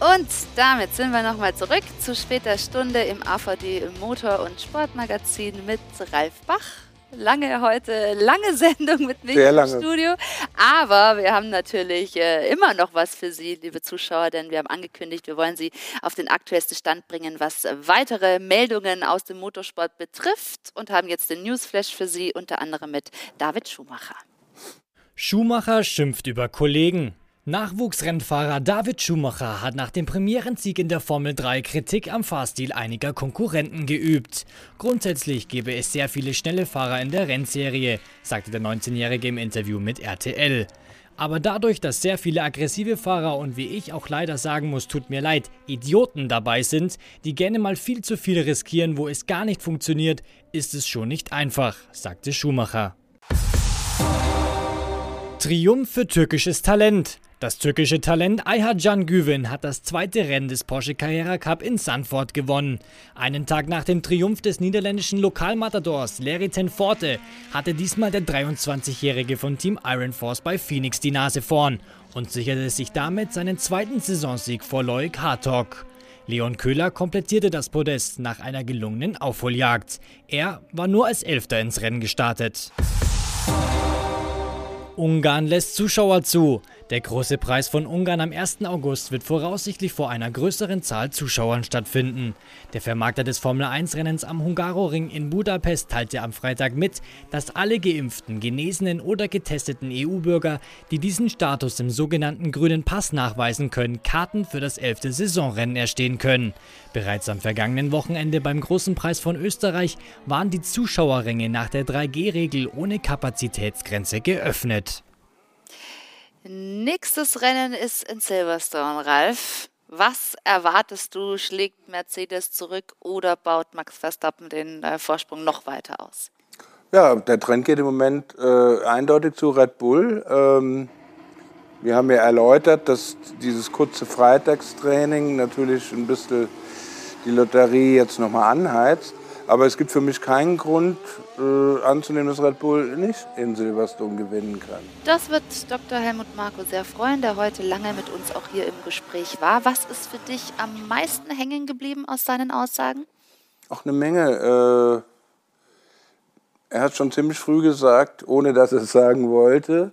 Und damit sind wir nochmal zurück zu später Stunde im AVD Motor- und Sportmagazin mit Ralf Bach lange heute, lange Sendung mit mir im Studio. Aber wir haben natürlich äh, immer noch was für Sie, liebe Zuschauer, denn wir haben angekündigt, wir wollen Sie auf den aktuellsten Stand bringen, was weitere Meldungen aus dem Motorsport betrifft und haben jetzt den Newsflash für Sie, unter anderem mit David Schumacher. Schumacher schimpft über Kollegen. Nachwuchsrennfahrer David Schumacher hat nach dem Premierensieg in der Formel 3 Kritik am Fahrstil einiger Konkurrenten geübt. Grundsätzlich gebe es sehr viele schnelle Fahrer in der Rennserie, sagte der 19-Jährige im Interview mit RTL. Aber dadurch, dass sehr viele aggressive Fahrer und wie ich auch leider sagen muss, tut mir leid, Idioten dabei sind, die gerne mal viel zu viel riskieren, wo es gar nicht funktioniert, ist es schon nicht einfach, sagte Schumacher. Triumph für türkisches Talent. Das türkische Talent Ayhan Güven hat das zweite Rennen des Porsche Carrera Cup in Sanford gewonnen. Einen Tag nach dem Triumph des niederländischen Lokalmatadors Larry Tenforte hatte diesmal der 23-Jährige von Team Iron Force bei Phoenix die Nase vorn und sicherte sich damit seinen zweiten Saisonsieg vor Loic Hartog. Leon Köhler komplettierte das Podest nach einer gelungenen Aufholjagd. Er war nur als Elfter ins Rennen gestartet. Ungarn lässt Zuschauer zu. Der große Preis von Ungarn am 1. August wird voraussichtlich vor einer größeren Zahl Zuschauern stattfinden. Der Vermarkter des Formel-1-Rennens am Hungaroring in Budapest teilte am Freitag mit, dass alle geimpften, genesenen oder getesteten EU-Bürger, die diesen Status im sogenannten grünen Pass nachweisen können, Karten für das 11. Saisonrennen erstehen können. Bereits am vergangenen Wochenende beim Großen Preis von Österreich waren die Zuschauerränge nach der 3G-Regel ohne Kapazitätsgrenze geöffnet. Nächstes Rennen ist in Silverstone, Ralf. Was erwartest du? Schlägt Mercedes zurück oder baut Max Verstappen den äh, Vorsprung noch weiter aus? Ja, der Trend geht im Moment äh, eindeutig zu Red Bull. Ähm, wir haben ja erläutert, dass dieses kurze Freitagstraining natürlich ein bisschen die Lotterie jetzt nochmal anheizt. Aber es gibt für mich keinen Grund äh, anzunehmen, dass Red Bull nicht in Silverstone gewinnen kann. Das wird Dr. Helmut Marko sehr freuen, der heute lange mit uns auch hier im Gespräch war. Was ist für dich am meisten hängen geblieben aus seinen Aussagen? Auch eine Menge. Äh, er hat schon ziemlich früh gesagt, ohne dass er es sagen wollte,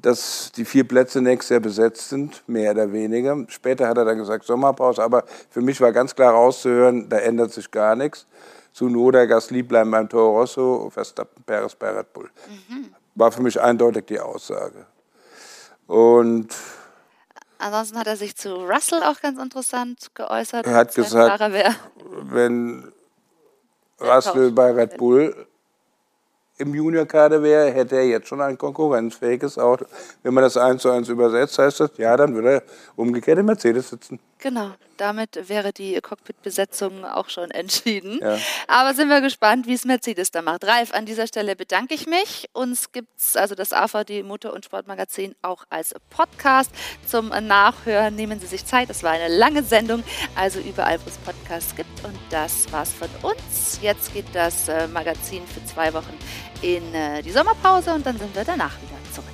dass die vier Plätze nächstes Jahr besetzt sind, mehr oder weniger. Später hat er dann gesagt Sommerpause, aber für mich war ganz klar rauszuhören, da ändert sich gar nichts. Zunoda, Gasly bleiben beim Toro Rosso, Verstappen, Perez bei Red Bull. Mhm. War für mich eindeutig die Aussage. Und Ansonsten hat er sich zu Russell auch ganz interessant geäußert. Er hat gesagt, wenn Russell bei Red Bull im Junior-Kader wäre, hätte er jetzt schon ein konkurrenzfähiges Auto. Wenn man das eins zu eins übersetzt, heißt das, ja, dann würde er umgekehrt im Mercedes sitzen. Genau, damit wäre die Cockpit-Besetzung auch schon entschieden. Ja. Aber sind wir gespannt, wie es Mercedes da macht. Ralf, an dieser Stelle bedanke ich mich. Uns gibt es, also das AVD Motor- und Sportmagazin, auch als Podcast zum Nachhören. Nehmen Sie sich Zeit, es war eine lange Sendung, also überall, wo es Podcasts gibt. Und das war's von uns. Jetzt geht das äh, Magazin für zwei Wochen in äh, die Sommerpause und dann sind wir danach wieder zurück.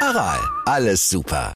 Aral, alles super.